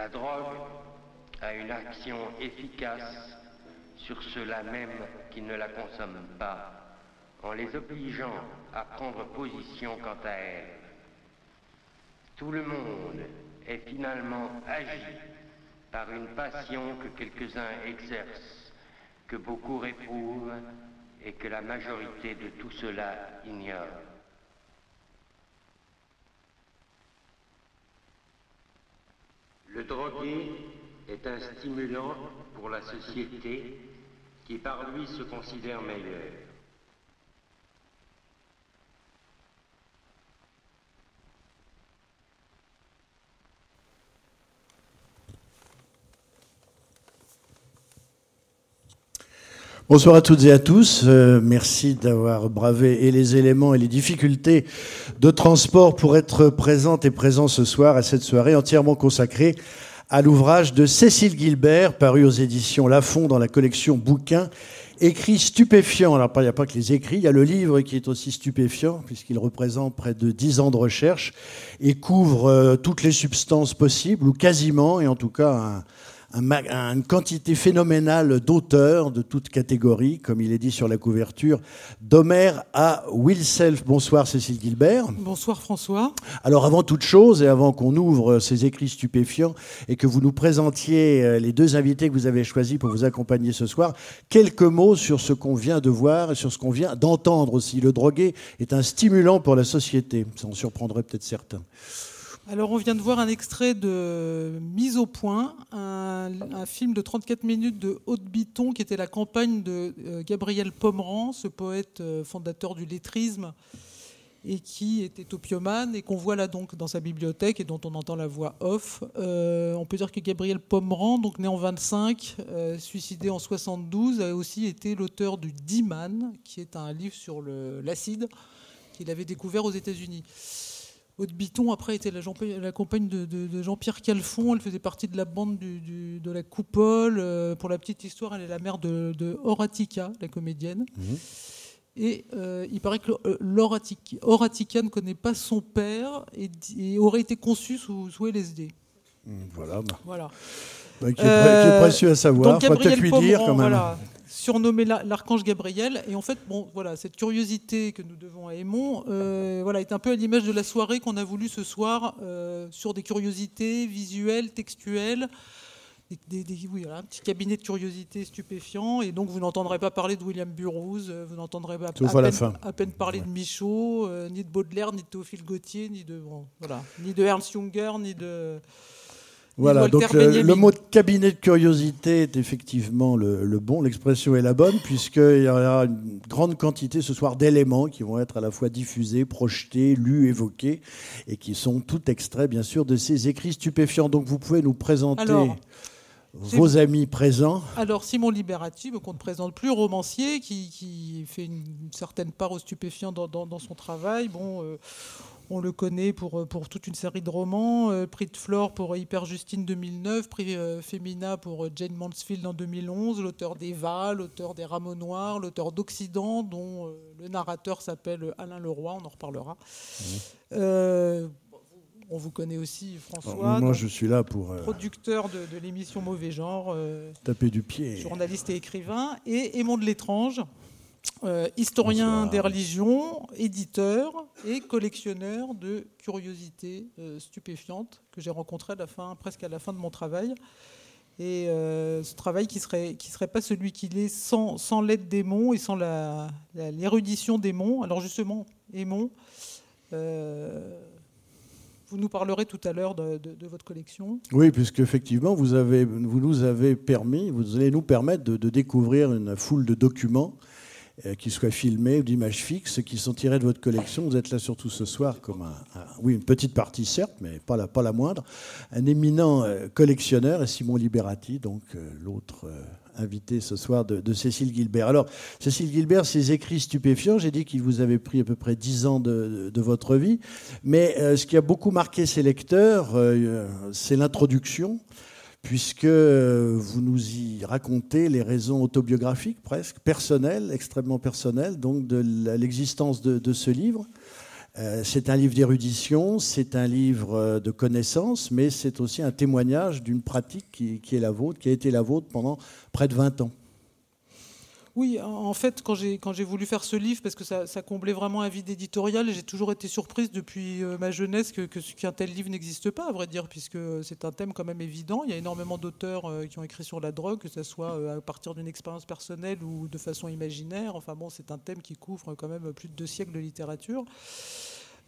La drogue a une action efficace sur ceux-là même qui ne la consomment pas, en les obligeant à prendre position quant à elle. Tout le monde est finalement agi par une passion que quelques-uns exercent, que beaucoup réprouvent et que la majorité de tout cela ignore. Le drogué un stimulant pour la société qui par lui se considère meilleur. Bonsoir à toutes et à tous. Euh, merci d'avoir bravé et les éléments et les difficultés de transport pour être présente et présent ce soir à cette soirée entièrement consacrée à l'ouvrage de Cécile Gilbert, paru aux éditions Lafond dans la collection Bouquins, écrit stupéfiant. Alors, il n'y a pas que les écrits, il y a le livre qui est aussi stupéfiant, puisqu'il représente près de dix ans de recherche et couvre euh, toutes les substances possibles, ou quasiment, et en tout cas un, une quantité phénoménale d'auteurs de toutes catégories, comme il est dit sur la couverture, d'Homère à Will Self. Bonsoir Cécile Gilbert. Bonsoir François. Alors avant toute chose, et avant qu'on ouvre ces écrits stupéfiants et que vous nous présentiez euh, les deux invités que vous avez choisis pour vous accompagner ce soir, quelques mots sur ce qu'on vient de voir et sur ce qu'on vient d'entendre aussi. Le drogué est un stimulant pour la société, ça en surprendrait peut-être certains. Alors, on vient de voir un extrait de Mise au point, un, film de 34 minutes de Haute-Biton, qui était la campagne de euh, Gabriel Pomeran, ce poète euh, fondateur du lettrisme, et qui était opiomane, et qu'on voit là donc dans sa bibliothèque, et dont on entend la voix off. Euh, on peut dire que Gabriel Pomeran, donc né en 25, suicidé en 72, a aussi été l'auteur du D-Man, qui est un livre sur l'acide qu'il avait découvert aux États-Unis. Haute Biton, après, était la, compagne de, Jean-Pierre Calfon. Elle faisait partie de la bande de la Coupole. Euh, pour la petite histoire, elle est la mère de, Horatica, la comédienne. Mhm. Et euh, il paraît que Horatica, ne connaît pas son père et, aurait été conçu sous, LSD. Mmh, voilà. Bah. voilà. Bah, qui, est, précieux à savoir, donc, peut-être lui dire quand même surnommé l'archange Gabriel. Et en fait, bon, voilà, cette curiosité que nous devons à Aimon euh, voilà, est un peu à l'image de la soirée qu'on a voulu ce soir euh, sur des curiosités visuelles, textuelles. Des, oui, un petit cabinet de curiosité stupéfiant. Et donc, vous n'entendrez pas parler de William Burroughs, euh, vous n'entendrez pas à, peine, parler de Michaud, ni de Baudelaire, ni de Théophile Gautier, ni de, voilà, ni de Ernst Junger, ni de. Voilà, donc le, mot de cabinet de curiosité est effectivement le, bon, l'expression est la bonne, puisqu'il y aura une grande quantité ce soir d'éléments qui vont être à la fois diffusés, projetés, lus, évoqués, et qui sont tout extraits, bien sûr, de ces écrits stupéfiants. Donc vous pouvez nous présenter vos amis présents. Alors Simon Liberati, qu'on ne présente plus, romancier, qui, fait une certaine part au stupéfiant dans, son travail. Bon, euh, on le connaît pour, euh, pour toute une série de romans, euh, prix de Flore pour Hyper Justine 2009, prix euh, Femina pour Jane Mansfield en 2011, l'auteur d'Eva, l'auteur des Rameaux Noirs, l'auteur d'Occident, dont le narrateur s'appelle Alain Leroy, on en reparlera. on vous connaît aussi, François. moi, je suis là pour. producteur de, l'émission Mauvais Genre. taper du pied. Journaliste et écrivain. Et Aimant de l'étrange, euh, historien des religions, éditeur et collectionneur de curiosités euh, stupéfiantes que j'ai rencontrées à la fin, presque à la fin de mon travail. Et euh, ce travail qui serait qui serait pas celui qu'il est sans, sans l'aide d'Aimon et sans l'érudition d'Aimon. Alors justement, Aimon, vous nous parlerez tout à l'heure de, de, votre collection. Oui, puisque effectivement, vous, avez, vous nous avez permis, vous allez nous permettre de, de découvrir une foule de documents qui soient filmés ou d'images fixes qui sont tirées de votre collection. Vous êtes là surtout ce soir comme un, oui, une petite partie certes, mais pas la, pas la moindre, un éminent euh, collectionneur, Simon Liberati, donc euh, l'autre invité ce soir de, Cécile Gilbert. Alors, Cécile Gilbert, ses écrits stupéfiants, j'ai dit qu'il vous avait pris à peu près dix ans de, votre vie, mais ce qui a beaucoup marqué ses lecteurs, c'est l'introduction puisque euh, vous nous y racontez les raisons autobiographiques presque, personnelles, extrêmement personnelles, donc de l'existence de, ce livre. Euh, c'est un livre d'érudition, c'est un livre euh, de connaissances, mais c'est aussi un témoignage d'une pratique qui, qui, est la vôtre, qui a été la vôtre pendant près de 20 ans. Oui, en fait, quand j'ai, quand j'ai voulu faire ce livre, parce que ça, comblait vraiment un vide éditorial, j'ai toujours été surprise depuis euh, ma jeunesse que, qu'un tel livre n'existe pas, à vrai dire, puisque c'est un thème quand même évident. Il y a énormément d'auteurs euh, qui ont écrit sur la drogue, que ce soit euh, à partir d'une expérience personnelle ou de façon imaginaire. Enfin bon, c'est un thème qui couvre quand même plus de deux siècles de littérature.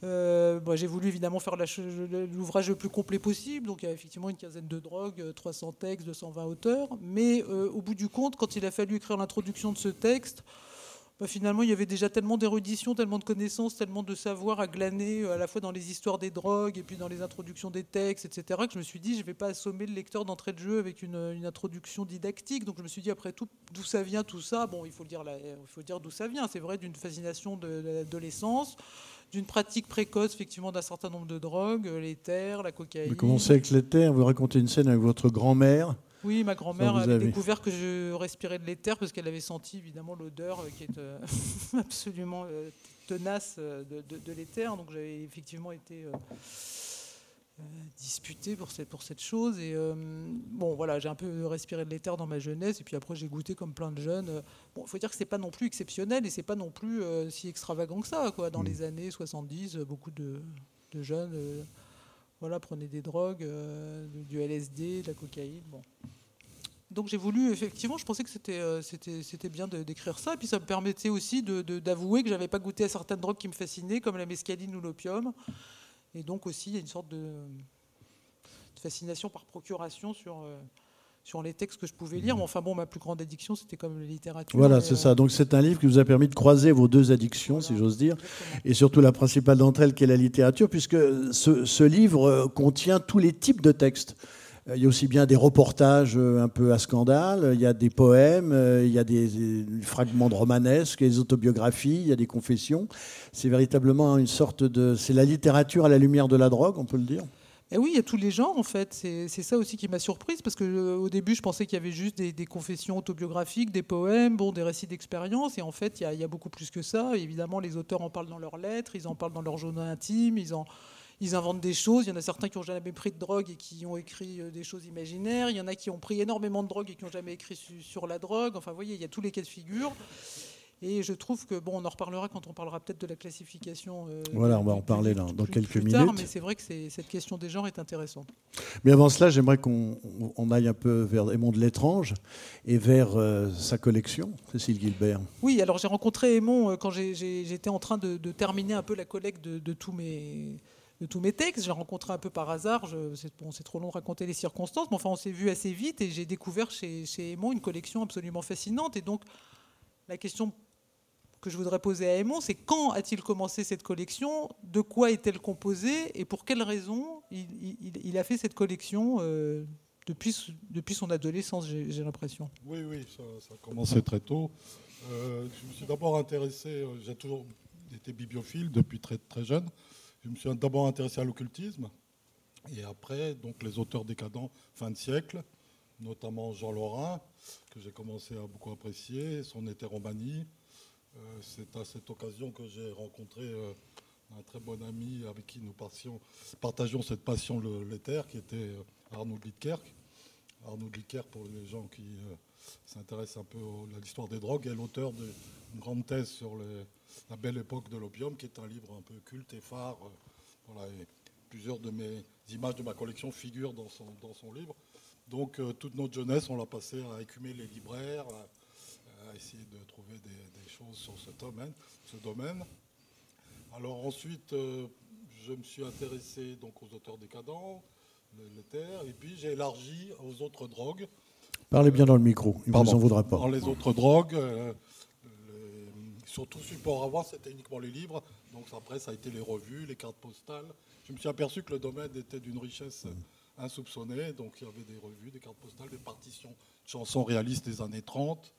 Euh, j'ai voulu évidemment faire l'ouvrage le plus complet possible, donc il y a effectivement une quinzaine de drogues, 300 textes, 220 auteurs, mais euh, au bout du compte, quand il a fallu écrire l'introduction de ce texte, bah, finalement il y avait déjà tellement d'érudition, tellement de connaissances, tellement de savoir à glaner euh, à la fois dans les histoires des drogues et puis dans les introductions des textes, etc., que je me suis dit je ne vais pas assommer le lecteur d'entrée de jeu avec une, introduction didactique, donc je me suis dit après tout d'où ça vient tout ça, bon il faut dire, il faut dire d'où ça vient, c'est vrai d'une fascination de, de l'adolescence d'une pratique précoce, effectivement, d'un certain nombre de drogues, euh, l'éther, la cocaïne. Vous commencez avec l'éther, vous racontez une scène avec votre grand-mère. Oui, ma grand-mère a découvert que je respirais de l'éther parce qu'elle avait senti évidemment l'odeur euh, qui est euh, absolument tenace de, l'éther. Donc j'avais effectivement été disputé pour cette, pour cette chose. Et bon, voilà, j'ai un peu respiré de l'éther dans ma jeunesse. Et puis après, j'ai goûté comme plein de jeunes Bon, il faut dire que c'est pas non plus exceptionnel et c'est pas non plus euh, si extravagant que ça. Quoi. Dans mm. les années 70, euh, beaucoup de, jeunes euh, voilà, prenaient des drogues, du LSD, de la cocaïne. Bon. Donc j'ai voulu, effectivement, je pensais que c'était, bien d'écrire ça. Et puis ça me permettait aussi d'avouer que j'avais pas goûté à certaines drogues qui me fascinaient, comme la mescaline ou l'opium. Et donc aussi, il y a une sorte de, de fascination par procuration sur sur les textes que je pouvais lire. enfin bon, ma plus grande addiction, c'était comme la littérature. Voilà, c'est ça. Donc c'est un livre qui vous a permis de croiser vos deux addictions, si j'ose dire, et surtout la principale d'entre elles qui est la littérature, puisque ce, livre euh, contient tous les types de textes. Euh, il y a aussi bien des reportages euh, un peu à scandale, il y a des poèmes, il y a des, fragments de romanesques, des autobiographies, il y a des confessions. C'est véritablement une sorte de... C'est la littérature à la lumière de la drogue, on peut le dire et eh oui, il y a tous les genres en fait. C'est ça aussi qui m'a surprise parce que euh, au début, je pensais qu'il y avait juste des, confessions autobiographiques, des poèmes, bon, des récits d'expérience. Et en fait, il y, a, beaucoup plus que ça. évidemment, les auteurs en parlent dans leurs lettres, ils en parlent dans leurs journaux intimes, ils, en, ils inventent des choses. Il y en a certains qui n'ont jamais pris de drogue et qui ont écrit euh, des choses imaginaires. Il y en a qui ont pris énormément de drogue et qui n'ont jamais écrit sur la drogue. Enfin, vous voyez, il y a tous les cas de figure. Et je trouve que, bon, on en reparlera quand on parlera peut-être de la classification. Euh, voilà, on va en parler dans, quelques plus minutes. Tard, mais c'est vrai que cette question des genres est intéressante. Mais avant cela, j'aimerais qu'on aille un peu vers Aimon de l'étrange et vers euh, sa collection, Cécile Gilbert. Oui, alors j'ai rencontré Aimon euh, quand j'étais en train de, terminer un peu la collecte de, tous mes de tous mes textes. J'ai rencontré un peu par hasard, c'est bon, trop long de raconter les circonstances, mais enfin on s'est vu assez vite et j'ai découvert chez, chez Aimon une collection absolument fascinante. Et donc la question que je voudrais poser à Aimon, c'est quand a-t-il commencé cette collection? De quoi est-elle composée? Et pour quelles raisons il, a fait cette collection euh, depuis, depuis son adolescence, j'ai l'impression? Oui, oui, ça, a commencé très tôt. Euh, je me suis d'abord intéressé, euh, j'ai toujours été bibliophile depuis très, très jeune. Je me suis d'abord intéressé à l'occultisme. Et après, donc les auteurs décadents fin de siècle, notamment Jean Lorrain, que j'ai commencé à beaucoup apprécier, son hétéromanie, euh, c'est à cette occasion que j'ai rencontré euh, un très bon ami avec qui nous partagions cette passion l'éther, qui était euh, Arnaud Lidkerk. Arnaud Lidkerk, pour les gens qui s'intéressent un peu à l'histoire des drogues, est l'auteur d'une grande thèse sur la belle époque de l'opium, qui est un livre un peu culte et phare. plusieurs de mes images de ma collection figurent dans son, dans son livre. Donc toute notre jeunesse, on l'a passé à écumer les libraires, à, essayer de trouver des, choses sur ce domaine. Ce domaine. Alors ensuite, euh, je me suis intéressé donc aux auteurs décadents, l'éther, et puis j'ai élargi aux autres drogues. Parlez bien dans le micro, il ne vous en voudra pas. Dans les autres drogues, euh, surtout support à voir, c'était uniquement les livres. Donc après, ça a été les revues, les cartes postales. Je me suis aperçu que le domaine était d'une richesse insoupçonnée. Donc il y avait des revues, des cartes postales, des partitions de chansons réalistes des années 30.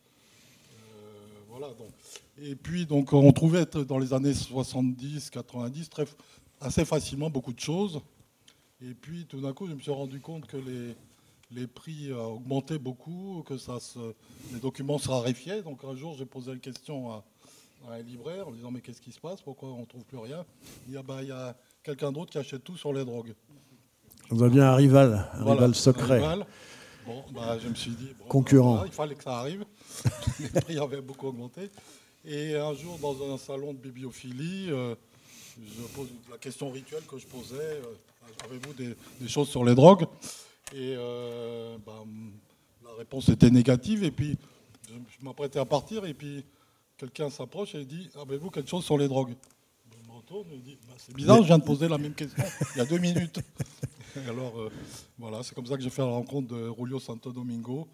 Et puis, donc, on trouvait dans les années 70, 90 très, assez facilement beaucoup de choses. Et puis, tout d'un coup, je me suis rendu compte que les, les prix augmentaient beaucoup, que les documents se raréfiaient. Donc, un jour, j'ai posé la question à, un libraire en disant mais qu'est-ce qui se passe? Pourquoi on ne trouve plus rien? Il y a, bah, a quelqu'un d'autre qui achète tout sur les drogues. On voit bien un rival, un Voilà, rival secret. un rival. Bon, bah, je me suis dit, bon, Concurrent. voilà, il fallait que ça arrive. Les prix avaient beaucoup augmenté. Et un jour, dans un salon de bibliophilie, euh, je pose la question rituelle que je posais euh, avez-vous des, des choses sur les drogues? Et euh, bah, la réponse était négative. Et puis, je, je m'apprêtais à partir. Et puis, quelqu'un s'approche et dit avez-vous quelque chose sur les drogues? Je me retourne et je dis Bah, c'est bizarre, je viens de poser la même question il y a deux minutes. Et alors, euh, voilà, c'est comme ça que j'ai fait la rencontre de Julio Santo Domingo,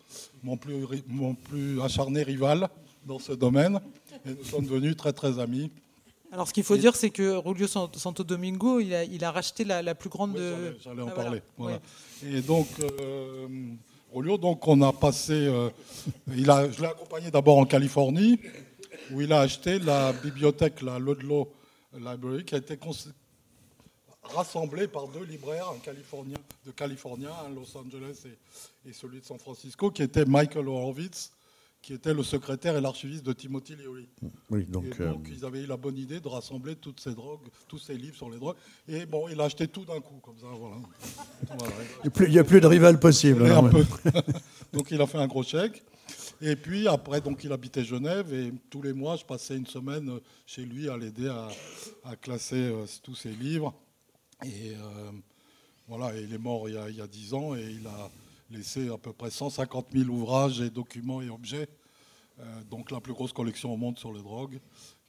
mon plus, mon plus acharné rival dans ce domaine. Et nous sommes devenus très, très amis. Alors, ce qu'il faut Et- dire, c'est que Julio San- Santo Domingo, il a, il a racheté la, la plus grande. Oui, de- j'allais- en Ah, parler. voilà. Et donc, euh, Julio, donc, on a passé. euh, il a, je l'ai accompagné d'abord en Californie, où il a acheté la bibliothèque, la Ludlow Library, qui a été rassemblée par deux libraires, un Californien, de California, un Los Angeles et, et celui de San Francisco, qui était Michael Horowitz, qui était le secrétaire et l'archiviste de Timothy Leary. Oui, donc, et euh, ils avaient eu la bonne idée de rassembler toutes ces drogues, tous ces livres sur les drogues. Et bon, il a acheté tout d'un coup, comme ça, voilà. Voilà. il n'y a plus- de rival possible. Ouais. donc, il a fait un gros chèque. Et puis, après, donc, il habitait Genève. Et tous les mois, je passais une semaine chez lui à l'aider à, à classer euh, tous ses livres. Et euh, voilà, et il est mort il y, a, il y a 10 ans. Et il a laissé à peu près 150 000 ouvrages et documents et objets. Euh, donc, la plus grosse collection au monde sur les drogues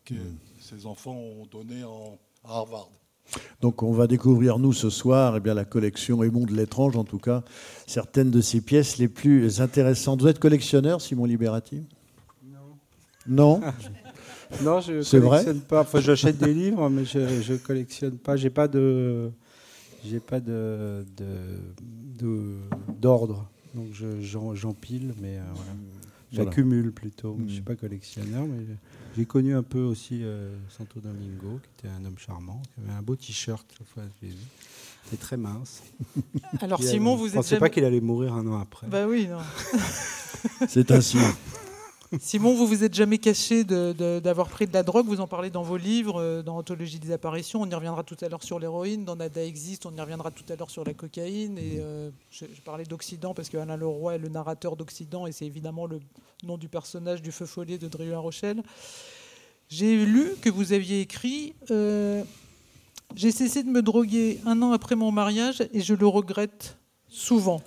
que ses enfants ont donné en, à Harvard. Donc on va découvrir, nous, ce soir, eh bien, la collection Aimons de l'étrange, en tout cas, certaines de ses pièces les plus intéressantes. Vous êtes collectionneur, Simon Liberati? Non. Non, je C'est vrai? collectionne pas. Enfin, j'achète des livres, mais je, je collectionne pas. J'ai pas de, j'ai pas de d'ordre. Donc je- j'empile, mais euh, voilà. J'accumule plutôt. Je suis pas collectionneur, mais j'ai connu un peu aussi euh, Santo Domingo, qui était un homme charmant, qui avait un beau t-shirt. la fois que je l'ai vu. Il était très mince. Alors, Simon, euh, vous Je êtes pensais jamais. pas qu'il allait mourir un an après. Bah oui, non. C'est ainsi. Simon, vous vous êtes jamais caché d'avoir pris de la drogue. Vous en parlez dans vos livres, euh, dans Anthologie des apparitions. On y reviendra tout à l'heure sur l'héroïne. Dans Nada existe, on y reviendra tout à l'heure sur la cocaïne. Et euh, je, parlais d'Occident parce que Alain Leroy est le narrateur d'Occident et c'est évidemment le nom du personnage du feu follet de Drieu Rochelle. J'ai lu que vous aviez écrit. euh, J'ai cessé de me droguer un an après mon mariage et je le regrette souvent.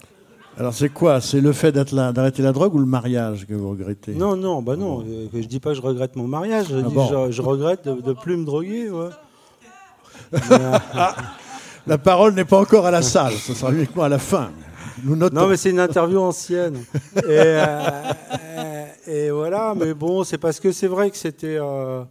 Alors c'est quoi? C'est le fait d'arrêter la drogue ou le mariage que vous regrettez? Non, non, bah non. euh, je dis pas que je regrette mon mariage. Je Ah dis bon? je, je regrette de, de plus me droguer. Ouais. Mais, euh, La parole n'est pas encore à la salle, ce sera uniquement à la fin. Nous notons. non, mais c'est une interview ancienne. Et, euh, et voilà, mais bon, c'est parce que c'est vrai que c'était. euh,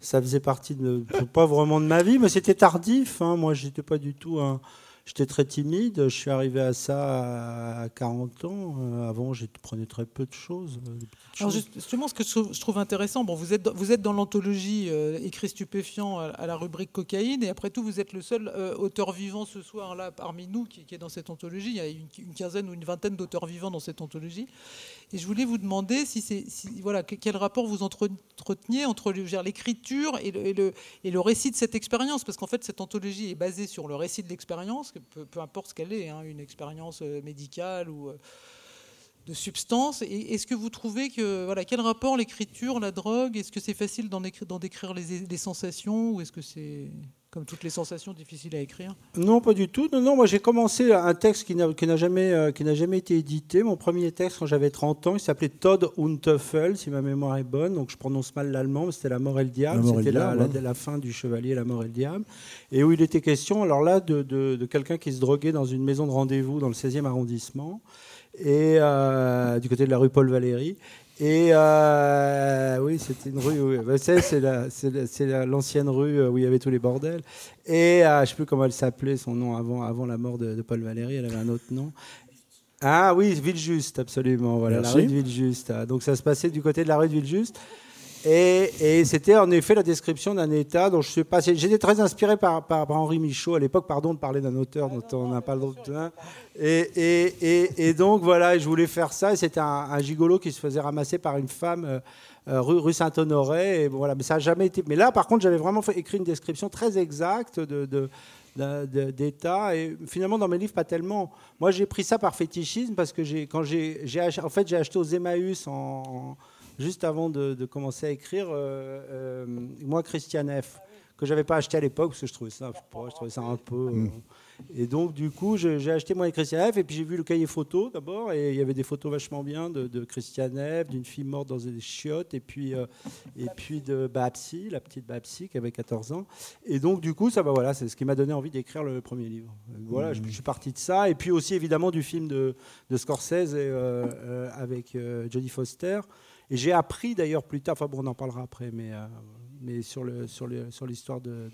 ça faisait partie de. Pas vraiment de ma vie, mais c'était tardif. hein. Moi, j'étais pas du tout un. J'étais très timide. Je suis arrivé à ça à 40 ans. Euh, Avant, je prenais très peu de choses. euh, Alors choses. justement, ce que je trouve, intéressant, bon, vous êtes dans, vous êtes dans l'anthologie euh, écrit stupéfiant à, à la rubrique cocaïne, et après tout, vous êtes le seul euh, auteur vivant ce soir là parmi nous qui, qui est dans cette anthologie. Il y a une, une quinzaine ou une vingtaine d'auteurs vivants dans cette anthologie. Et je voulais vous demander si c'est, voilà, que- quel rapport vous entre- entreteniez entre l'écriture et le, récit de cette expérience, parce qu'en fait, cette anthologie est basée sur le récit de l'expérience, peu, importe ce qu'elle est, hein, une expérience euh, médicale ou euh, de substance. Et est-ce que vous trouvez que voilà quel rapport l'écriture, la drogue Est-ce que c'est facile d'en décrire les, les sensations ou est-ce que c'est comme toutes les sensations difficiles à écrire Non, pas du tout. Non, non, moi j'ai commencé un texte qui n'a qui n'a jamais, euh, qui n'a jamais été édité. Mon premier texte quand j'avais 30 ans, il s'appelait Todd und Teufel, si ma mémoire est bonne. Donc je prononce mal l'allemand, mais c'était La mort et le diable. C'était la, diable, la- la fin du Chevalier, La mort et le diable. Et où il était question, alors là, de, de- de quelqu'un qui se droguait dans une maison de rendez-vous dans le 16e arrondissement, et euh, du côté de la rue Paul Valéry. Et euh, oui, c'était une rue. C'est c'est la- c'est la- c'est la- l'ancienne rue euh, où il y avait tous les bordels. Et euh, je ne sais plus comment elle s'appelait, son nom avant, avant la mort de, de Paul Valéry. Elle avait un autre nom. Ah oui, Villejuste, absolument. Voilà, Merci. la rue de Villejuste. Donc ça se passait du côté de la rue de Villejuste. Et, c'était en effet la description d'un état dont je sais pas. J'étais très inspiré par, par, Henri Michaud à l'époque, pardon de parler d'un auteur dont on n'a pas le droit de. Et, et, donc voilà, je voulais faire ça. Et c'était un, gigolo qui se faisait ramasser par une femme euh, euh, rue, Saint-Honoré. Et voilà, mais ça n'a jamais été. Mais là, par contre, j'avais vraiment écrit une description très exacte d'état et finalement dans mes livres pas tellement moi j'ai pris ça par fétichisme parce que quand j'ai en fait j'ai acheté aux Emmaüs en juste avant de, commencer à écrire, euh, euh, moi, Christian F., que j'avais pas acheté à l'époque parce que je trouvais ça, je, trouvais ça un peu. Mm. Euh, et donc, du coup, j'ai acheté moi et Christian F. Et puis j'ai vu le cahier photo d'abord, et il y avait des photos vachement bien de, de Christian F., d'une fille morte dans des chiottes, et puis, et puis de Babsi, la petite Babsi qui avait 14 ans. Et donc, du coup, ça, bah, voilà, c'est ce qui m'a donné envie d'écrire le premier livre. Voilà, je, suis parti de ça, et puis aussi évidemment du film de, de Scorsese avec Jodie Foster. Et j'ai appris d'ailleurs plus tard, enfin bon, on en parlera après, mais, euh, mais sur, le, sur, le, sur l'histoire de,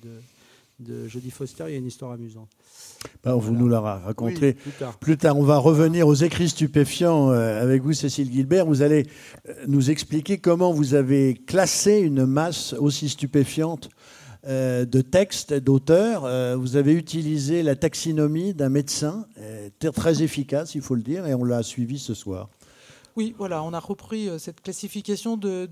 de, Jodie Foster, il y a une histoire amusante. Ben, vous nous la raconterez plus, tard. On va revenir aux écrits stupéfiants euh, avec vous, Cécile Gilbert. Vous allez euh, nous expliquer comment vous avez classé une masse aussi stupéfiante de textes, d'auteurs. vous avez utilisé la taxinomie d'un médecin, très efficace, il faut le dire, et on l'a suivi ce soir. Oui, voilà, on a repris euh, cette classification de,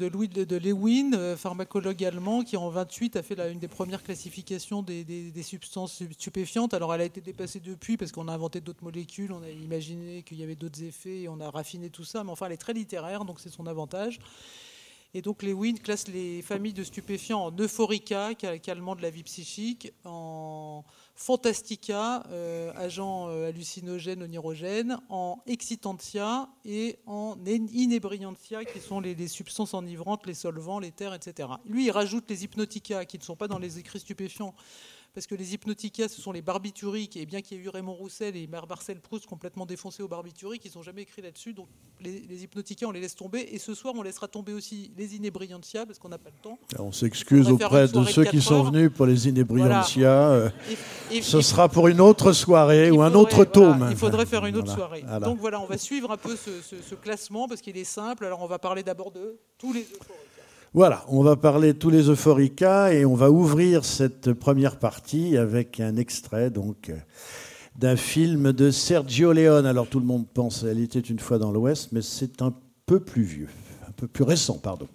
Lewin, euh, pharmacologue allemand, qui en 28 a fait une des premières classifications des, substances stupéfiantes. Alors elle a été dépassée depuis parce qu'on a inventé d'autres molécules, on a imaginé qu'il y avait d'autres effets et on a raffiné tout ça, mais enfin elle est très littéraire, donc c'est son avantage. Et donc Lewin classe les familles de stupéfiants en euphorica, calmant de la vie psychique, en Fantastica, euh, agent euh, hallucinogène, onirogène, en excitantia et en inebriantia, qui sont les, substances enivrantes, les solvants, les terres, etc. Lui, il rajoute les hypnotica, qui ne sont pas dans les écrits stupéfiants, parce que les hypnotica, ce sont les barbituriques, et bien qu'il y ait eu Raymond Roussel et Marcel Proust complètement défoncés aux barbituriques, ils n'ont jamais écrit là-dessus, donc les, les, hypnotica, on les laisse tomber, et ce soir, on laissera tomber aussi les inebriantia, parce qu'on n'a pas le temps. On s'excuse auprès de ceux qui sont venus pour les inebriantia. Euh, ce sera pour une autre soirée ou un autre tome. il faudrait faire une autre soirée. Donc voilà, on va suivre un peu ce, ce classement, parce qu'il est simple. Alors on va parler d'abord de tous les voilà, on va parler tous les euphoricas et on va ouvrir cette première partie avec un extrait donc d'un film de Sergio Leone. Alors tout le monde pense Elle était une fois dans l'Ouest, mais c'est un peu plus vieux, un peu plus récent, pardon.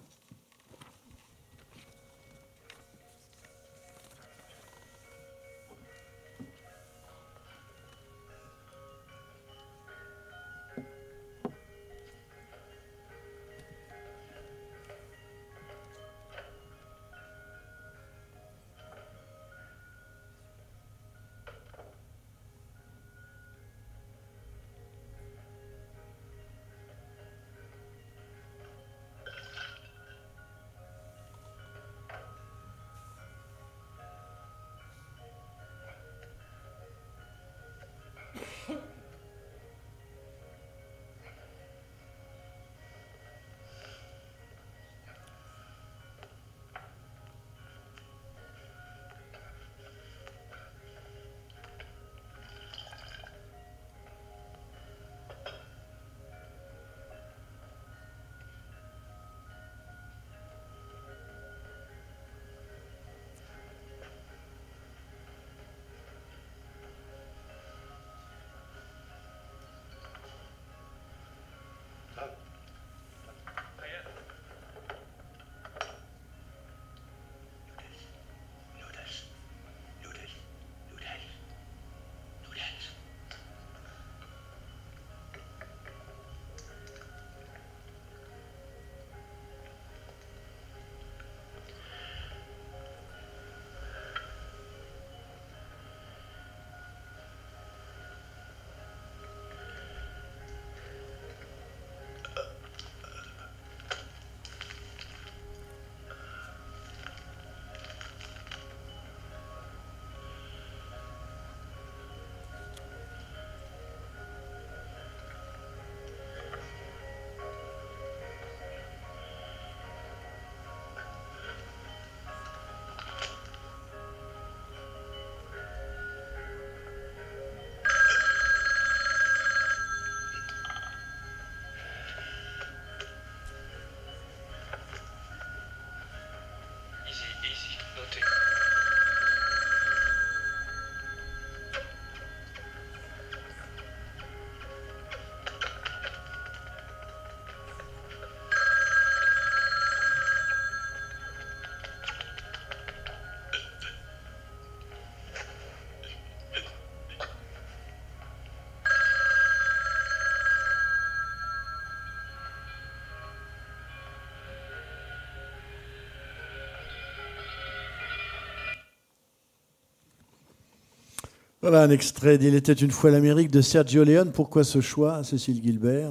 Voilà un extrait d'Il était une fois l'Amérique de Sergio Leone. Pourquoi ce choix, Cécile Gilbert?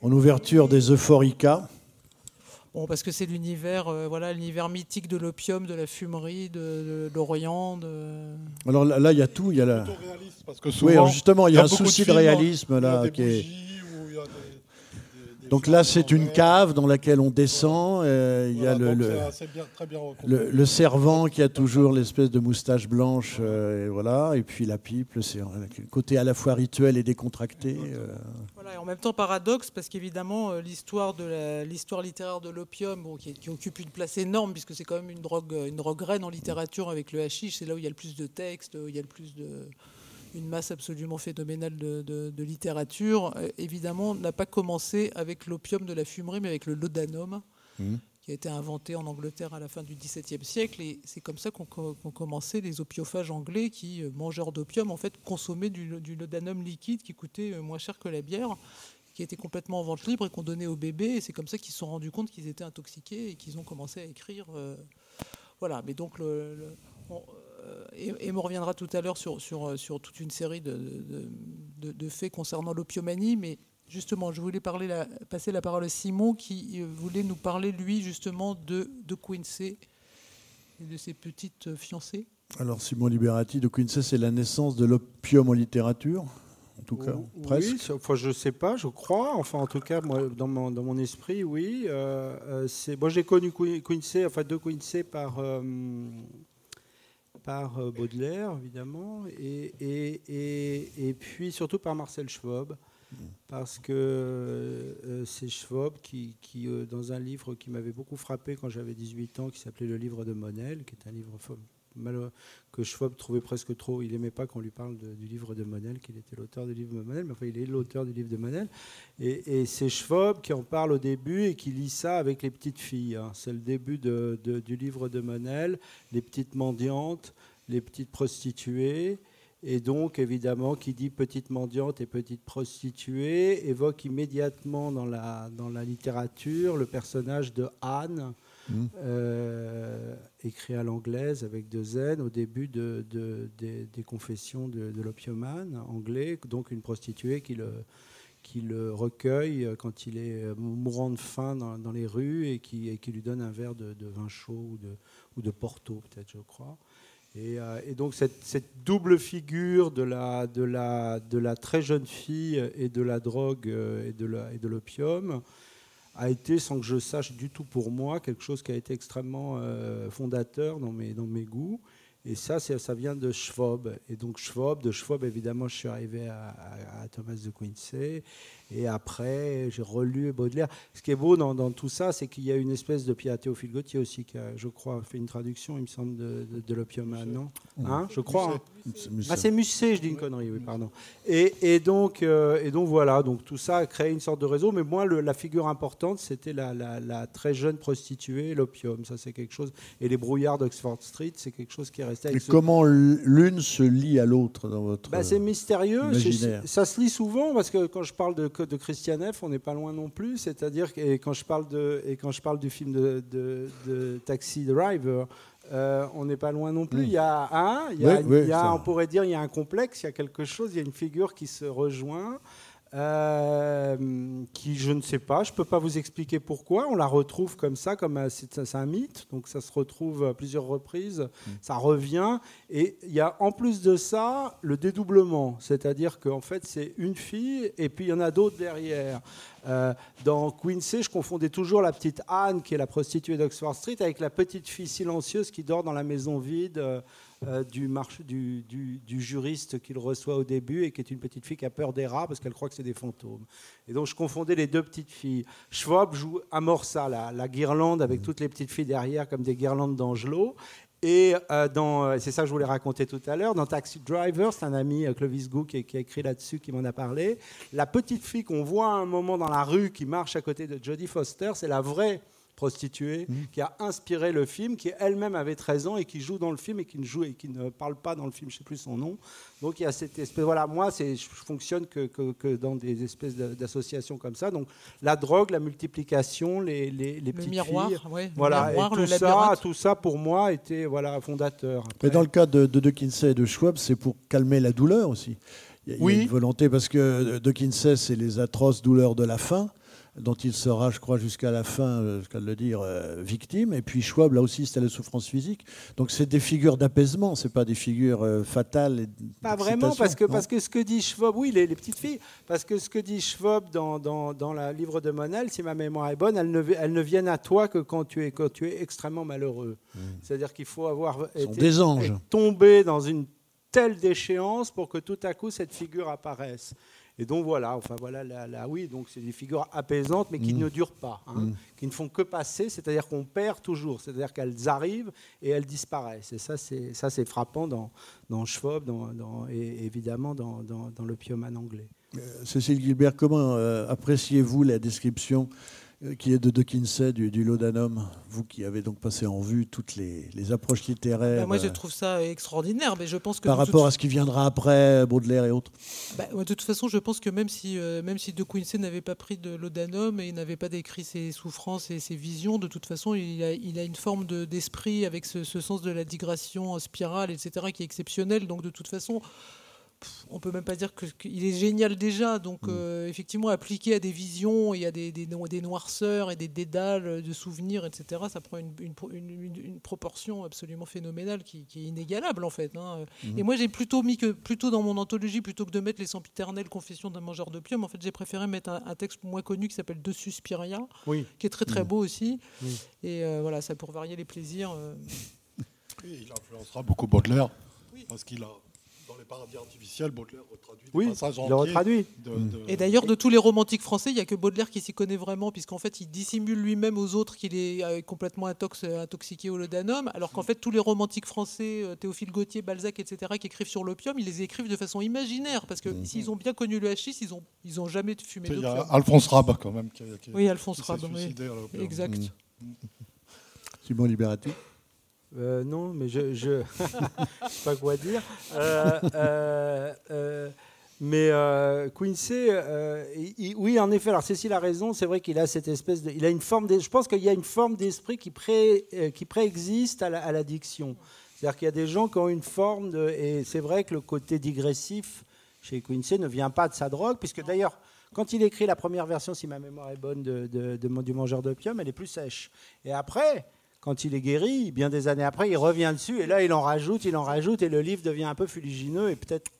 En ouverture des Euphorica. Bon, parce que c'est l'univers, euh, voilà, l'univers mythique de l'opium, de la fumerie, de, l'Orient. De... Alors là, il y a tout. Il y a la. Parce que souvent, oui, justement, il y a, un souci de, réalisme là qui est. Donc là, c'est une cave dans laquelle on descend. Euh, il y a le, le, le, servant qui a toujours l'espèce de moustache blanche, euh, et voilà. Et puis la pipe, c'est un côté à la fois rituel et décontracté. Euh. Voilà, et en même temps paradoxe, parce qu'évidemment, l'histoire de l'histoire littéraire de l'opium, bon, qui, qui, occupe une place énorme, puisque c'est quand même une drogue, une drogue reine en littérature avec le hashish. C'est là où il y a le plus de textes, où il y a le plus de une masse absolument phénoménale de, littérature, euh, évidemment, n'a pas commencé avec l'opium de la fumerie, mais avec le laudanum, mmh. Qui a été inventé en Angleterre à la fin du XVIIe siècle. Et c'est comme ça qu'ont commencé les opiophages anglais qui, euh, mangeurs d'opium, en fait, consommaient du, du, laudanum liquide qui coûtait euh, moins cher que la bière qui était complètement en vente libre et qu'on donnait aux bébés. Et c'est comme ça qu'ils se sont rendus compte qu'ils étaient intoxiqués et qu'ils ont commencé à écrire. voilà, mais donc euh, et, me reviendra tout à l'heure sur, sur, euh, sur, toute une série de, de, faits concernant l'opiomanie, mais justement, je voulais parler la, passer la parole à Simon qui euh, voulait nous parler, lui, justement, de, de Quincy et de ses petites fiancées. Alors, Simon Liberati, de Quincy, c'est la naissance de l'opium en littérature en tout cas, oui, presque. Enfin, je sais pas, je crois. Enfin, en tout cas, moi, dans mon, dans mon esprit, oui. c'est, moi, j'ai connu Quincy, enfin, de Quincy par par euh, Baudelaire, évidemment, et, et, et, puis surtout par Marcel Schwab, parce que euh, c'est Schwab qui, euh, dans un livre qui m'avait beaucoup frappé quand j'avais 18 ans, qui s'appelait Le livre de Monel, qui est un livre que Schwab trouvait presque trop. Il n'aimait pas qu'on lui parle du livre de Monel, qu'il était l'auteur du livre de Monel, mais enfin, il est l'auteur du livre de Monel. Et, c'est Schwab qui en parle au début et qui lit ça avec les petites filles. Hein. C'est le début du livre de Monel, les petites mendiantes, les petites prostituées. Et donc, évidemment, qui dit petite mendiante et petite prostituée évoque immédiatement dans la, dans la littérature le personnage de Anne, Mmh. Euh, écrit à l'anglaise avec deux Z au début de, des, confessions de, l'opiumane anglais, donc une prostituée qui le, qui le recueille quand il est mourant de faim dans, les rues et qui, et qui, lui donne un verre de, vin chaud ou de, ou de Porto, peut-être, je crois. Et, euh, et donc cette, double figure de la, très jeune fille et de la drogue euh, et de l'opium a été, sans que je sache du tout pour moi, quelque chose qui a été extrêmement euh, fondateur dans mes goûts. Et ça, ça vient de Schwab. Et donc Schwab, de Schwab, évidemment, je suis arrivé à, à Thomas de Quincy. Et après, j'ai relu Baudelaire. Ce qui est beau dans, tout ça, c'est qu'il y a une espèce de Pierre Théophile Gauthier aussi, qui a, je crois, fait une traduction, il me semble, de, de, l'opium non? Hein, Je crois. Hein. Ah, c'est Musset, je dis une connerie, oui, pardon. Et, et donc, euh, et donc voilà, donc tout ça a créé une sorte de réseau. Mais moi, le, la figure importante, c'était la, la, très jeune prostituée, l'opium. Ça, c'est quelque chose. Et les brouillards d'Oxford Street, c'est quelque chose qui est resté. Avec et comment l'une se lie à l'autre dans votre. Bah, c'est mystérieux. Ça se lit souvent parce que quand je parle de de Christian F, on n'est pas loin non plus. C'est-à-dire et quand je parle de et quand je parle du film de, de, Taxi Driver, euh, on n'est pas loin non plus. Mm. Il y a un, il y a, on pourrait dire, il y a un complexe, il y a quelque chose, il y a une figure qui se rejoint. Euh, qui je ne sais pas, je ne peux pas vous expliquer pourquoi. On la retrouve comme ça, comme c'est un mythe, donc ça se retrouve à plusieurs reprises, mm. ça revient. Et il y a en plus de ça le dédoublement, c'est-à-dire qu'en fait c'est une fille et puis il y en a d'autres derrière. Euh, dans Quincy, je confondais toujours la petite Anne, qui est la prostituée d'Oxford Street, avec la petite fille silencieuse qui dort dans la maison vide. Euh, euh, du, du, du, juriste qu'il reçoit au début et qui est une petite fille qui a peur des rats parce qu'elle croit que c'est des fantômes. Et donc je confondais les deux petites filles. Schwab joue amorça la, la guirlande avec toutes les petites filles derrière comme des guirlandes d'Angelo. Et euh, dans, c'est ça que je voulais raconter tout à l'heure, dans Taxi Driver, c'est un ami, euh, Clovis Gou, qui, qui, a écrit là-dessus, qui m'en a parlé. La petite fille qu'on voit à un moment dans la rue qui marche à côté de Jodie Foster, c'est la vraie prostituée, Mhm. qui a inspiré le film, qui elle-même avait 13 ans et qui joue dans le film et qui ne joue et qui ne parle pas dans le film, je ne sais plus son nom. Donc il y a cette espèce, voilà, moi c'est, je fonctionne que, que- que dans des espèces d'associations comme ça. Donc la drogue, la multiplication, les, les, les Le petites miroir, filles, ouais, le voilà, miroir, et le tout ça, labyrinthe. tout ça pour moi était voilà fondateur. Mais dans le cas de, de De Kinsey et de Schwab, c'est pour calmer la douleur aussi. Il y a, il y a Oui. une volonté, parce que De Kinsey, c'est les atroces douleurs de la faim, dont il sera, je crois, jusqu'à la fin, euh, jusqu'à le dire, euh, victime. Et puis Schwab, là aussi, c'était la souffrance physique. Donc c'est des figures d'apaisement, c'est pas des figures euh, fatales. et Pas vraiment, parce que, parce que ce que dit Schwab, oui, les, les petites filles, parce que ce que dit Schwab dans, dans, dans le livre de Monel, si ma mémoire est bonne, elles ne, elles ne viennent à toi que quand tu es, quand tu es extrêmement malheureux. C'est-à-dire qu'il faut avoir été- des anges. tombé dans une telle déchéance pour que tout à coup cette figure apparaisse. Et donc voilà, enfin voilà, là, là, oui, donc c'est des figures apaisantes, mais qui Mm. ne durent pas, hein, qui ne font que passer, c'est-à-dire qu'on perd toujours, c'est-à-dire qu'elles arrivent et elles disparaissent. Et ça, c'est ça, c'est frappant dans dans Schwab, dans, dans- et évidemment dans, dans, dans l'opiumane anglais. Euh, Cécile Gilbert, comment euh, appréciez-vous la description euh, qui est de De Kinsey du, du laudanum Vous qui avez donc passé en vue toutes les, les approches littéraires Bah, moi, je euh, trouve ça extraordinaire, mais je pense que par toute rapport à ce qui viendra après, Baudelaire et autres. Bah, de toute façon, je pense que même si, euh, même si De Quincey n'avait pas pris de laudanum et n'avait pas décrit ses souffrances et ses visions, de toute façon, il a, il a une forme de- d'esprit avec ce, ce sens de la digression en spirale, etc., qui est exceptionnel. Donc, de toute façon, on peut même pas dire qu'il est génial déjà. Donc, euh, effectivement, appliqué à des visions et à des, des, no- des noirceurs et des dédales de souvenirs, etc., ça prend une, une pro- une- une- une proportion absolument phénoménale qui, qui est inégalable, en fait. hein. Et moi, j'ai plutôt mis que, plutôt dans mon anthologie, plutôt que de mettre les sempiternelles confessions d'un mangeur d'opium, en fait, j'ai préféré mettre un, un texte moins connu qui s'appelle De Suspiria, Oui. qui est très très beau aussi. Oui. Et euh, voilà, ça pour varier les plaisirs. euh. Et il influencera beaucoup Baudelaire, parce qu'il a, les paradis artificiels, Baudelaire retraduit des Oui, passages il retraduit. de- de- Et d'ailleurs, de tous les romantiques français, il n'y a que Baudelaire qui s'y connaît vraiment, puisqu'en fait, il dissimule lui-même aux autres qu'il est euh, complètement intox- intoxiqué au laudanum, alors qu'en fait, tous les romantiques français, euh, Théophile Gautier, Balzac, etc., qui écrivent sur l'opium, ils les écrivent de façon imaginaire, parce que s'ils ont bien connu le hachis, ils n'ont ils ont jamais fumé Il y a d'opium. Alphonse Rab, quand même, qui, qui- Oui, Alphonse qui s'est Rab, oui. suicidé à l'opium. Exact. Simon Liberati. Euh, non, mais je je je sais pas quoi dire. Euh, euh, mais Quincy, il- oui, en effet. Alors Cécile a raison. C'est vrai qu'il a cette espèce de, il a une forme. d'es- Je pense qu'il y a une forme d'esprit qui pré, qui préexiste à la- à l'addiction. C'est-à-dire qu'il y a des gens qui ont une forme de, et c'est vrai que le côté digressif chez Quincy ne vient pas de sa drogue, puisque d'ailleurs. Quand il écrit la première version, si ma mémoire est bonne, de, de- de- du mangeur d'opium, elle est plus sèche. Et après, quand il est guéri, bien des années après, il revient dessus et là, il en rajoute, il en rajoute et le livre devient un peu fuligineux et peut-être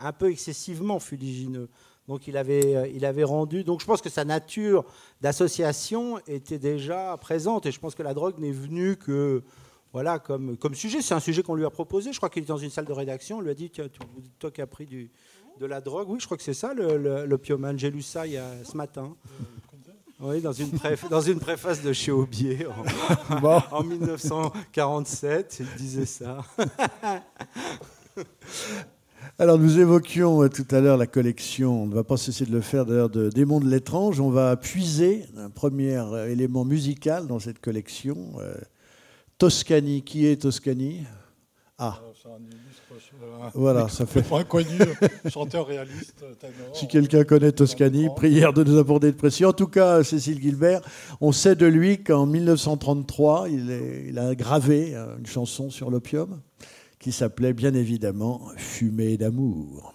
un peu excessivement fuligineux. Donc il avait, euh, il avait rendu. Donc je pense que sa nature d'association était déjà présente et je pense que la drogue n'est venue que voilà comme, sujet. C'est un sujet qu'on lui a proposé. Je crois qu'il est dans une salle de rédaction. On lui a dit Tiens, toi qui as pris du, de la drogue, oui, je crois que c'est ça le- le- l'opiumane. J'ai lu ça il ce matin. Oui, dans une, préf- dans une préface de chez Aubier en, Bon. en 1947, il disait ça. Alors nous évoquions euh, tout à l'heure la collection, on ne va pas cesser de le faire d'ailleurs, de, des mondes de l'étrange. On va puiser un premier euh, élément musical dans cette collection. euh, Toscani, qui est Toscani? Ah, Voilà, ça fait... complètement inconnu, chanteur réaliste, ténor. Si quelqu'un connaît Toscani, prière de nous apporter de précis. En tout cas, Cécile Gilbert, on sait de lui qu'en 1933, il, est- il a gravé euh, une chanson sur l'opium qui s'appelait bien évidemment Fumée d'amour.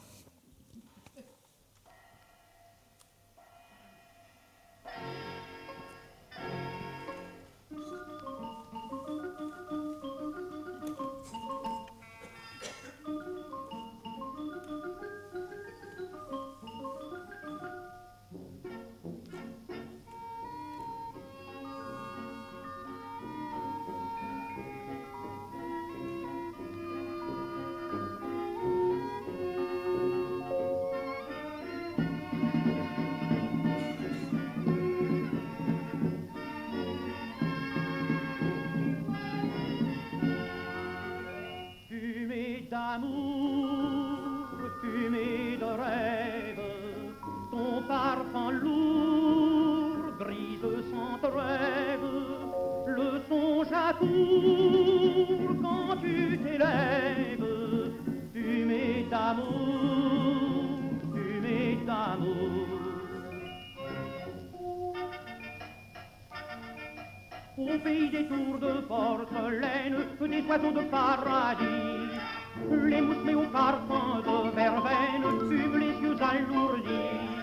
amour, fumée de rêve, ton parfum lourd brise sans trêve. Le songe à quand tu t'élèves, tu fumée d'amour, tu fumée d'amour. Au pays des tours de force laine, des oiseaux de paradis, les mousses au parfum de verveine fument les yeux alourdis.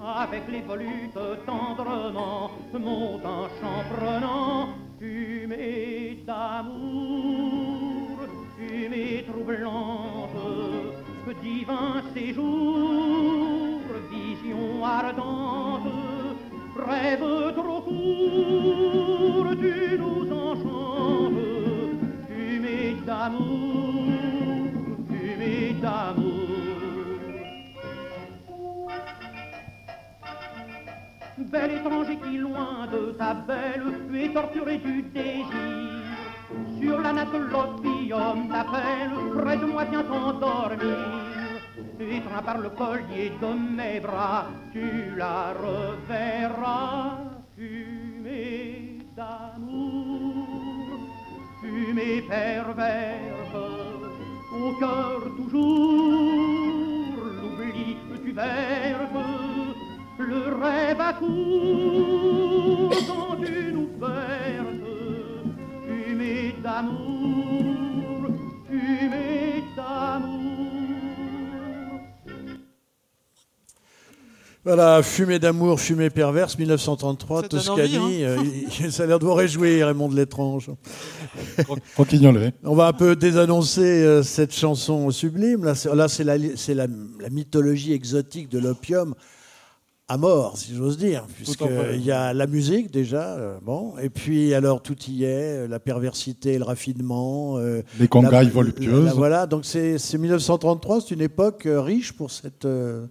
Avec les volutes tendrement monte un chant prenant, fumée d'amour, fumée troublante, divin séjour, vision ardente, rêve trop court, tu nous enchantes, fumée d'amour, d'amour. Bel étranger qui, loin de ta belle, tu es torturé du désir. Sur la natte, l'opium t'appelle, près de moi, viens t'endormir. Étreint par le collier de mes bras, tu la reverras, fumée d'amour, fumée perverse, au cœur toujours, l'oubli que tu verses, le rêve à court tu nous perces, fumée d'amour, fumée d'amour. Voilà, Fumée d'amour, fumée perverse, 1933, Ça donne Toscani. envie, euh, ça a l'air de vous réjouir, Raymond de l'étrange. On va un peu désannoncer euh, cette chanson sublime. Là, c'est, là, c'est la, c'est la, la mythologie exotique de l'opium à mort, si j'ose dire, puisqu'il y a la musique déjà, euh, bon, et puis alors tout y est, la perversité, le raffinement, Les congailles voluptueuses. la- voilà, donc c'est, c'est 1933, c'est une époque riche pour cette, euh,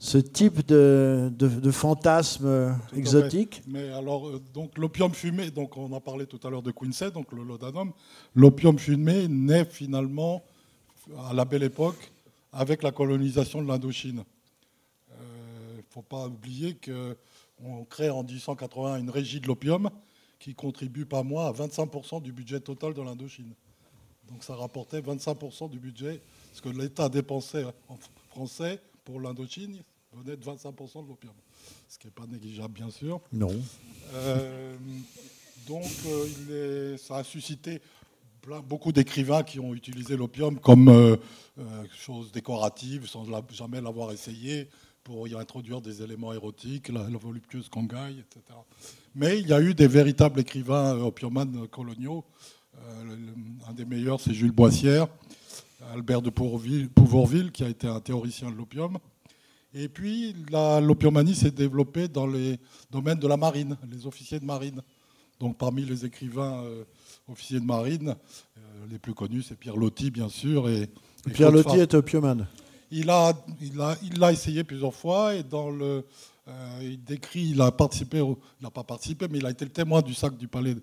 ce type de, de, de fantasme euh, Tout exotique. Mais alors, euh, donc l'opium fumé, donc on a parlé tout à l'heure de Quincy, donc le laudanum. L'opium fumé naît finalement à la belle époque avec la colonisation de l'Indochine. Il ne faut pas oublier qu'on crée en 1880 une régie de l'opium qui contribue pas moins à 25% du budget total de l'Indochine. Donc ça rapportait 25% du budget, ce que l'État dépensait en français pour l'Indochine venait de 25% de l'opium, ce qui n'est pas négligeable bien sûr. Non. Euh, donc, euh, il est- ça a suscité plein- beaucoup d'écrivains qui ont utilisé l'opium comme euh, chose décorative, sans la- jamais l'avoir essayé, pour y introduire des éléments érotiques, la, la voluptueuse congaille, etc. Mais il y a eu des véritables écrivains opiomanes coloniaux. Euh, un des meilleurs, c'est Jules Boissière, Albert de Pouvourville, qui a été un théoricien de l'opium. Et puis, la- l'opiomanie s'est développée dans les domaines de la marine, les officiers de marine. Donc, parmi les écrivains euh, officiers de marine, euh, les plus connus, c'est Pierre Loti, bien sûr. Et, et Pierre Farr. est opiomane. Il a, il a, il l'a essayé plusieurs fois et dans le, euh, il décrit, il a participé, il n'a pas participé, mais il a été le témoin du sac du palais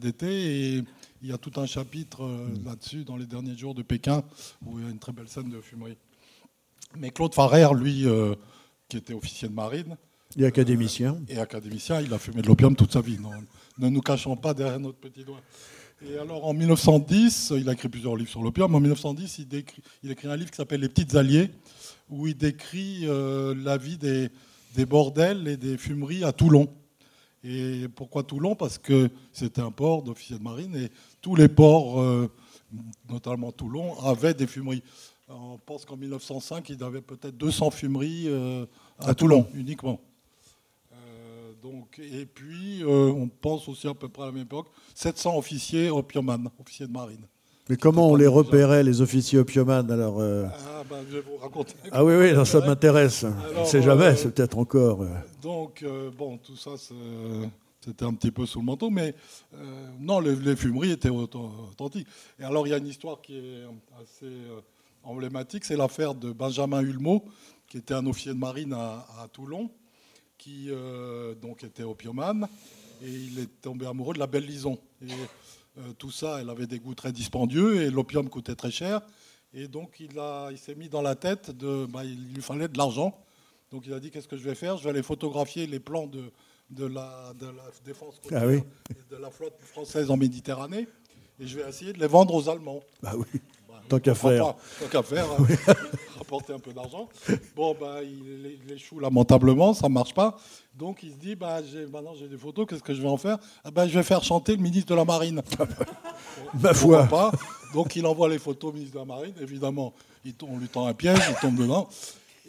d'été et il y a tout un chapitre euh, là-dessus dans les derniers jours de Pékin où il y a une très belle scène de fumerie. Mais Claude Farrer, lui, euh, qui était officier de marine est académicien. et académicien, il a fumé de l'opium toute sa vie. Non, ne nous cachons pas derrière notre petit doigt. Et alors en 1910, il a écrit plusieurs livres sur l'opium. En 1910, il, décrit- il écrit un livre qui s'appelle Les Petites Alliées, où il décrit euh, la vie des, des bordels et des fumeries à Toulon. Et pourquoi Toulon? Parce que c'était un port d'officiers de marine et tous les ports, euh, notamment Toulon, avaient des fumeries. On pense qu'en 1905, il y avait peut-être 200 fumeries euh, à, À Toulon, uniquement. Euh, donc, et puis, on pense aussi à peu près à la même époque, 700 officiers opiumanes, officiers de marine. Mais comment on les repérait, les officiers opiomanes alors euh, Ah, ben, je vais vous raconter. Ah oui, oui, non, ça m'intéresse. On ne sait jamais, euh, c'est peut-être encore. Donc, euh, bon, tout ça, c'est- c'était un petit peu sous le manteau, mais euh, non, les, fumeries étaient auth- authentiques. Et alors, il y a une histoire qui est assez euh, emblématique, c'est l'affaire de Benjamin Hulmeau, qui était un officier de marine à, Toulon, qui euh, donc était opiumane, et il est tombé amoureux de la belle Lison. Et tout ça, elle avait des goûts très dispendieux, et l'opium coûtait très cher. Et donc, il, il s'est mis dans la tête, de, bah, il lui fallait de l'argent. Donc il a dit qu'est-ce que je vais faire? Je vais aller photographier les plans de de la, de la défense Ah côtière oui. et de la flotte française en Méditerranée. Et je vais essayer de les vendre aux Allemands. Bah oui. Bah, Tant qu'à faire. pas, Tant qu'à faire, rapporter un peu d'argent. Bon, bah, il, il échoue lamentablement, ça ne marche pas. Donc il se dit, bah, j'ai- maintenant j'ai des photos, qu'est-ce que je vais en faire? Ah, bah, Je vais faire chanter le ministre de la Marine. Ma Pourquoi foi. pas? Donc il envoie les photos au ministre de la Marine. Évidemment, il on lui tend un piège, il tombe dedans.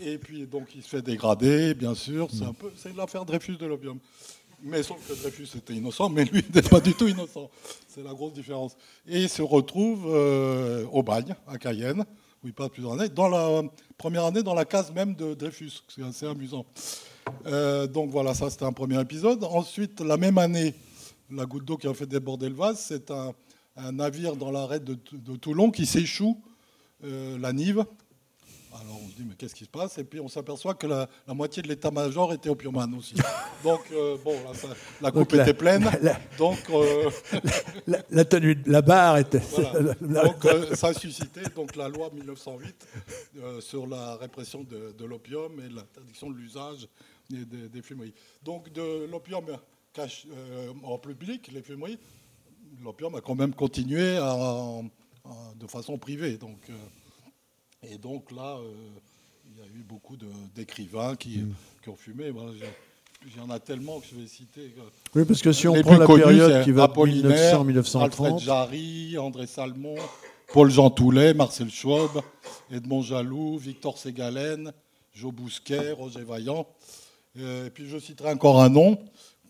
Et puis donc il se fait dégrader, bien sûr. C'est un peu, c'est l'affaire Dreyfus de l'opium. Mais sauf que Dreyfus était innocent, mais lui n'est pas du tout innocent. C'est la grosse différence. Et il se retrouve euh, au bagne, à Cayenne, où il passe plusieurs années, dans la première année dans la case même de Dreyfus. C'est assez amusant. Euh, donc voilà, ça c'était un premier épisode. Ensuite, la même année, la goutte d'eau qui a fait déborder le vase, c'est un, un navire dans l'arrêt de, de Toulon qui s'échoue, euh, la Nive. Alors on se dit, mais qu'est-ce qui se passe? Et puis on s'aperçoit que la, la moitié de l'état-major était opiumane aussi. Donc, euh, bon, là, ça- la coupe Donc, la- était pleine. la- Donc, euh, La, tenue, de- la barre était. voilà. Donc, euh, ça a suscité donc, la loi 1908 euh, sur la répression de, de l'opium et l'interdiction de l'usage des, des- des fumeries. Donc de l'opium cache, en public, les fumeries, l'opium a quand même continué à- à- de façon privée. Donc, et donc là, euh, il y a eu beaucoup d'écrivains qui, qui ont fumé. Voilà, Il y en a tellement que je vais citer. Oui, parce que si on les prend la connus, période qui va de Apollinaire, 1900 Alfred 1930, Jarry, André Salmon, Paul Jean Toulet, Marcel Schwab, Edmond Jaloux, Victor Ségalen, Jo Bousquet, Roger Vaillant. Euh, Et puis je citerai encore un nom,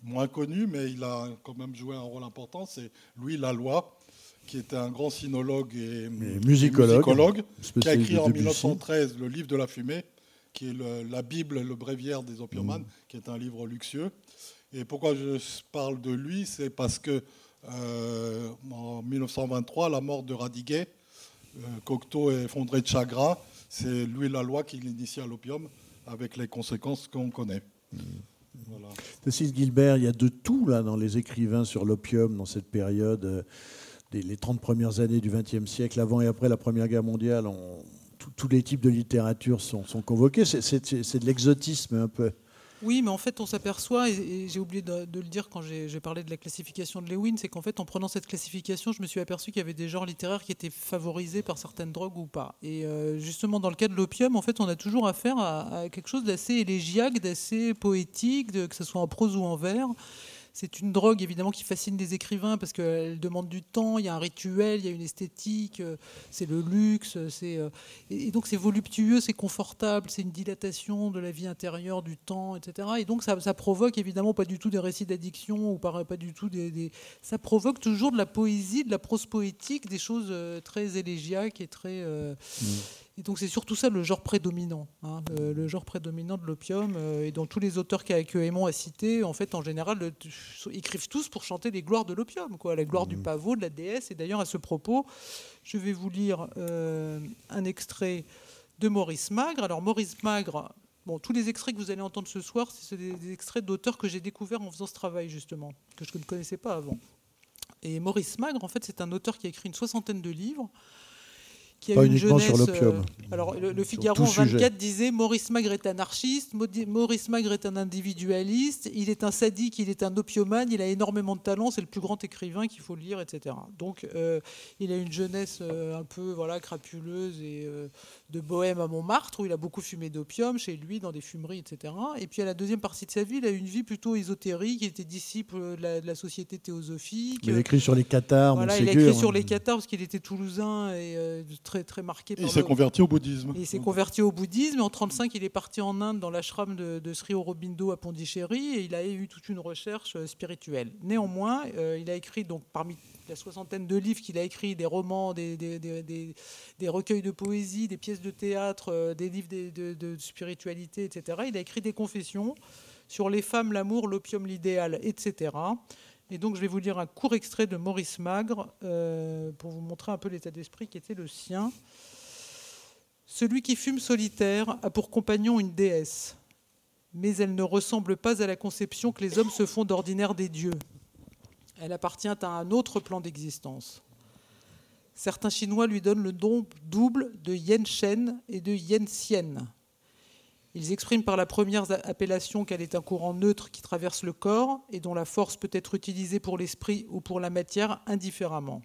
moins connu, mais il a quand même joué un rôle important, c'est Louis Laloy, qui était un grand sinologue et, musicologue, qui a écrit en Debussy. 1913 le livre de la fumée, qui est le- la Bible, le bréviaire des opiomanes, Mm. qui est un livre luxueux. Et pourquoi je parle de lui C'est parce que euh, en 1923, la mort de Radiguet, euh, Cocteau est effondré de chagrin, c'est Louis Laloy qui l'initie à l'opium, avec les conséquences qu'on connaît. Voilà. Cécile Gilbert, il y a de tout là dans les écrivains sur l'opium dans cette période, euh, les 30 premières années du XXe siècle, avant et après la Première Guerre mondiale. tous les types de littérature sont, convoqués. C'est- de l'exotisme un peu. Oui, mais en fait, on s'aperçoit, et, j'ai oublié de, le dire quand j'ai parlé de la classification de Lewin, c'est qu'en fait, en prenant cette classification, je me suis aperçu qu'il y avait des genres littéraires qui étaient favorisés par certaines drogues ou pas. Et euh, justement, dans le cas de l'opium, en fait, on a toujours affaire à, quelque chose d'assez élégiaque, d'assez poétique, que ce soit en prose ou en vers. C'est une drogue évidemment qui fascine les écrivains parce qu'elle demande du temps, il y a un rituel, il y a une esthétique, euh, c'est le luxe, c'est euh, et, donc c'est voluptueux, c'est confortable, c'est une dilatation de la vie intérieure, du temps, etc. Et donc ça, provoque évidemment pas du tout des récits d'addiction ou pas, du tout des, des- ça provoque toujours de la poésie, de la prose poétique, des choses euh, très élégiaques et très euh, et donc c'est surtout ça le genre prédominant, hein, le, le genre prédominant de l'opium, euh, et dont tous les auteurs que, que Aymon a cités, en fait, en général, le- écrivent tous pour chanter les gloires de l'opium, quoi, la gloire du pavot, de la déesse. Et d'ailleurs, à ce propos, je vais vous lire euh, un extrait de Maurice Magre. Alors Maurice Magre, bon, tous les extraits que vous allez entendre ce soir, c'est des extraits d'auteurs que j'ai découverts en faisant ce travail justement, que je ne connaissais pas avant. Et Maurice Magre, en fait, c'est un auteur qui a écrit une soixantaine de livres. Qui a Pas eu une uniquement sur l'opium. euh, alors, le, Figaro en sujet. 24 disait Maurice Magre est anarchiste, Maurice Magre est un individualiste, il est un sadique, il est un opiomane, il a énormément de talent, c'est le plus grand écrivain qu'il faut lire, etc. Donc, euh, il a une jeunesse euh, un peu voilà, crapuleuse et de bohème à Montmartre, où il a beaucoup fumé d'opium chez lui, dans des fumeries, etc. Et puis, à la deuxième partie de sa vie, il a eu une vie plutôt ésotérique, il était disciple de la, de la société théosophique. Il a écrit sur les Qatars, Voilà, il a écrit sur hein. les Qatars parce qu'il était toulousain et euh, très, très marqué Et par il s'est converti au bouddhisme. et il s'est converti au bouddhisme. Et en 35, il est parti en Inde dans l'ashram de, de Sri Aurobindo à Pondichéry et il a eu toute une recherche euh, spirituelle. Néanmoins, euh, il a écrit donc parmi la soixantaine de livres qu'il a écrit, des romans, des, des, des- des- des recueils de poésie, des pièces de théâtre, euh, des livres de, spiritualité, etc. Il a écrit des confessions sur les femmes, l'amour, l'opium, l'idéal, etc. Et donc, je vais vous lire un court extrait de Maurice Magre euh, pour vous montrer un peu l'état d'esprit qui était le sien. Celui qui fume solitaire a pour compagnon une déesse, mais elle ne ressemble pas à la conception que les hommes se font d'ordinaire des dieux. Elle appartient à un autre plan d'existence. Certains Chinois lui donnent le nom double de Yen Shen et de Yen. Ils expriment par la première appellation qu'elle est un courant neutre qui traverse le corps et dont la force peut être utilisée pour l'esprit ou pour la matière indifféremment.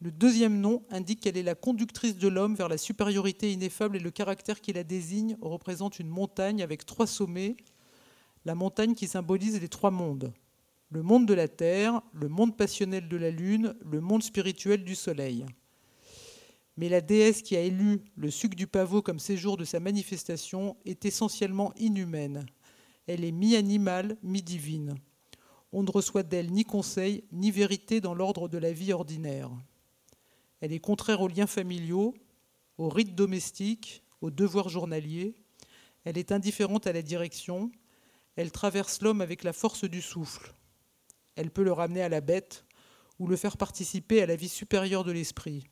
Le deuxième nom indique qu'elle est la conductrice de l'homme vers la supériorité ineffable et le caractère qui la désigne représente une montagne avec trois sommets, la montagne qui symbolise les trois mondes. Le monde de la terre, le monde passionnel de la lune, le monde spirituel du soleil. Mais la déesse qui a élu le suc du pavot comme séjour de sa manifestation est essentiellement inhumaine. Elle est mi-animale, mi-divine. On ne reçoit d'elle ni conseil, ni vérité dans l'ordre de la vie ordinaire. Elle est contraire aux liens familiaux, aux rites domestiques, aux devoirs journaliers. Elle est indifférente à la direction. Elle traverse l'homme avec la force du souffle. Elle peut le ramener à la bête ou le faire participer à la vie supérieure de l'esprit.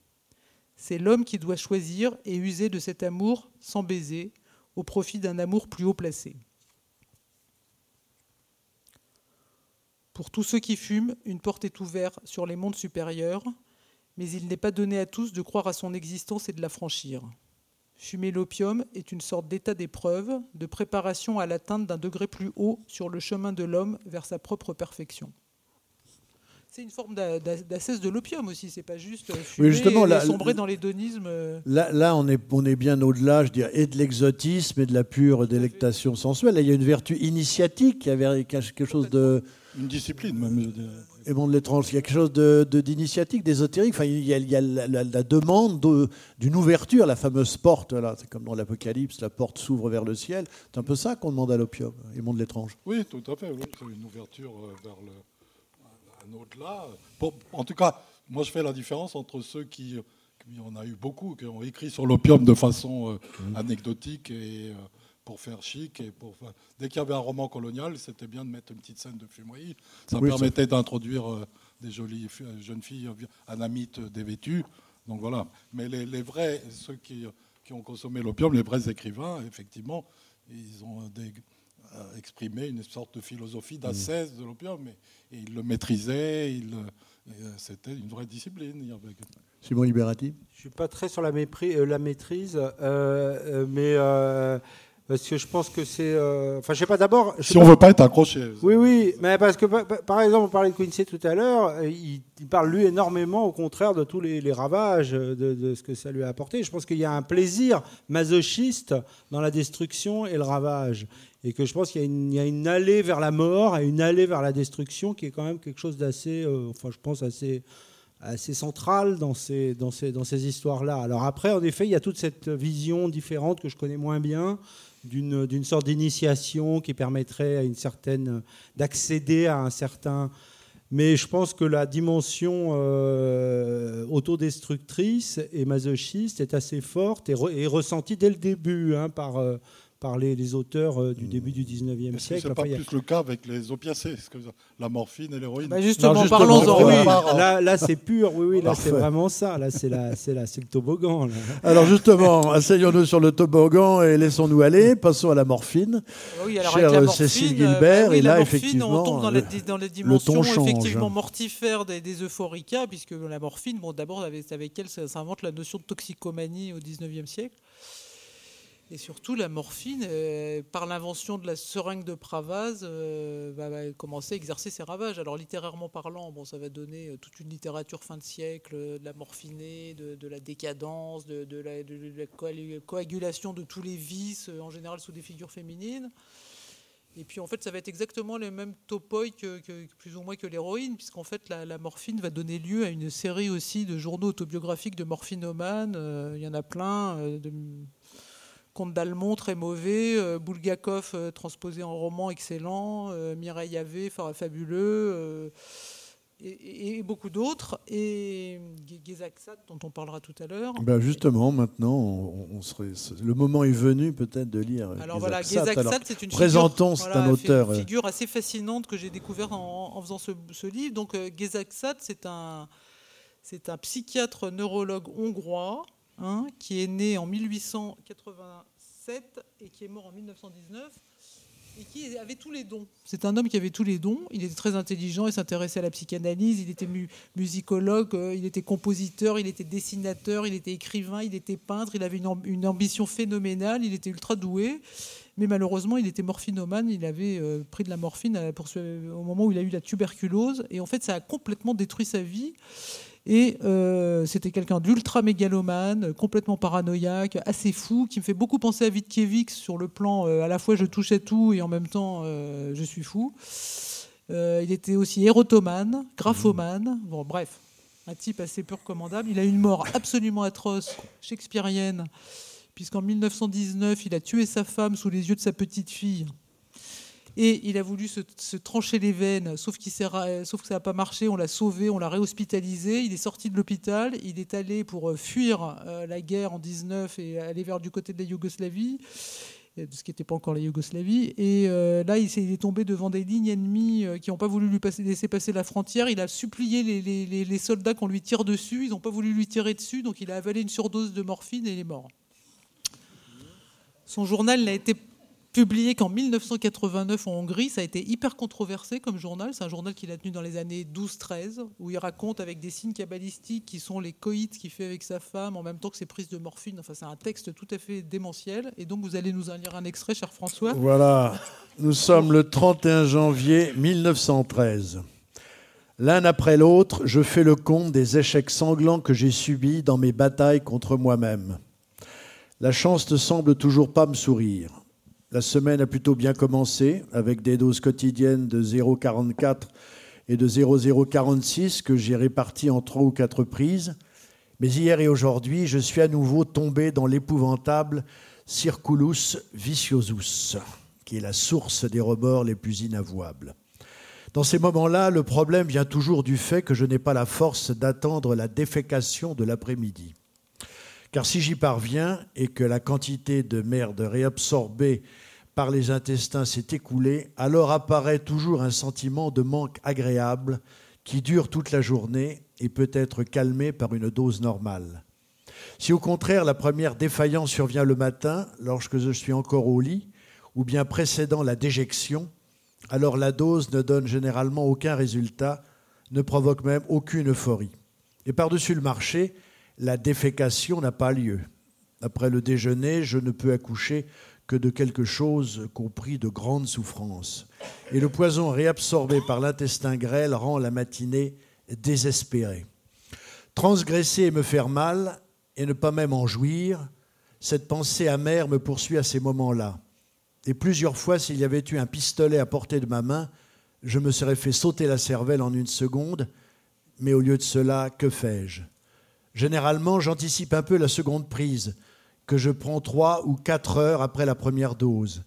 C'est l'homme qui doit choisir et user de cet amour sans baiser, au profit d'un amour plus haut placé. Pour tous ceux qui fument, une porte est ouverte sur les mondes supérieurs, mais il n'est pas donné à tous de croire à son existence et de la franchir. Fumer l'opium est une sorte d'état d'épreuve, de préparation à l'atteinte d'un degré plus haut sur le chemin de l'homme vers sa propre perfection. C'est une forme d'assesse de l'opium aussi, c'est pas juste euh, fumer Oui, justement, et là- sombrer dans l'hédonisme. euh. Là, là on, est, on est bien au-delà, je dirais, et de l'exotisme et de la pure délectation sensuelle. Là, il y a une vertu initiatique, il y avait quelque chose de. Une discipline, même. Et bon, de l'étrange, il y a quelque chose de- de- d'initiatique, d'ésotérique. Enfin, il y a, il y a la, la- la demande de- d'une ouverture, la fameuse porte. Là, c'est comme dans l'Apocalypse, la porte s'ouvre vers le ciel. C'est un peu ça qu'on demande à l'opium, et monde de l'étrange. Oui, tout à fait. Oui. C'est une ouverture euh, vers le, au-delà. En tout cas, moi, je fais la différence entre ceux qui, qui- on a eu beaucoup, qui ont écrit sur l'opium de façon euh, anecdotique et euh, pour faire chic. Et pour, enfin, dès qu'il y avait un roman colonial, c'était bien de mettre une petite scène de fumoirie. Ça Oui, permettait d'introduire euh, des jolies jeunes filles anamites dévêtues. Donc voilà. Mais les, les vrais, ceux qui, qui ont consommé l'opium, les vrais écrivains, effectivement, ils ont des, exprimé une sorte de philosophie d'ascèse de l'opium. Et, et ils le maîtrisaient, ils, euh, euh, c'était une vraie discipline. Il Simon Liberati Je suis pas très sur la, mépris- euh, la maîtrise, euh, mais euh, parce que je pense que c'est. euh, Enfin, je sais pas. D'abord, Si on pas- veut pas être accroché. Oui, oui, mais parce que par- exemple, on parlait de Quincy tout à l'heure, il, il parle lui énormément au contraire de tous les, les ravages, de, de ce que ça lui a apporté. Je pense qu'il y a un plaisir masochiste dans la destruction et le ravage. Et que je pense qu'il y, a une- allée vers la mort et une allée vers la destruction qui est quand même quelque chose d'assez, euh, enfin, je pense, assez assez central dans ces, dans ces, dans ces histoires-là. Alors après, en effet, il y a toute cette vision différente que je connais moins bien d'une sorte d'initiation qui permettrait à une certaine d'accéder à un certain mais je pense que la dimension euh, autodestructrice et masochiste est assez forte et ressentie dès le début hein, par, euh, par les, les auteurs euh, du début du 19e Est-ce que siècle. c'est pas a- plus le cas avec les opiacés La morphine et l'héroïne Bah, justement, parlons-en. oui. Là, là c'est pur, oui, oui, là c'est vraiment ça. Là, c'est la, c'est la, c'est le toboggan. là. Alors justement, asseyons-nous sur le toboggan et laissons-nous aller. Passons à la morphine. Ah Oui, alors Chère avec la morphine, Cécile euh, Gilbert, bah oui, et la là, morphine, effectivement, on tombe dans, le- la, dans les dimensions ton change. effectivement mortifères des, des euphoricas, puisque la morphine, bon, d'abord, avec, avec elle, ça, ça invente la notion de toxicomanie au 19e siècle. Et surtout, la morphine, euh, par l'invention de la seringue de Pravaz, euh, va, commencer à exercer ses ravages. Alors, littérairement parlant, bon, ça va donner euh, toute une littérature fin de siècle, de la morphinée, de, la décadence, de, la, coagulation de tous les vices, en général sous des figures féminines. Et puis en fait, ça va être exactement les mêmes topoi que, plus ou moins que l'héroïne, puisqu'en fait, la, la morphine va donner lieu à une série aussi de journaux autobiographiques de morphinomanes. Il y en a plein. Comte d'Almont, très mauvais. euh, Bulgakov, euh, transposé en roman, excellent. euh, Mireille fa- fabuleux. euh, et, beaucoup d'autres. Et Gezaksat, dont on parlera tout à l'heure. Ben justement, maintenant, on, on serait, le moment est venu peut-être de lire. Alors voilà, Gezaksat. C'est une présentons, figure, voilà, un auteur, euh, figure assez fascinante que j'ai découvert en, en faisant ce, ce livre. Donc euh, Gezaksat, c'est un, c'est un psychiatre neurologue hongrois hein, qui est né en 1887 et qui est mort en 1919 et qui avait tous les dons. C'est un homme qui avait tous les dons. Il était très intelligent, il s'intéressait à la psychanalyse, il était musicologue, euh, il était compositeur, il était dessinateur, il était écrivain, il était peintre, il avait une, ambition phénoménale, il était ultra doué. Mais malheureusement, il était morphinomane, il avait euh, pris de la morphine au moment où il a eu la tuberculose. Et en fait, ça a complètement détruit sa vie. Et euh, c'était quelqu'un d'ultra mégalomane, complètement paranoïaque, assez fou, qui me fait beaucoup penser à Vitkiewicz sur le plan euh, à la fois je touchais tout et en même temps euh, je suis fou. il était aussi érotomane, graphomane, bon bref, un type assez peu recommandable. Il a une mort absolument atroce, shakespearienne, puisqu'en 1919 il a tué sa femme sous les yeux de sa petite fille et il a voulu se, trancher les veines, sauf, que ça n'a pas marché. On l'a sauvé, on l'a réhospitalisé. Il est sorti de l'hôpital. Il est allé pour euh, fuir euh, la guerre en 19 et aller vers du côté de la Yougoslavie, ce qui n'était pas encore la Yougoslavie. Et euh, là, il, est, tombé devant des lignes ennemies qui n'ont pas voulu lui laisser passer la frontière. Il a supplié les, les soldats qu'on lui tire dessus. Ils n'ont pas voulu lui tirer dessus, donc il a avalé une surdose de morphine et il est mort. Son journal n'a été publié qu'en 1989 en Hongrie. Ça a été hyper controversé comme journal. C'est un journal qu'il a tenu dans les années 12-13, où il raconte avec des signes cabalistiques qui sont les coïts qu'il fait avec sa femme en même temps que ses prises de morphine. Enfin, c'est un texte tout à fait démentiel. Et donc, vous allez nous en lire un extrait, cher François. Voilà. Nous sommes le 31 janvier 1913. L'un après l'autre, je fais le compte des échecs sanglants que j'ai subis dans mes batailles contre moi-même. La chance ne semble toujours pas me sourire. La semaine a plutôt bien commencé avec des doses quotidiennes de 0,44 et de 0,046 que j'ai réparties en trois ou quatre prises. Mais hier et aujourd'hui, je suis à nouveau tombé dans l'épouvantable circulus viciosus, qui est la source des remords les plus inavouables. Dans ces moments-là, le problème vient toujours du fait que je n'ai pas la force d'attendre la défécation de l'après-midi. Car si j'y parviens et que la quantité de merde réabsorbée par les intestins s'est écoulée, alors apparaît toujours un sentiment de manque agréable qui dure toute la journée et peut être calmé par une dose normale. Si au contraire la première défaillance survient le matin, lorsque je suis encore au lit, ou bien précédant la déjection, alors la dose ne donne généralement aucun résultat, ne provoque même aucune euphorie. Et par-dessus le marché, la défécation n'a pas lieu. Après le déjeuner, je ne peux accoucher de quelque chose compris de grandes souffrances. Et le poison réabsorbé par l'intestin grêle rend la matinée désespérée. Transgresser et me faire mal, et ne pas même en jouir, cette pensée amère me poursuit à ces moments-là. Et plusieurs fois, s'il y avait eu un pistolet à portée de ma main, je me serais fait sauter la cervelle en une seconde, mais au lieu de cela, que fais-je? Généralement, j'anticipe un peu la seconde prise, que je prends trois ou quatre heures après la première dose.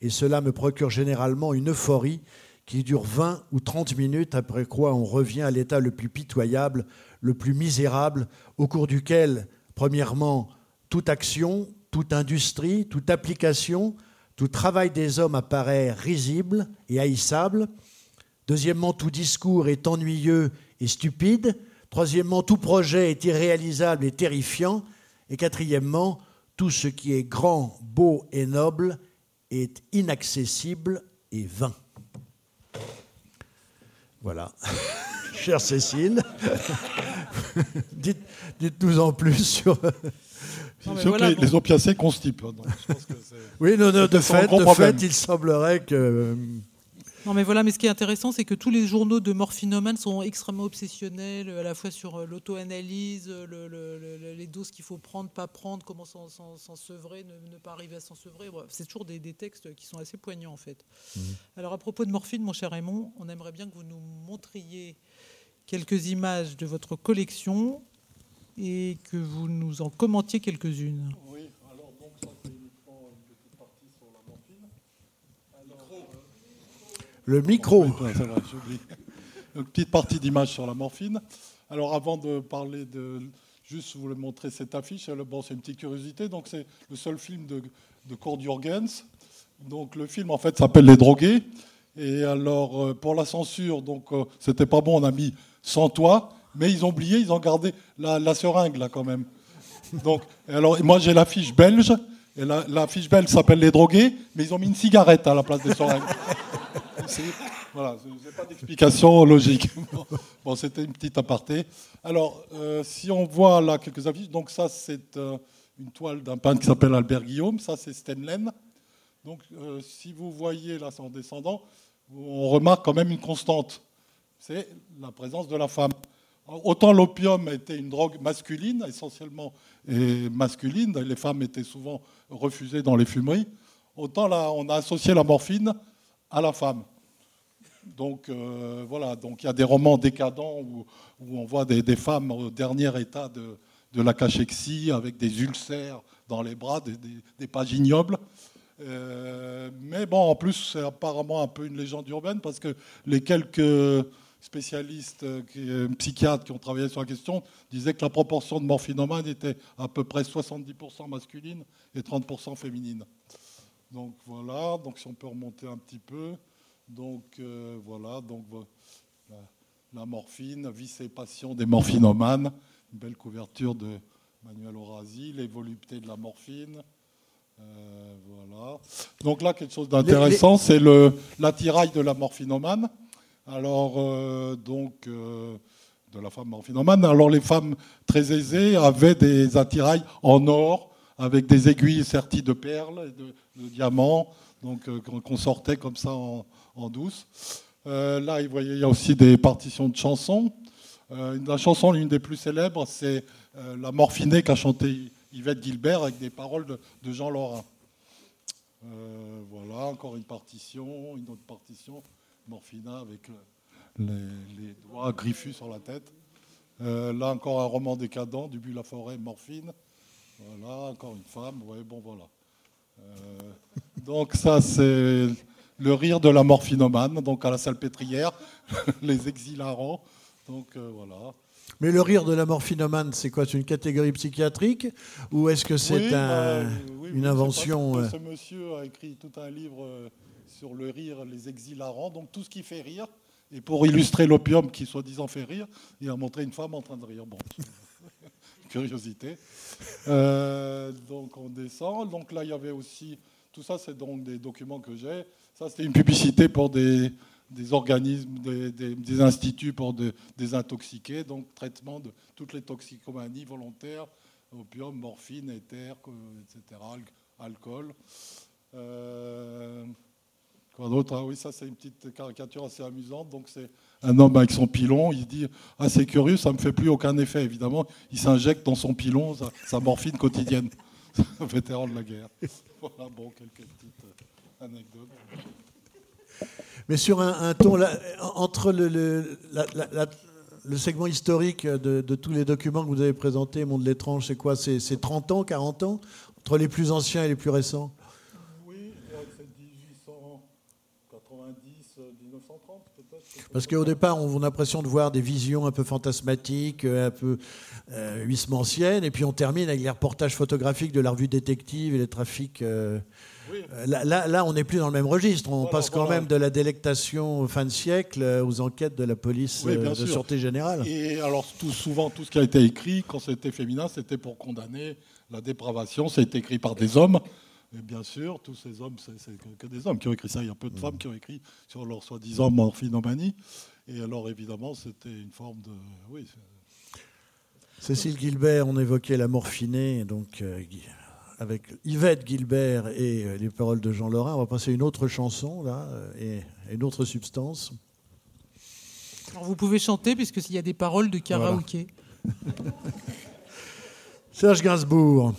Et cela me procure généralement une euphorie qui dure 20 ou 30 minutes, après quoi on revient à l'état le plus pitoyable, le plus misérable, au cours duquel, premièrement, toute action, toute industrie, toute application, tout travail des hommes apparaît risible et haïssable. Deuxièmement, tout discours est ennuyeux et stupide. Troisièmement, tout projet est irréalisable et terrifiant. Et quatrièmement, tout ce qui est grand, beau et noble est inaccessible et vain. Voilà. Chère Cécile, dites, nous en plus sur. les, opiacés constipent. Hein, oui, non, de, fait, de fait, il semblerait que non, mais voilà, mais ce qui est intéressant, c'est que tous les journaux de morphinomanes sont extrêmement obsessionnels, à la fois sur euh, l'auto-analyse, les doses qu'il faut prendre, pas prendre, comment s'en sevrer, ne, pas arriver à s'en sevrer. c'est toujours des, textes qui sont assez poignants, en fait. Mmh. Alors, à propos de morphine, mon cher Raymond, on aimerait bien que vous nous montriez quelques images de votre collection et que vous nous en commentiez quelques-unes. Le micro. Une petite partie d'image sur la morphine. Alors avant de parler de... Juste vous montrer cette affiche. Bon, c'est une petite curiosité. Donc c'est le seul film de, de Kurt Jürgens. Donc le film en fait s'appelle Les Drogués. Et alors euh, pour la censure, donc euh, c'était pas bon. On a mis sans toi, mais ils ont oublié, ils ont gardé la, seringue là quand même. Donc alors moi j'ai l'affiche belge Et la, la fiche belle s'appelle Les Drogués, mais ils ont mis une cigarette à la place des seringues. Voilà, je n'ai pas d'explication logique. Bon, c'était une petite aparté. Alors, euh, si on voit là quelques affiches, donc ça, c'est euh, une toile d'un peintre qui s'appelle Albert Guillaume. Ça, c'est Stenlen. Donc, euh, si vous voyez là, en descendant, on remarque quand même une constante. C'est la présence de la femme. Autant l'opium était une drogue masculine, essentiellement masculine, les femmes étaient souvent refusées dans les fumeries, autant là, on a associé la morphine à la femme. Donc euh, voilà, donc il y a des romans décadents où, on voit des, femmes au dernier état de, la cachexie avec des ulcères dans les bras, des, pages ignobles. Euh, mais bon, en plus, c'est apparemment un peu une légende urbaine parce que les quelques spécialistes, euh, psychiatres qui ont travaillé sur la question disaient que la proportion de morphinomanes était à peu près 70% masculine et 30% féminine. Donc voilà, donc si on peut remonter un petit peu. Donc euh, voilà, donc la, la morphine, vice et passion des morphinomanes, une belle couverture de Manuel Orasi, les voluptés de la morphine. Euh, voilà. Donc là, quelque chose d'intéressant, c'est le l'attirail de la morphinomane. Alors, euh, donc, euh, de la femme morphinomane. Alors, les femmes très aisées avaient des attirails en or, avec des aiguilles serties de perles de, de diamants, donc euh, qu'on sortait comme ça en, douce. Euh, là, il y a aussi des partitions de chansons. Euh, la chanson, l'une des plus célèbres, c'est La Morphinée qu'a chanté Yvette Gilbert avec des paroles de, Jean Lorrain. Voilà, encore une partition, une autre partition, Morphina avec le- les, les doigts griffus sur la tête. Là, encore un roman décadent, Dubu la forêt, Morphine. Voilà, encore une femme. Ouais, bon, voilà. Euh, donc, ça, c'est le rire de la morphinomane, donc à la salpêtrière, les exhilarants. Donc, euh, voilà. Mais le rire de la morphinomane, c'est quoi? C'est une catégorie psychiatrique? Ou est-ce que c'est Oui, un- bah, oui, une invention euh, Ce monsieur a écrit tout un livre sur le rire, les exhilarants, donc tout ce qui fait rire. Et pour illustrer l'opium qui soi-disant fait rire, il a montré une femme en train de rire. Bon, curiosité. Euh, donc on descend. Donc là, il y avait aussi. Tout ça, c'est donc des documents que j'ai. Ça, c'était une publicité pour des, des organismes, des, des- des instituts pour de- désintoxiquer, donc traitement de toutes les toxicomanies volontaires, opium, morphine, éther, etc., al- alcool. Euh, quoi d'autre Ah oui, ça c'est une petite caricature assez amusante. Donc c'est un homme avec son pilon. Il dit Ah, c'est curieux, ça me fait plus aucun effet. Évidemment, il s'injecte dans son pilon sa, morphine quotidienne. Vétéran de la guerre. Voilà, bon, quelques petites euh, anecdotes. Mais sur un, ton, là, entre le, le- segment historique de, tous les documents que vous avez présentés, Monde de l'étrange, c'est quoi? C'est 30 ans, 40 ans? Entre les plus anciens et les plus récents Oui, c'est 1890, 1930 peut-être. Parce qu'au départ, on a l'impression de voir des visions un peu fantasmatiques, euh, un peu euh, et puis on termine avec les reportages photographiques de la revue détective et les trafics. euh, Oui. euh, Là, là, là, on n'est plus dans le même registre. On Voilà, passe quand voilà. même de la délectation fin de siècle aux enquêtes de la police Oui, de sûr. sûreté générale. Et alors, tout, souvent, tout ce qui a été écrit, quand c'était féminin, c'était pour condamner la dépravation. C'est écrit par des hommes. Et bien sûr, tous ces hommes, c'est que, que des hommes qui ont écrit ça. Il y a peu de femmes qui ont écrit sur leur soi-disant morphinomanie. Et alors, évidemment, c'était une forme de. Oui, Cécile Gilbert, on évoquait la morphinée, donc euh, avec Yvette Gilbert et euh, les paroles de Jean Lorrain. On va passer à une autre chanson là euh, et et une autre substance. Alors vous pouvez chanter puisqu'il y a des paroles de karaoké. Serge Gainsbourg.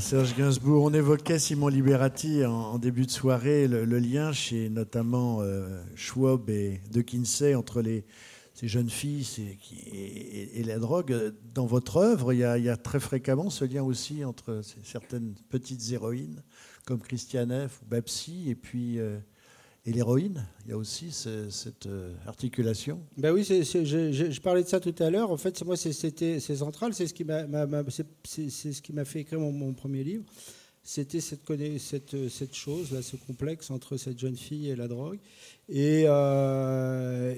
Serge Gainsbourg. On évoquait Simon Liberati en, début de soirée, le, lien chez notamment euh, Schwab et De Kinsey entre ces jeunes filles et, la drogue. Dans votre œuvre, il y, a, très fréquemment ce lien aussi entre certaines petites héroïnes comme Christiane F. ou Babsi et puis euh, et l'héroïne. Il y a aussi ce- cette euh, articulation. Ben oui, je, parlais de ça tout à l'heure. En fait, moi, c'est- central. C'est ce qui m'a fait écrire mon, premier livre. C'était cette, chose, là, ce complexe entre cette jeune fille et la drogue. Et, euh,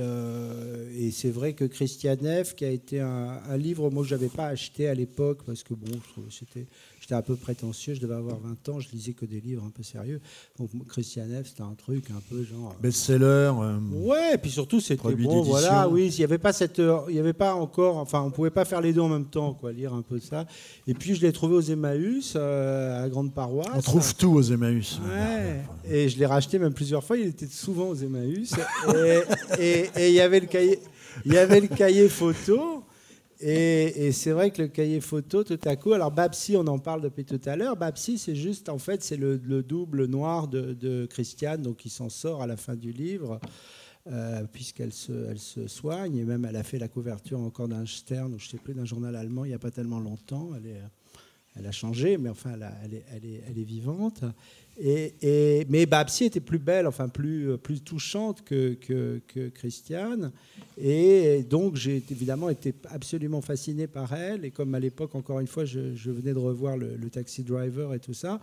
euh, et c'est vrai que Christiane F., qui a été un, livre moi, je n'avais pas acheté à l'époque, parce que bon, c'était- j'étais un peu prétentieux, je devais avoir 20 ans, je lisais que des livres un peu sérieux. Donc Christiane F., c'était un truc un peu genre... Best-seller. euh, Ouais, et puis surtout c'était bon, voilà, oui, il n'y avait pas cette, euh, il y avait pas encore, enfin, on pouvait pas faire les deux en même temps, quoi, lire un peu ça. Et puis je l'ai trouvé aux Emmaüs, euh, à la grande paroisse. on trouve tout aux Emmaüs. Ouais. Et je l'ai racheté même plusieurs fois. Il était souvent aux Emmaüs. Et il y avait le cahier, il y avait le cahier photo. Et, c'est vrai que le cahier photo, tout à coup, alors Babsi, on en parle depuis tout à l'heure. Babsi, c'est juste, en fait, c'est le, le double noir de, Christiane, donc il s'en sort à la fin du livre, euh, puisqu'elle se, soigne. Et même, elle a fait la couverture encore d'un Stern, ou je sais plus, d'un journal allemand, il n'y a pas tellement longtemps. Elle a changé, mais enfin, elle est vivante. Et, mais Babsi était plus belle, enfin plus, euh, plus touchante que, Christiane. Et donc j'ai évidemment été absolument fasciné par elle. Et comme à l'époque, encore une fois, je, venais de revoir le Taxi Driver et tout ça,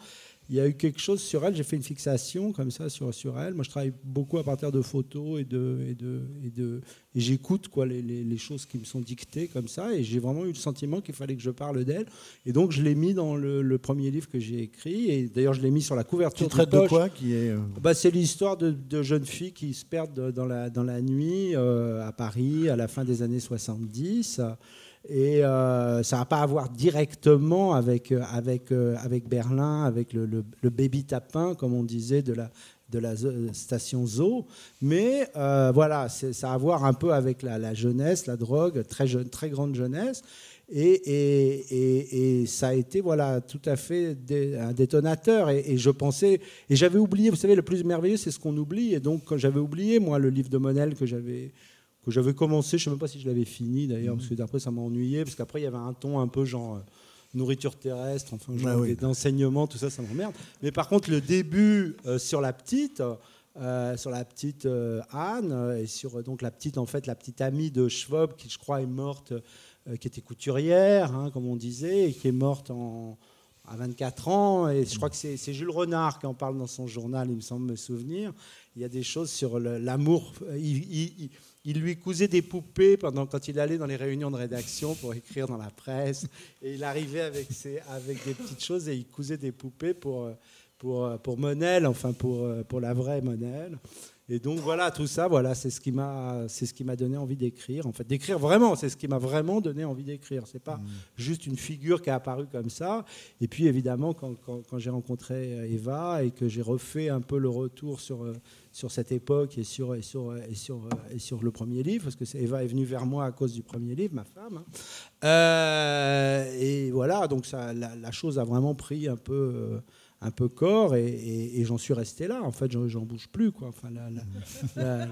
il y a eu quelque chose sur elle. J'ai fait une fixation comme ça sur, sur elle. Moi, je travaille beaucoup à partir de photos et de et de et de et j'écoute quoi les, les, les choses qui me sont dictées comme ça. Et j'ai vraiment eu le sentiment qu'il fallait que je parle d'elle. Et donc je l'ai mis dans le, le premier livre que j'ai écrit. Et d'ailleurs, je l'ai mis sur la couverture. traite de poche. quoi qui est, euh, Bah, c'est l'histoire de, de jeunes filles qui se perdent dans la, dans la nuit euh, à Paris à la fin des années 70. Et euh, ça n'a pas à voir directement avec, euh, avec, euh, avec Berlin, avec le, le- baby tapin, comme on disait, de la, de la station Zoo. Mais voilà, ça a à voir un peu avec la, jeunesse, la drogue, très, jeune, très grande jeunesse. Et, et, et- ça a été voilà tout à fait un détonateur. Et je pensais, et j'avais oublié, vous savez, le plus merveilleux, c'est ce qu'on oublie. Et donc, quand j'avais oublié, moi, le livre de Monel que j'avais que j'avais commencé, je ne sais même pas si je l'avais fini d'ailleurs, parce que d'après ça m'a ennuyé, parce qu'après il y avait un ton un peu genre euh, nourriture terrestre, enfin genre Ah oui. d'enseignement, tout ça, ça m'emmerde. Mais par contre, le début euh, sur la petite, euh, sur la petite euh, Anne, et sur donc la petite, en fait, la petite amie de Schwab, qui je crois est morte, qui était couturière, hein, comme on disait, et qui est morte en, à 24 ans. Et je crois que c'est Jules Renard qui en parle dans son journal, il me semble me souvenir. Il y a des choses sur l'amour. Il, lui cousait des poupées pendant quand il allait dans les réunions de rédaction pour écrire dans la presse. Et il arrivait avec, ses, avec des petites choses et il cousait des poupées pour, euh, pour, euh, pour Monel, enfin pour, euh, pour la vraie Monel. Et donc voilà, tout ça, voilà, c'est ce qui m'a, c'est ce qui m'a donné envie d'écrire. En fait, d'écrire vraiment, c'est ce qui m'a vraiment donné envie d'écrire. C'est pas juste une figure qui a apparu comme ça. Et puis évidemment, quand, quand- quand j'ai rencontré euh, Eva et que j'ai refait un peu le retour sur euh, sur cette époque et sur et sur et sur euh, et sur le premier livre, parce que Eva est venue vers moi à cause du premier livre, ma femme. hein. Euh, et voilà, donc ça, la, la chose a vraiment pris un peu. euh, un peu corps et, et- et j'en suis resté là. En fait, j'en, bouge plus. Quoi. Enfin, la- la- la-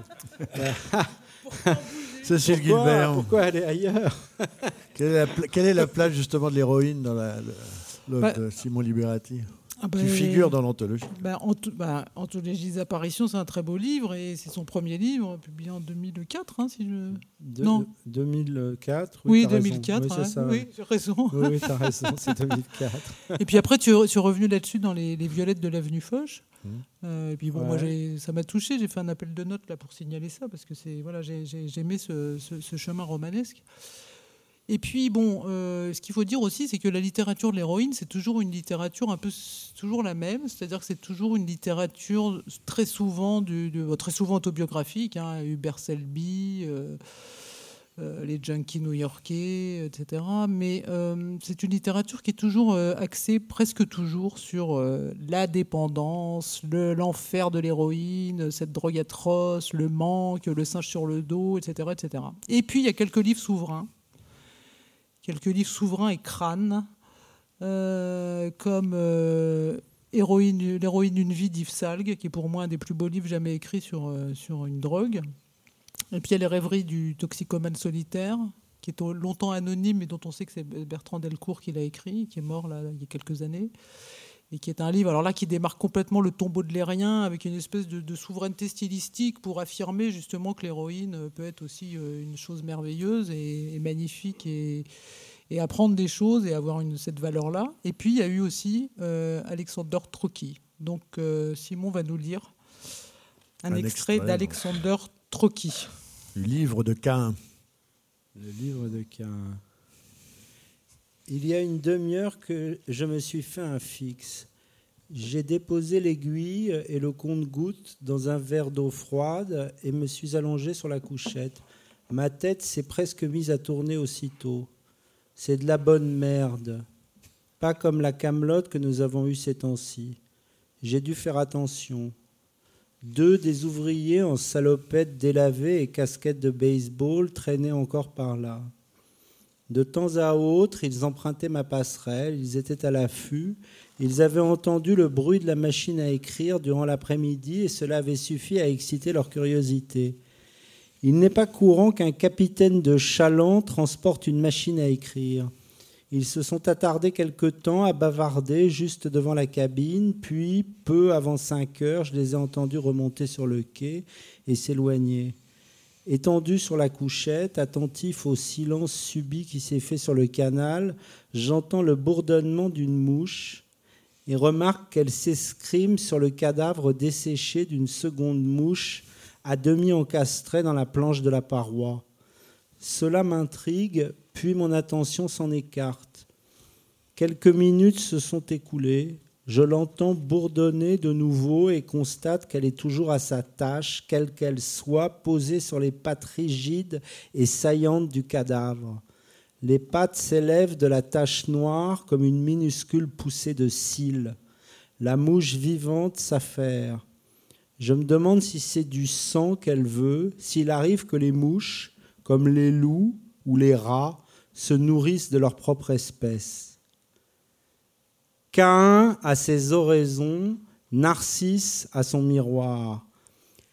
la- Cécile pourquoi, Gilbert. pourquoi aller ailleurs? Quelle est, la, pla- quelle est la place justement de l'héroïne dans la, le- l'œuvre Bah, de Simon Liberati? Ah bah, Qui figure dans l'anthologie. bah, bah, Anthologie des apparitions, c'est un très beau livre et c'est son premier livre, publié en 2004. hein, si je... De- Non. 2004 Oui, t'as raison. 2004. Oui, ça. Oui, j'ai raison. Oui, oui, t'as raison, c'est 2004. Et puis après, tu, tu es revenu là-dessus dans les, les violettes de l'avenue Foch. Euh, et puis bon, moi, Ouais. ça m'a touché. J'ai fait un appel de notes là pour signaler ça parce que c'est voilà, j'ai aimé ce, ce- ce chemin romanesque. Et puis bon, euh, ce qu'il faut dire aussi, c'est que la littérature de l'héroïne, c'est toujours une littérature un peu toujours la même, c'est-à-dire que c'est toujours une littérature très souvent de- très souvent autobiographique. Hein, Hubert Selby. euh, euh, les junkies new-yorkais, etc. Mais euh, c'est une littérature qui est toujours euh, axée, presque toujours, sur euh, la dépendance, le- l'enfer de l'héroïne, cette drogue atroce, le manque, le singe sur le dos, etc. etc. Et puis, il y a quelques livres souverains, quelques livres souverains et crânes, euh, comme euh, Héroïne- L'héroïne d'une vie d'Yves Salgue, qui est pour moi un des plus beaux livres jamais écrits sur, euh, une drogue. Et puis il y a Les rêveries du toxicomane solitaire, qui est longtemps anonyme, mais dont on sait que c'est Bertrand Delcourt qui l'a écrit, qui est mort il y a quelques années. Et qui est un livre, alors là, qui démarque complètement le tombeau de l'Aérien, avec une espèce de, de souveraineté stylistique pour affirmer justement que l'héroïne peut être aussi euh, une chose merveilleuse et, et magnifique et, et apprendre des choses et avoir une, cette valeur-là. Et puis, il y a eu aussi euh, Alexander Trocky. Donc, euh, Simon va nous lire un, Un extrait, extrait, d'Alexander Trocky. Du livre de Cain. Le livre de Cain. Il y a une demi-heure que je me suis fait un fixe. J'ai déposé l'aiguille et le compte-gouttes dans un verre d'eau froide et me suis allongé sur la couchette. Ma tête s'est presque mise à tourner aussitôt. C'est de la bonne merde. Pas comme la camelote que nous avons eue ces temps-ci. J'ai dû faire attention. Deux des ouvriers en salopette délavée et casquette de baseball traînaient encore par là. De temps à autre, ils empruntaient ma passerelle, ils étaient à l'affût, ils avaient entendu le bruit de la machine à écrire durant l'après-midi et cela avait suffi à exciter leur curiosité. Il n'est pas courant qu'un capitaine de chaland transporte une machine à écrire. Ils se sont attardés quelque temps à bavarder juste devant la cabine, puis, peu avant cinq heures, je les ai entendus remonter sur le quai et s'éloigner. Étendu sur la couchette, attentif au silence subit qui s'est fait sur le canal, j'entends le bourdonnement d'une mouche et remarque qu'elle s'escrime sur le cadavre desséché d'une seconde mouche à demi encastrée dans la planche de la paroi. Cela m'intrigue, puis mon attention s'en écarte. Quelques minutes se sont écoulées. Je l'entends bourdonner de nouveau et constate qu'elle est toujours à sa tâche, quelle qu'elle soit, posée sur les pattes rigides et saillantes du cadavre. Les pattes s'élèvent de la tache noire comme une minuscule poussée de cils. La mouche vivante s'affaire. Je me demande si c'est du sang qu'elle veut, s'il arrive que les mouches, comme les loups ou les rats, se nourrissent de leur propre espèce. Caïn a ses oraisons, Narcisse a son miroir.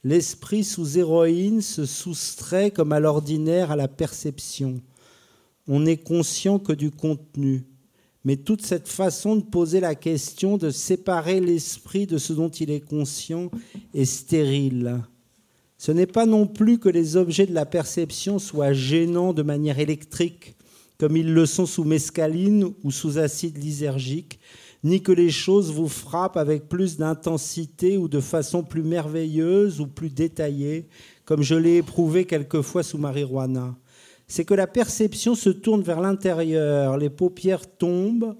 L'esprit sous héroïne se soustrait comme à l'ordinaire à la perception. On n'est conscient que du contenu. Mais toute cette façon de poser la question, de séparer l'esprit de ce dont il est conscient, est stérile. Ce n'est pas non plus que les objets de la perception soient gênants de manière électrique, comme ils le sont sous mescaline ou sous acide lysergique, ni que les choses vous frappent avec plus d'intensité ou de façon plus merveilleuse ou plus détaillée, comme je l'ai éprouvé quelquefois sous marijuana. C'est que la perception se tourne vers l'intérieur, les paupières tombent,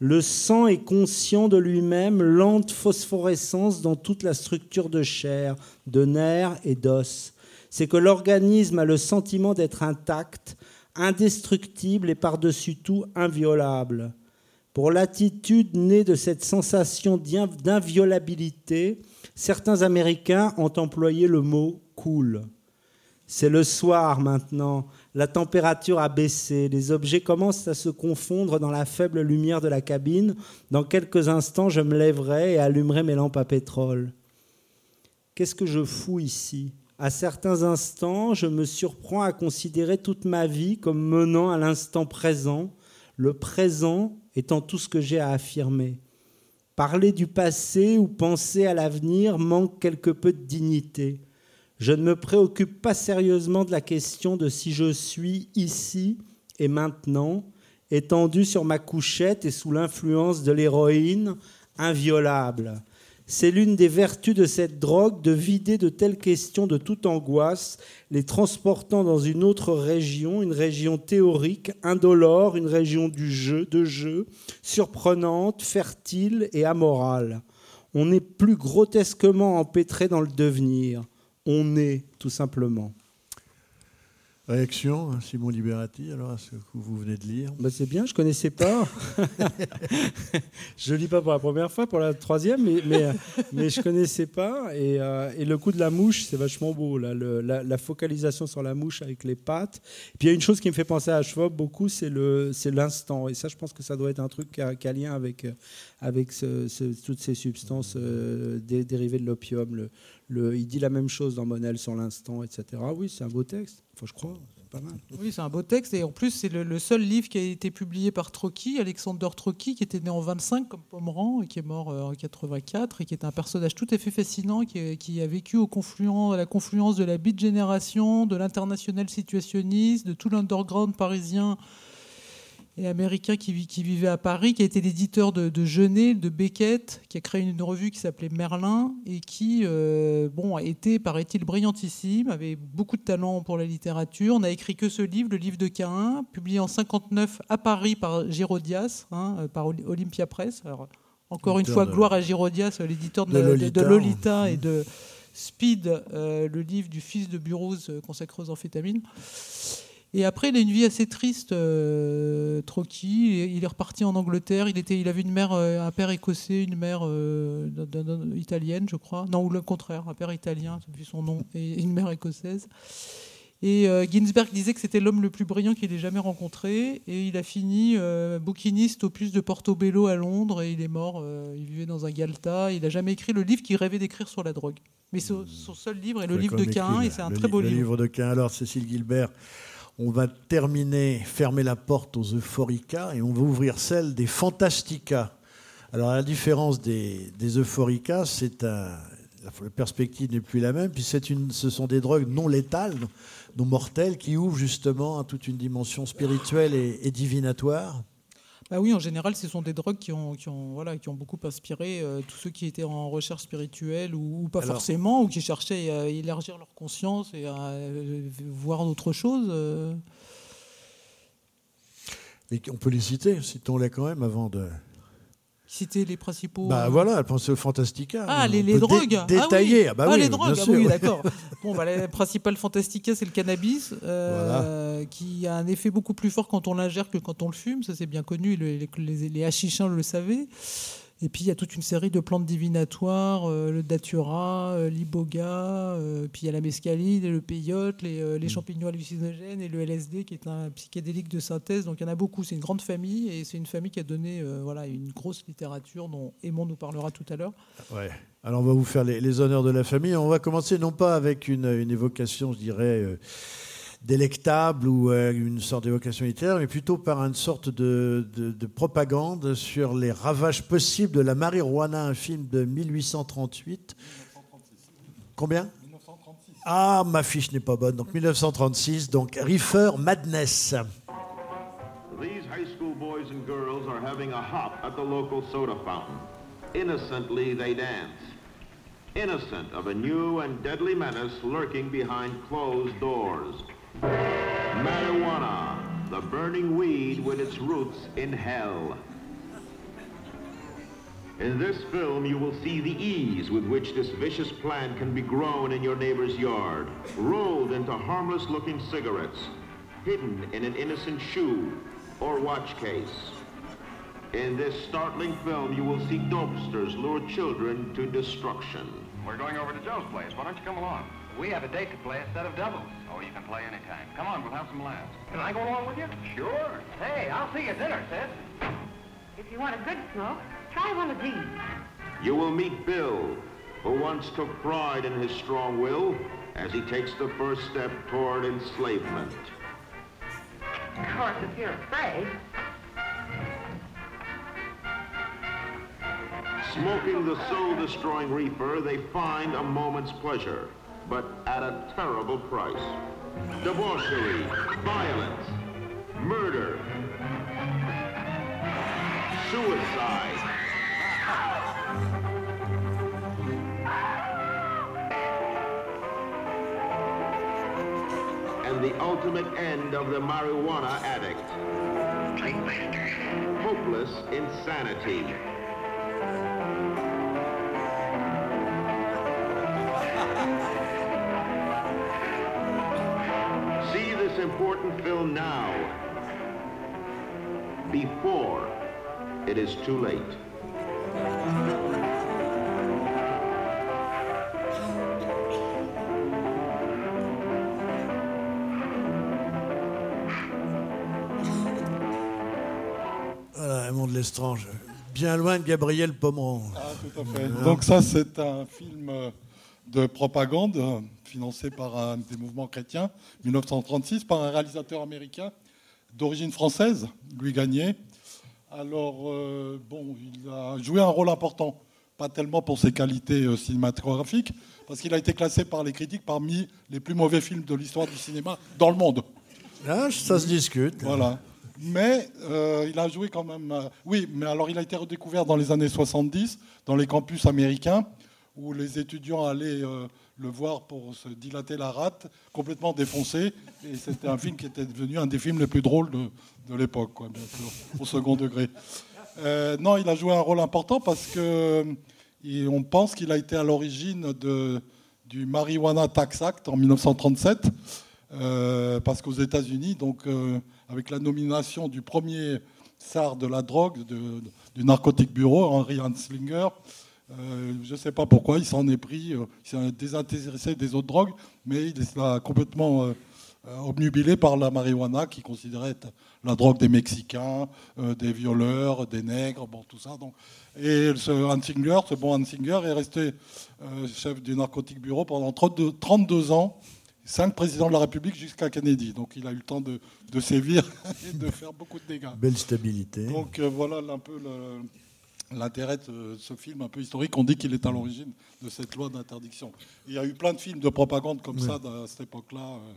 le sang est conscient de lui-même, lente phosphorescence dans toute la structure de chair, de nerfs et d'os. C'est que l'organisme a le sentiment d'être intact, indestructible et par-dessus tout inviolable. Pour l'attitude née de cette sensation d'in- d'inviolabilité, certains Américains ont employé le mot cool. C'est le soir maintenant, la température a baissé, les objets commencent à se confondre dans la faible lumière de la cabine. Dans quelques instants, je me lèverai et allumerai mes lampes à pétrole. Qu'est-ce que je fous ici? À certains instants, je me surprends à considérer toute ma vie comme menant à l'instant présent, le présent étant tout ce que j'ai à affirmer. Parler du passé ou penser à l'avenir manque quelque peu de dignité. Je ne me préoccupe pas sérieusement de la question de si je suis ici et maintenant, étendu sur ma couchette et sous l'influence de l'héroïne, inviolable. C'est l'une des vertus de cette drogue de vider de telles questions de toute angoisse, les transportant dans une autre région, une région théorique, indolore, une région du jeu, de jeu, surprenante, fertile et amorale. On est plus grotesquement empêtré dans le devenir. On est, tout simplement. Réaction, hein, Simon Liberati, alors, à ce que vous venez de lire? Bah, c'est bien, je connaissais pas. je lis pas pour la première fois, pour la troisième, mais, mais, mais je connaissais pas. Et, euh, et le coup de la mouche, c'est vachement beau. Là, le- la, la focalisation sur la mouche avec les pattes. Et puis il y a une chose qui me fait penser à Schwab beaucoup, c'est le, c'est l'instant. Et ça, je pense que ça doit être un truc qui a, qui a lien avec, euh, avec ce- ce- toutes ces substances euh, dé- dérivées de l'opium. Le, le- il dit la même chose dans Monel sur l'instant, etc. Oui, c'est un beau texte. Oui, c'est un beau texte. Et en plus, c'est le, seul livre qui a été publié par Trocky, Alexander Trocky, qui était né en 25 comme Pomeran et qui est mort euh, en 84 et qui est un personnage tout à fait fascinant qui, qui a vécu au à la confluence de la beat génération, de l'international situationniste, de tout l'underground parisien et américain qui, vivait à Paris, qui a été l'éditeur de, de Genet, de Beckett, qui a créé une revue qui s'appelait Merlin et qui, euh, bon, a été, paraît-il, brillantissime, avait beaucoup de talent pour la littérature. On n'a écrit que ce livre, le livre de Cain, publié en 59 à Paris par Girodias, hein, euh, par Olympia Press. Alors, encore une fois, de- gloire à Girodias, l'éditeur de, de de- de Lolita. Et de Speed, euh, le livre du fils de Burroughs euh, consacré aux amphétamines. Et après, il a une vie assez triste, euh, Trocky. Il est reparti en Angleterre. Il, était, il avait une mère, euh, un père écossais, une mère euh, italienne, je crois. Non, ou le contraire, un père italien, vu son nom, et une mère écossaise. Et euh, Ginsberg disait que c'était l'homme le plus brillant qu'il ait jamais rencontré. Et il a fini euh, bouquiniste au plus de Portobello à Londres. Et il est mort. euh, il vivait dans un Galta. Il n'a jamais écrit le livre qu'il rêvait d'écrire sur la drogue. Mais son, son seul livre est le livre de Cain. le- Et c'est un le très beau le livre. livre de Cain. Alors, Cécile Gilbert, on va terminer, fermer la porte aux Euphorica et on va ouvrir celle des Fantastica. Alors, à la différence des, des Euphorica, c'est un. La perspective n'est plus la même, puis une, ce sont des drogues non létales, non mortelles, qui ouvrent justement à toute une dimension spirituelle et divinatoire. Bah oui, en général, ce sont des drogues qui ont, qui ont, voilà, qui ont beaucoup inspiré euh, tous ceux qui étaient en recherche spirituelle ou, ou pas Alors- forcément, ou qui cherchaient à élargir leur conscience et à euh, voir d'autres choses. euh. Mais on peut les citer, citons-les quand même avant de. Citer les principaux. Bah euh, voilà, elle pensait aux Fantastica. Ah, les, les peut dé- drogues Ah oui. Ah, bah oui, les drogues, ah oui, d'accord. Bon, bah, la principale fantastica, c'est le cannabis, euh, qui a un effet beaucoup plus fort quand on l'ingère que quand on le fume. Ça, c'est bien connu. Le- les, les, le savaient. Et puis, il y a toute une série de plantes divinatoires, euh, le datura, euh, l'iboga, euh, puis il y a la mescaline, le peyote, les, les Mm. champignons hallucinogènes et le LSD, qui est un psychédélique de synthèse. Donc, il y en a beaucoup. C'est une grande famille, et c'est une famille qui a donné voilà, une grosse littérature dont Aimon nous parlera tout à l'heure. Ouais. Alors on va vous faire les, les honneurs de la famille. On va commencer non pas avec une, une évocation, je dirais, délectable ou euh, une sorte d'évocation littéraire, mais plutôt par une sorte de, de- de propagande sur les ravages possibles de la marijuana, un film de 1838. Combien? Ah, ma fiche n'est pas bonne. Donc 1936, donc Reefer Madness. These high school boys and girls are having a hop at the local soda fountain. Innocently they dance. Innocent of a new and deadly menace lurking behind closed doors. Marijuana, the burning weed with its roots in hell. In this film, you will see the ease with which this vicious plant can be grown in your neighbor's yard, rolled into harmless-looking cigarettes, hidden in an innocent shoe or watch case. In this startling film, you will see dopesters lure children to destruction. We're going over to Joe's place. Why don't you come along? We have a date to play a set of doubles. Oh, you can play anytime. Come on, we'll have some laughs. Can I go along with you? Sure. Hey, I'll see you at dinner, sis. If you want a good smoke, try one of these. You will meet Bill, who once took pride in his strong will as he takes the first step toward enslavement. Of course, if you're afraid. Smoking the soul-destroying reefer, they find a moment's pleasure, but at a terrible price. Debauchery, violence, murder, suicide. And the ultimate end of the marijuana addict. Hopeless insanity. Important film now before it is too late. Voilà, un monde l'estrange. Bien loin de Gabriel Pomeran. Ah, tout à fait. Donc ça, c'est un film euh, de propagande euh, financé par un des mouvements chrétiens, 1936, par un réalisateur américain d'origine française, Louis Gagné. Alors, euh, bon, il a joué un rôle important, pas tellement pour ses qualités euh, cinématographiques, parce qu'il a été classé par les critiques parmi les plus mauvais films de l'histoire du cinéma dans le monde. Ah, ça se discute. Voilà. Mais euh, il a joué quand même. euh, oui, mais alors il a été redécouvert dans les années 70 dans les campus américains où les étudiants allaient euh, le voir pour se dilater la rate, complètement défoncé. Et c'était un film qui était devenu un des films les plus drôles de, l'époque, quoi, bien sûr, au second degré. Euh, non, il a joué un rôle important parce que euh, on pense qu'il a été à l'origine du Marijuana Tax Act en 1937. Euh, parce qu'aux États-Unis, donc avec la nomination du premier tsar de la drogue, du narcotique bureau, Henry Hanslinger, euh, je ne sais pas pourquoi, il s'en est pris, euh, il s'est désintéressé des autres drogues, mais il l'a complètement euh, euh, obnubilé par la marijuana, qui considérait être la drogue des Mexicains, des violeurs, des nègres, bon, tout ça. Donc. Et ce Hansinger, ce bon Hansinger, est resté chef du narcotique bureau pendant 32, 32 ans cinq présidents de la République jusqu'à Kennedy. Donc il a eu le temps de, de sévir et de faire beaucoup de dégâts. Belle stabilité. Donc voilà un peu le- l'intérêt de ce film un peu historique. On dit qu'il est à l'origine de cette loi d'interdiction. Il y a eu plein de films de propagande comme Oui. ça à cette époque-là. euh,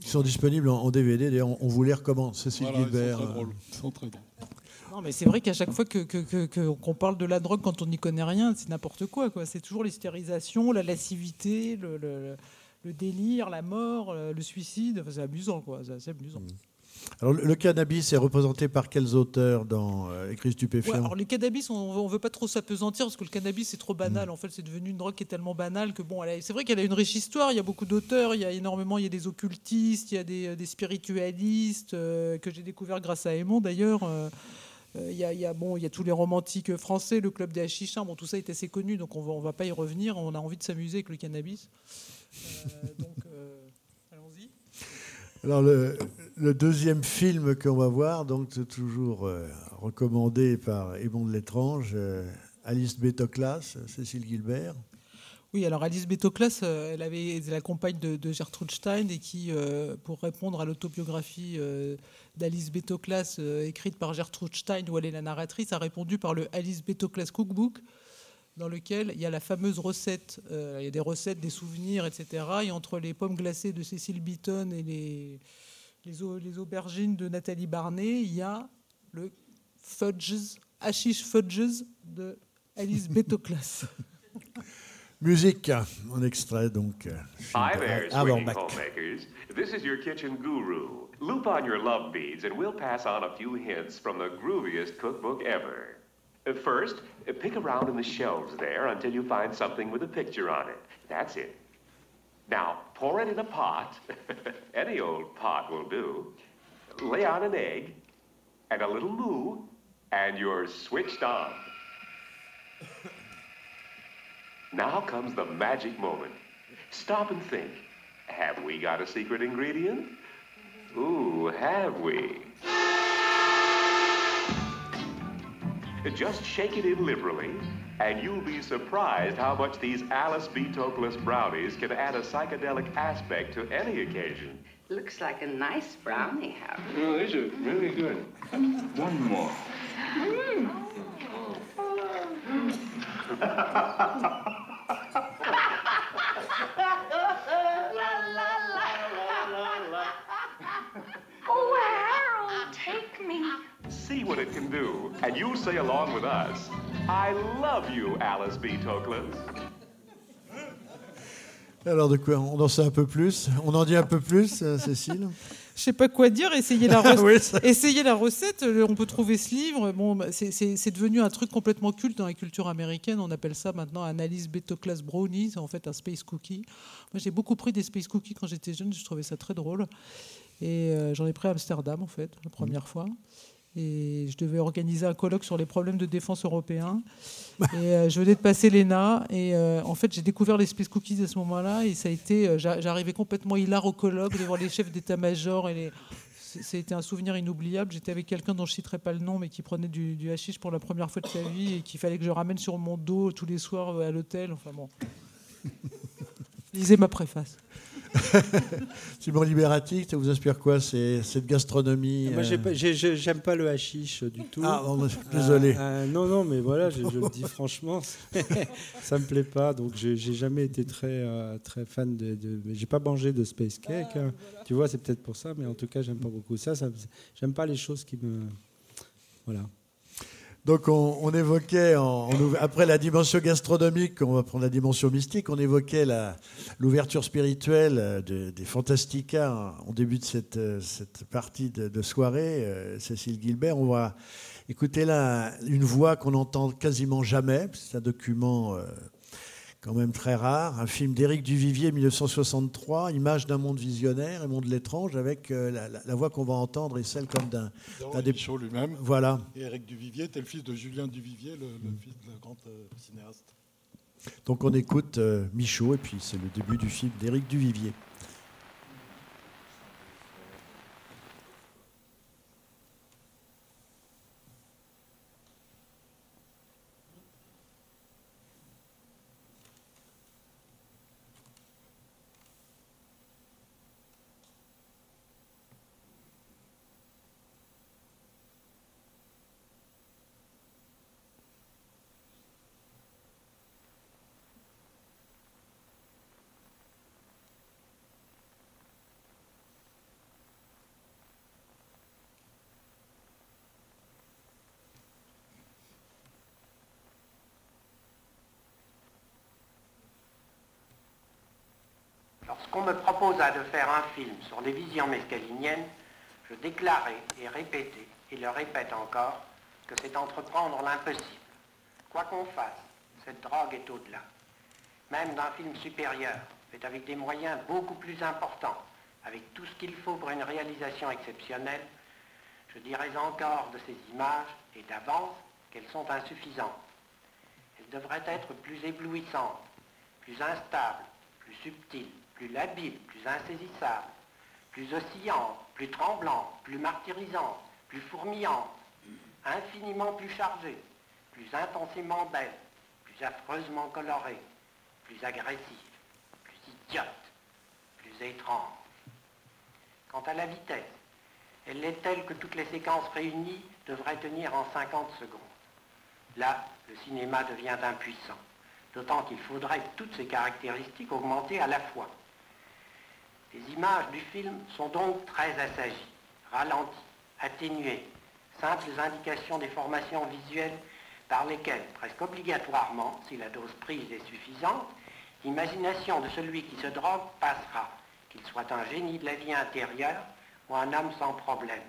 Ils sont disponibles en, DVD. D'ailleurs, on, vous les recommande. Cécile voilà, ils sont Guilbert. très euh, drôles. Ils sont très drôles. Non, mais c'est vrai qu'à chaque fois que, que- que- que- qu'on parle de la drogue quand on n'y connaît rien, c'est n'importe quoi. quoi. C'est toujours l'hystérisation, la lascivité, le, le- le délire, la mort, le, le suicide. Enfin, c'est amusant, quoi. C'est assez amusant. Alors, le, cannabis est représenté par quels auteurs dans euh, Écrit Ouais, stupéfiant alors les cannabis, on ne veut pas trop s'apesantir parce que le cannabis c'est trop banal. En fait, c'est devenu une drogue qui est tellement banale que bon, c'est vrai qu'elle a une riche histoire. Il y a beaucoup d'auteurs, il y a énormément, il y a des occultistes, il y a des, des spiritualistes euh, que j'ai découvert grâce à Aimon d'ailleurs. Euh, euh, Il y, a, il y a, bon, il y a tous les romantiques français, le club des Hachichins, bon, tout ça est assez connu, donc on va, on va pas y revenir. On a envie de s'amuser avec le cannabis. Donc, allons-y. Alors, le, le deuxième film qu'on va voir, donc toujours euh, recommandé par Ébon de l'étrange, euh, Alice Bétoclas, Cécile Guilbert. Oui, alors Alice Bétoclas, euh, elle avait la compagne de, de Gertrude Stein et qui, pour répondre à l'autobiographie d'Alice Bétoclas euh, écrite par Gertrude Stein, où elle est la narratrice, a répondu par le Alice Bétoclas Cookbook, dans lequel il y a la fameuse recette, il y a des recettes, des souvenirs, etc. Et entre les pommes glacées de Cécile Beaton et les, les, au- les aubergines de Nathalie Barnet, il y a le fudges, hashish fudges de Alice Bétoclas. Musique, en extrait donc. euh, Hi there, swinging homemakers. This is your kitchen guru. Loop on your love beads, and we'll pass on a few hints from the grooviest cookbook ever. First, pick around in the shelves there until you find something with a picture on it. That's it. Now, pour it in a pot. Any old pot will do. Lay on an egg and a little moo, and you're switched on. Now comes the magic moment. Stop and think. Have we got a secret ingredient? Ooh, have we? Just shake it in liberally, and you'll be surprised how much these Alice B. Toklas brownies can add a psychedelic aspect to any occasion. Looks like a nice brownie house. Oh, these are really good. One more. Oh, Harold, take me. See what it can do, and you'll say along with us, I love you, Alice B. Toklas. Alors, de quoi? On en sait un peu plus? On en dit un peu plus, euh, Cécile? Je sais pas quoi dire. Essayez la, rec- Oui, ça- essayez la recette. On peut trouver ce livre. Bon, bah, c'est- devenu un truc complètement culte dans la culture américaine. On appelle ça maintenant un Alice Betoclas Brownie. C'est en fait un space cookie. Moi, j'ai beaucoup pris des space cookies quand j'étais jeune. Je trouvais ça très drôle. Et euh, j'en ai pris à Amsterdam, en fait, la première fois. Et je devais organiser un colloque sur les problèmes de défense européens. Et euh, je venais de passer l'ENA. Et euh, en fait, j'ai découvert les Space Cookies à ce moment-là. Et ça a été. euh, j'a- J'arrivais complètement hilar au colloque devant les chefs d'état-major. Et C'était un souvenir inoubliable. J'étais avec quelqu'un dont je ne citerai pas le nom, mais qui prenait du, du hashish pour la première fois de sa vie et qu'il fallait que je ramène sur mon dos tous les soirs à l'hôtel. Enfin bon. Lisez ma préface. Simon Libératique, ça vous inspire quoi C'est cette gastronomie Moi, j'ai euh, pas- j'ai- j'ai- j'aime pas le hashish du tout. Ah, bon, désolé. Euh, euh, non, non, mais voilà, je, je le dis franchement, ça me plaît pas. Donc, j'ai jamais été très, euh, très fan de. de j'ai pas mangé de space cake. hein. Tu vois, c'est peut-être pour ça, mais en tout cas, j'aime pas beaucoup ça. ça me- j'aime pas les choses qui me. Voilà. Donc on, évoquait, après la dimension gastronomique, on va prendre la dimension mystique, on évoquait l'ouverture spirituelle euh, de- des Fantastica en, début de cette, euh, partie de, soirée. euh, Cécile Gilbert, on va écouter là une voix qu'on n'entend quasiment jamais, c'est un document quand même très rare, un film d'Éric Duvivier 1963, Image d'un monde visionnaire et monde de l'étrange, avec euh, la, la- la voix qu'on va entendre et celle comme d'un... des- Michaud lui-même. Voilà. Et Éric Duvivier était le fils de Julien Duvivier, le, le fils de la grande euh, cinéaste. Donc on écoute euh, Michaud et puis c'est le début du film d'Éric Duvivier. Lorsqu'on me proposa de faire un film sur les visions mescaliniennes, je déclarais et répétais, et le répète encore, que c'est entreprendre l'impossible. Quoi qu'on fasse, cette drogue est au-delà. Même d'un film supérieur, fait avec des moyens beaucoup plus importants, avec tout ce qu'il faut pour une réalisation exceptionnelle, je dirais encore de ces images, et d'avance, qu'elles sont insuffisantes. Elles devraient être plus éblouissantes, plus instables, plus subtiles, plus labiles, plus insaisissables, plus oscillantes, plus tremblantes, plus martyrisantes, plus fourmillantes, infiniment plus chargées, plus intensément belles, plus affreusement colorées, plus agressives, plus idiotes, plus étranges. Quant à la vitesse, elle est telle que toutes les séquences réunies devraient tenir en 50 secondes. Là, le cinéma devient impuissant, d'autant qu'il faudrait toutes ces caractéristiques augmenter à la fois. Les images du film sont donc très assagies, ralenties, atténuées, simples indications des formations visuelles par lesquelles, presque obligatoirement, si la dose prise est suffisante, l'imagination de celui qui se drogue passera, qu'il soit un génie de la vie intérieure ou un homme sans problème.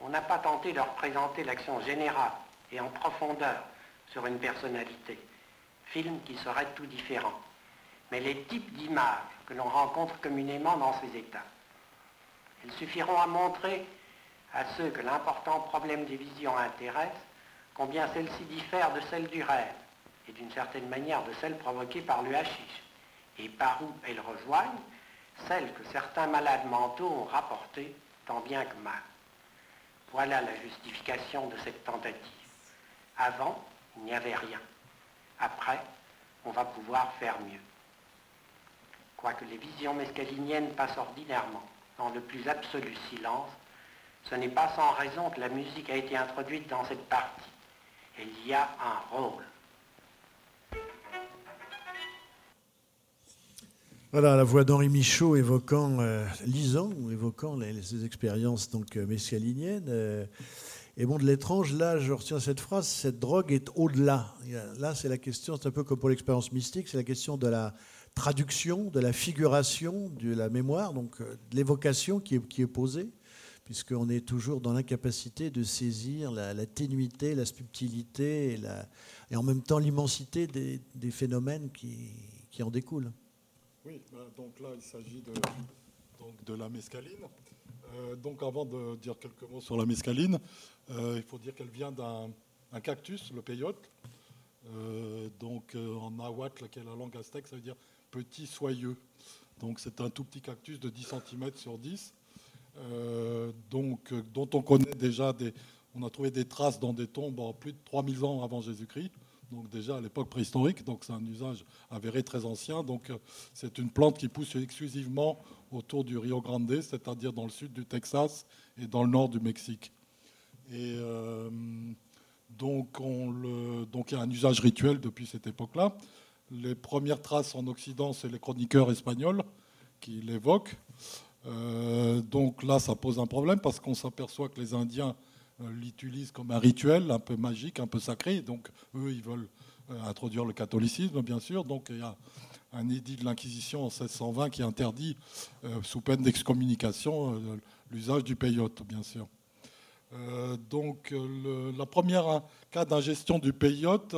On n'a pas tenté de représenter l'action générale et en profondeur sur une personnalité, film qui serait tout différent, mais les types d'images que l'on rencontre communément dans ces états. Elles suffiront à montrer à ceux que l'important problème des visions intéresse combien celles-ci diffèrent de celles du rêve et d'une certaine manière de celles provoquées par le et par où elles rejoignent celles que certains malades mentaux ont rapportées tant bien que mal. Voilà la justification de cette tentative. Avant, il n'y avait rien. Après, on va pouvoir faire mieux. Quoique les visions mescaliniennes passent ordinairement dans le plus absolu silence, ce n'est pas sans raison que la musique a été introduite dans cette partie. Elle y a un rôle. Voilà la voix d'Henri Michaud évoquant, euh, lisant évoquant ses expériences donc euh, mescaliniennes. euh, et bon, de l'étrange, là, je retiens cette phrase cette drogue est au-delà. Là, c'est la question, c'est un peu comme pour l'expérience mystique, c'est la question de la traduction, de la figuration, de la mémoire, donc euh, de l'évocation qui est, est posée, puisqu'on est toujours dans l'incapacité de saisir la, ténuité, la subtilité et, en même temps l'immensité des, phénomènes qui, en découlent. Oui, ben, donc là, il s'agit de, la mescaline. Euh, donc avant de dire quelques mots sur la mescaline, euh, il faut dire qu'elle vient d'un un cactus, le peyote. Euh, donc euh, en nahuatl, qui la langue aztèque, ça veut dire petit soyeux. Donc c'est un tout petit cactus de 10 cm sur 10, euh, donc, euh, dont on connaît déjà. On a trouvé des traces dans des tombes en plus de 3000 ans avant Jésus-Christ, donc déjà à l'époque préhistorique, donc c'est un usage avéré très ancien. Donc euh, c'est une plante qui pousse exclusivement autour du Rio Grande, c'est-à-dire dans le sud du Texas et dans le nord du Mexique. Et donc, on il y a un usage rituel depuis cette époque-là. Les premières traces en Occident, c'est les chroniqueurs espagnols qui l'évoquent. Euh, donc là, ça pose un problème parce qu'on s'aperçoit que les Indiens euh, l'utilisent comme un rituel un peu magique, un peu sacré. Donc eux, ils veulent euh, introduire le catholicisme, bien sûr. Donc il y a un édit de l'Inquisition en 1620 qui interdit, sous peine d'excommunication, l'usage du peyote, bien sûr. Donc le- la première cas d'ingestion du peyote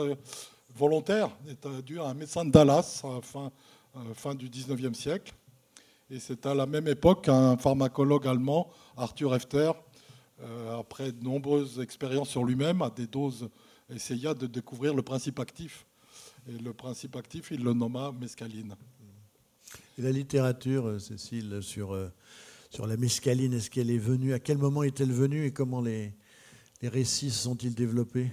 volontaire est dû à un médecin de Dallas à la fin, euh, fin du 19e siècle. Et c'est à la même époque qu'un pharmacologue allemand, Arthur Efter, euh, après de nombreuses expériences sur lui-même, à des doses, essaya de découvrir le principe actif. Et le principe actif, il le nomma mescaline. Et la littérature, euh, Cécile, sur, sur la mescaline, est-ce qu'elle est venue? À quel moment est-elle venue et comment les, les récits se sont-ils développés?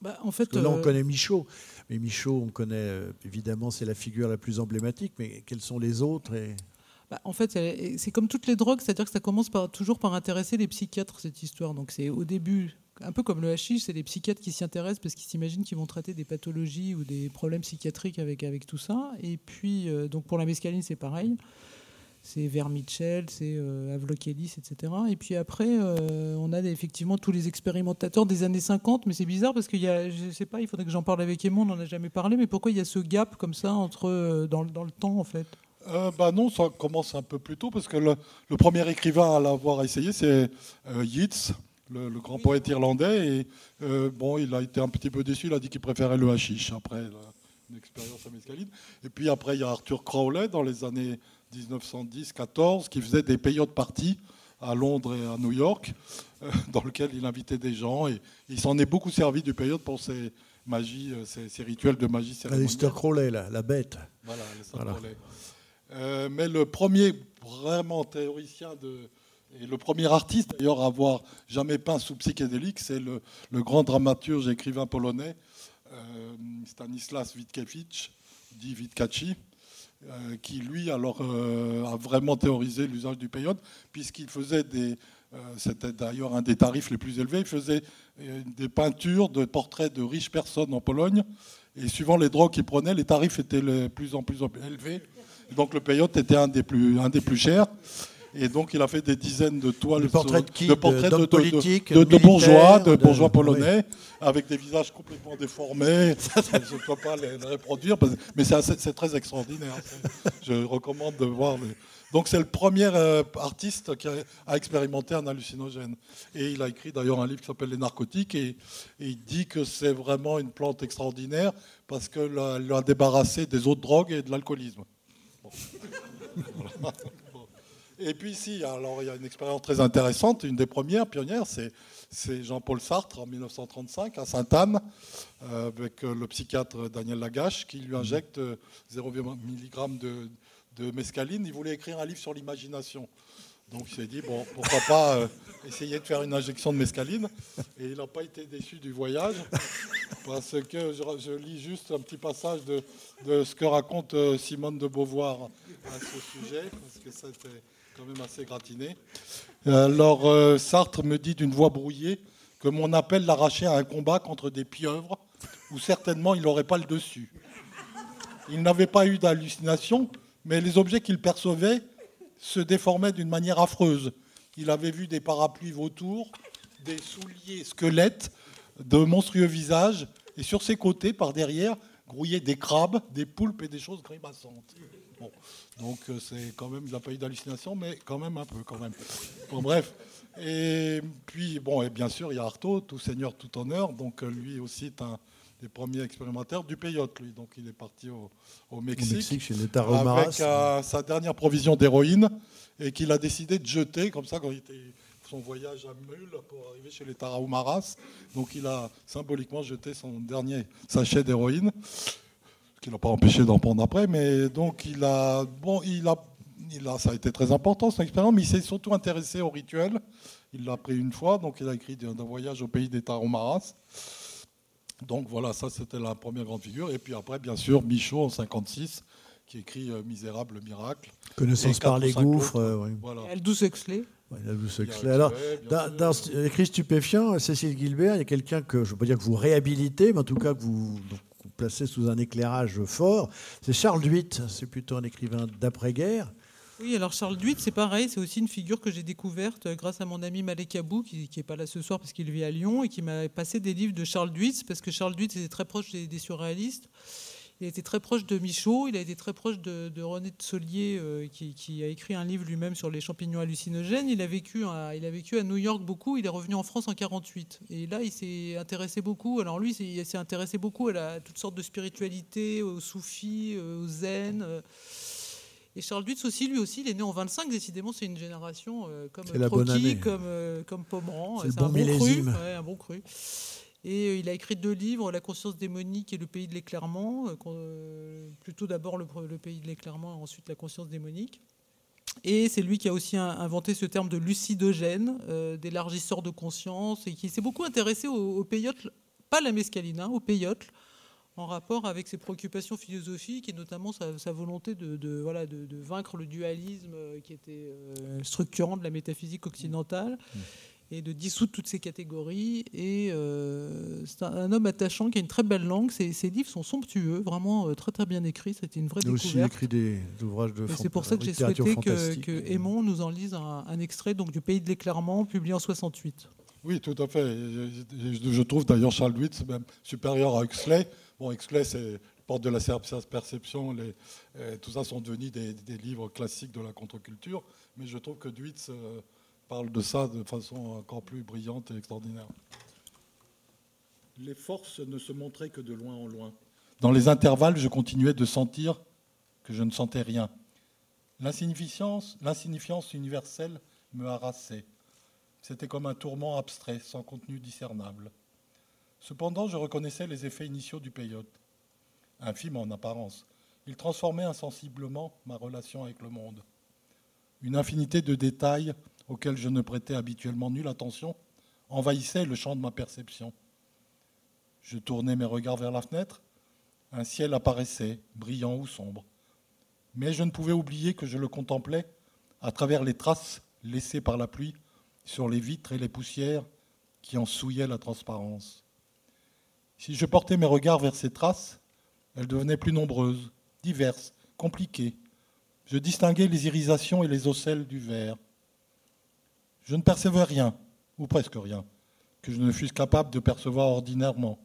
Bah, en fait, Parce que là, on euh, connaît Michaud. Mais Michaud, on connaît, euh, évidemment, c'est la figure la plus emblématique. Mais quels sont les autres et... Bah, en fait, c'est comme toutes les drogues, c'est-à-dire que ça commence par, toujours par intéresser les psychiatres, cette histoire. Donc c'est au début, un peu comme le hashish, c'est les psychiatres qui s'y intéressent parce qu'ils s'imaginent qu'ils vont traiter des pathologies ou des problèmes psychiatriques avec, avec tout ça. Et puis, euh, donc pour la mescaline, c'est pareil. C'est vers Mitchell, c'est euh, Havelock Ellis, etc. Et puis après, euh, on a effectivement tous les expérimentateurs des années 50, mais c'est bizarre parce qu'il y a, je sais pas, il faudrait que j'en parle avec Emma, on n'en a jamais parlé, mais pourquoi il y a ce gap comme ça entre, euh, dans, le- dans le temps en fait? Euh, bah non, ça commence un peu plus tôt parce que le, le premier écrivain à l'avoir essayé, c'est euh, Yeats, le, le grand poète irlandais. Et bon, il a été un petit peu déçu. Il a dit qu'il préférait le hashish après une expérience à mescaline. Et puis après, il y a Arthur Crowley dans les années 1910-14 qui faisait des peyote parties à Londres et à New York, euh, dans lequel il invitait des gens. Et il s'en est beaucoup servi du peyote pour ses magies, euh, ses, ses rituels de magie cérémonielle. Crowley, la, la bête. Voilà. Euh, mais le premier vraiment théoricien de, et le premier artiste d'ailleurs à avoir jamais peint sous psychédélique, c'est le, le grand dramaturge et écrivain polonais euh, Stanislas Witkiewicz, dit Witkaczi, euh, qui lui alors euh, a vraiment théorisé l'usage du peyote, puisqu'il faisait des, euh, c'était d'ailleurs un des tarifs les plus élevés, il faisait des peintures de portraits de riches personnes en Pologne, et suivant les drogues qu'il prenait, les tarifs étaient de plus en plus élevés. Donc le peyote était un des plus chers. Et donc il a fait des dizaines de toiles, De portraits de qui de portraits D'hommes de, de- politiques, de- bourgeois, de de- bourgeois oui. polonais, avec des visages complètement déformés. Je ne peux pas les, les reproduire, parce- mais c'est très extraordinaire. Je recommande de voir. les- Donc c'est le premier euh, artiste qui a, a expérimenté un hallucinogène. Et il a écrit d'ailleurs un livre qui s'appelle Les narcotiques, et, et il dit que c'est vraiment une plante extraordinaire parce qu'elle l'a l'a débarrassé des autres drogues et de l'alcoolisme. Bon. Voilà. Et puis ici, alors il y a une expérience très intéressante, une des premières pionnières, c'est Jean-Paul Sartre en 1935 à Sainte-Anne, euh, avec euh, le psychiatre Daniel Lagache, qui lui injecte euh, 0,1 mg de, mescaline. Il voulait écrire un livre sur l'imagination. Donc il s'est dit, bon, pourquoi pas euh, essayer de faire une injection de mescaline. Et il n'a pas été déçu du voyage, parce que je, lis juste un petit passage de, de ce que raconte euh, Simone de Beauvoir à ce sujet, parce que c'était quand même assez gratiné. Alors euh, Sartre me dit d'une voix brouillée que mon appel l'arrachait à un combat contre des pieuvres, où certainement il n'aurait pas le dessus. Il n'avait pas eu d'hallucination, mais les objets qu'il percevait se déformaient d'une manière affreuse. Il avait vu des parapluies vautours, des souliers squelettes, de monstrueux visages, et sur ses côtés, par derrière, grouillaient des crabes, des poulpes et des choses grimaçantes. Bon. Donc euh, c'est quand même, il n'a pas eu d'hallucination, mais quand même un peu, quand même. Bon, bref. Et puis, bon, et bien sûr, il y a Artaud, tout seigneur, tout honneur. Donc euh, lui aussi est un, des premiers expérimentaires du peyote, lui. Donc il est parti au, au Mexique, Mexique, chez les Tarahumaras. avec euh, sa dernière provision d'héroïne et qu'il a décidé de jeter comme ça quand il était son voyage à Mule pour arriver chez les Tarahumaras. Donc il a symboliquement jeté son dernier sachet d'héroïne, ce qui l'a pas empêché d'en prendre après. Mais donc il a, bon, il a, il a, ça a été très important son expérience, mais il s'est surtout intéressé au rituel. Il l'a pris une fois, donc il a écrit d'un voyage au pays des Tarahumaras. Donc voilà, ça c'était la première grande figure. Et puis après, bien sûr, Michaud en 56, qui écrit euh, Misérable miracle. Connaissance Et par les gouffres. euh, ouais. Voilà. Aldous Huxley. Ouais. Alors, dans, dans ce- écrit stupéfiant, Cécile Gilbert, il y a quelqu'un que je ne veux pas dire que vous réhabilitez, mais en tout cas que vous, placez sous un éclairage fort. C'est Charles Duit, c'est plutôt un écrivain d'après-guerre. Oui, alors Charles Duit, c'est pareil, c'est aussi une figure que j'ai découverte euh, grâce à mon ami Malek Abou, qui n'est pas là ce soir parce qu'il vit à Lyon, et qui m'a passé des livres de Charles Duit, parce que Charles Duit était très proche des, des surréalistes. Il a été très proche de Michaud, il a été très proche de, de René de Solier, euh, qui, qui a écrit un livre lui-même sur les champignons hallucinogènes. Il a, vécu à, il a vécu à New York beaucoup, il est revenu en France en 48. Et là, il s'est intéressé beaucoup. Alors lui, il s'est intéressé beaucoup à, la- à toutes sortes de spiritualités, au soufi, euh, au zen. euh. Et Charles Dutz aussi, lui aussi, il est né en 25. Décidément, c'est une génération euh, comme. Trocky, comme, euh, comme Pomeran. C'est bon bon ouais, un bon cru. Et euh, il a écrit deux livres, La conscience démonique et Le pays de l'éclairement. euh, euh, plutôt d'abord le, pays de l'éclairement et ensuite La conscience démonique. Et c'est lui qui a aussi inventé ce terme de lucidogène, d'élargisseur de conscience, et qui s'est beaucoup intéressé au, au peyote, pas la mescaline, hein, au peyote, en rapport avec ses préoccupations philosophiques et notamment sa, volonté de, vaincre le dualisme qui était structurant de la métaphysique occidentale et de dissoudre toutes ces catégories. Et euh, c'est un, un homme attachant qui a une très belle langue. Ses, ses livres sont somptueux, vraiment euh, très très bien écrits. C'était une vraie Il a aussi écrit des ouvrages de c'est pour ça que j'ai souhaité que, que nous en lise un, un extrait donc, du Pays de l'éclairement, publié en 68. Oui, tout à fait. Je, trouve d'ailleurs Charles Duitz même supérieur à Huxley. Bon, Huxley, c'est Porte de la perception, les, tout ça sont devenus des, des livres classiques de la contre-culture. Mais je trouve que Duitz euh, parle de ça de façon encore plus brillante et extraordinaire. Les forces ne se montraient que de loin en loin. Dans les intervalles, je continuais de sentir que je ne sentais rien. L'insignifiance, l'insignifiance universelle me harassait. C'était comme un tourment abstrait, sans contenu discernable. Cependant, je reconnaissais les effets initiaux du peyote. Infime en apparence, il transformait insensiblement ma relation avec le monde. Une infinité de détails auxquels je ne prêtais habituellement nulle attention envahissait le champ de ma perception. Je tournais mes regards vers la fenêtre, un ciel apparaissait, brillant ou sombre. Mais je ne pouvais oublier que je le contemplais à travers les traces laissées par la pluie sur les vitres et les poussières qui en souillaient la transparence. Si je portais mes regards vers ces traces, elles devenaient plus nombreuses, diverses, compliquées. Je distinguais les irisations et les ocelles du verre. Je ne percevais rien, ou presque rien, que je ne fusse capable de percevoir ordinairement.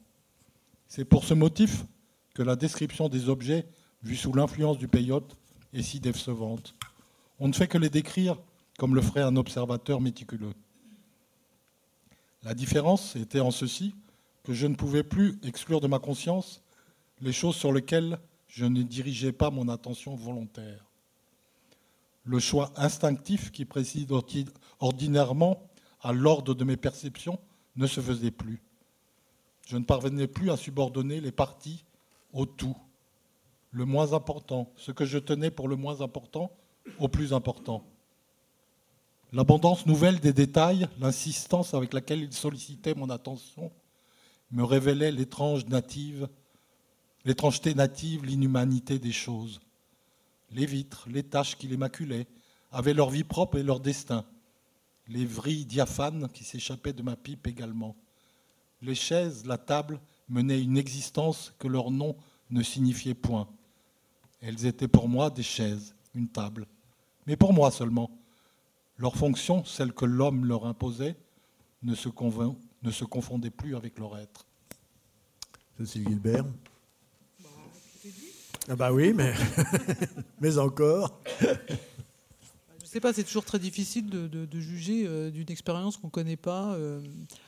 C'est pour ce motif que la description des objets vus sous l'influence du peyote est si décevante. On ne fait que les décrire comme le ferait un observateur méticuleux. La différence était en ceci que je ne pouvais plus exclure de ma conscience les choses sur lesquelles je ne dirigeais pas mon attention volontaire. Le choix instinctif qui préside ordinairement à l'ordre de mes perceptions ne se faisait plus. Je ne parvenais plus à subordonner les parties au tout, le moins important, ce que je tenais pour le moins important au plus important. L'abondance nouvelle des détails, l'insistance avec laquelle ils sollicitaient mon attention, me révélait l'étrange native, l'étrangeté native, l'inhumanité des choses. Les vitres, les taches qui les maculaient, avaient leur vie propre et leur destin. Les vrilles diaphanes qui s'échappaient de ma pipe également. Les chaises, la table menaient une existence que leur nom ne signifiait point. Elles étaient pour moi des chaises, une table, mais pour moi seulement. Leur fonction, celle que l'homme leur imposait, ne se, convain- ne se confondait plus avec leur être. Cécile Gilbert. Ah bah oui, mais, mais encore. Ne sais pas, c'est toujours très difficile de, juger euh, d'une expérience qu'on connaît pas. euh.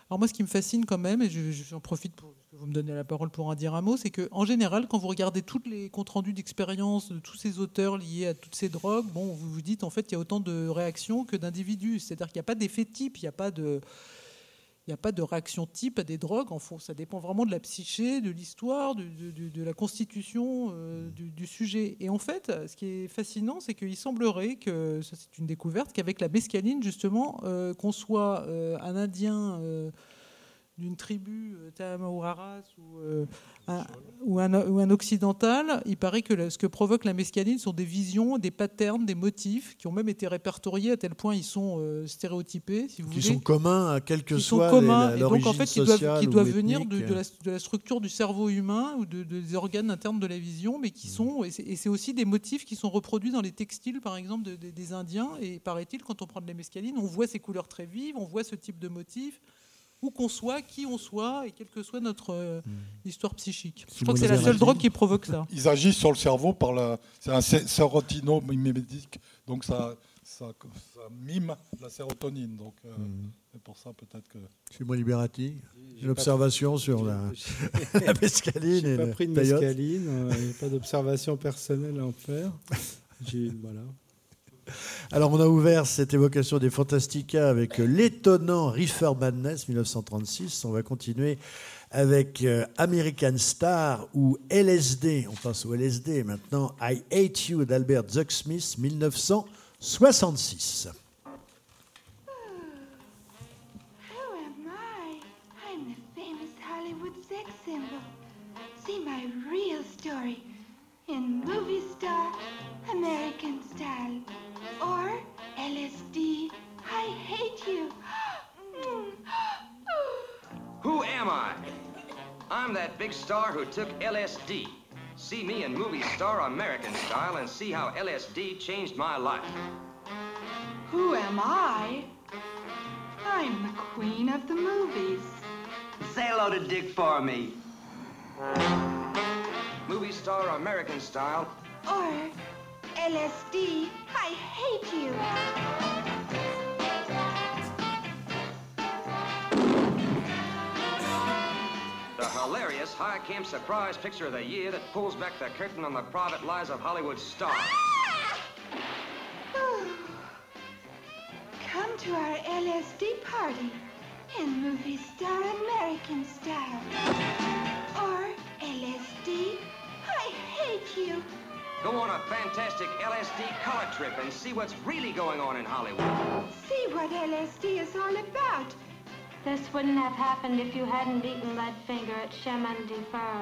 Alors moi, ce qui me fascine quand même, et je- je- j'en profite pour que vous me donnez la parole pour en dire un mot, c'est que en général, quand vous regardez tous les comptes rendus d'expérience de tous ces auteurs liés à toutes ces drogues, bon, vous vous dites en fait, il y a autant de réactions que d'individus. C'est-à-dire qu'il n'y a pas d'effet type, il n'y a pas de il n'y a pas de réaction type à des drogues. En fond, ça dépend vraiment de la psyché, de l'histoire, de, de- de la constitution euh, du, du sujet. Et en fait, ce qui est fascinant, c'est qu'il semblerait que, ça c'est une découverte, qu'avec la mescaline, justement, euh, qu'on soit euh, un Indien d'une tribu euh, Tamahuaras ou, euh, un, ou, un, ou un occidental, il paraît que ce que provoque la mescaline sont des visions, des patterns, des motifs qui ont même été répertoriés à tel point ils sont euh, stéréotypés, si vous Qui voulez. sont communs à quel que qui soit sont communs les- et donc en l'origine fait qui doivent, qui venir de, la, de la structure du cerveau humain ou de, de- des organes internes de la vision, mais Mmh. qui sont et c'est- aussi des motifs qui sont reproduits dans les textiles par exemple de- de- des Indiens. Et paraît-il quand on prend de la mescaline on voit ces couleurs très vives, on voit ce type de motifs où qu'on soit, qui on soit et quelle que soit notre euh, Mmh. histoire psychique. Je crois que c'est la seule drogue qui provoque ça. Ils agissent sur le cerveau par la. C'est un sé- sérotinomimétique, donc ça, ça, ça mime la sérotonine. Donc euh, Hmm. c'est pour ça peut-être que. Simon Liberati, J'ai une observation sur la, la mescaline J'ai et pas le pris de peyote. mescaline, euh, il n'y a pas d'observation personnelle à en faire. J'ai- voilà. Alors, on a ouvert cette évocation des Fantastica avec euh, l'étonnant Reefer Madness 1936. On va continuer avec euh, American Star ou LSD. On passe au LSD maintenant. I Hate You d'Albert Zucksmith 1966. Who am I? I'm the famous Hollywood sex symbol. See my real story in movie star, American style, or LSD. I hate you. Who am I? I'm that big star who took LSD. See me in movie star American style and see how LSD changed my life. Who am I? I'm the queen of the movies. Say hello to Dick for me. Movie star American style. Or LSD. I hate you. The hilarious high camp surprise picture of the year that pulls back the curtain on the private lives of Hollywood stars. Ah! Oh. Come to our LSD party in movie star American style. Or LSD. I hate you. Go on a fantastic LSD color trip and see what's really going on in Hollywood. See what LSD is all about. This wouldn't have happened if you hadn't beaten Leadfinger at Chemin de Fer.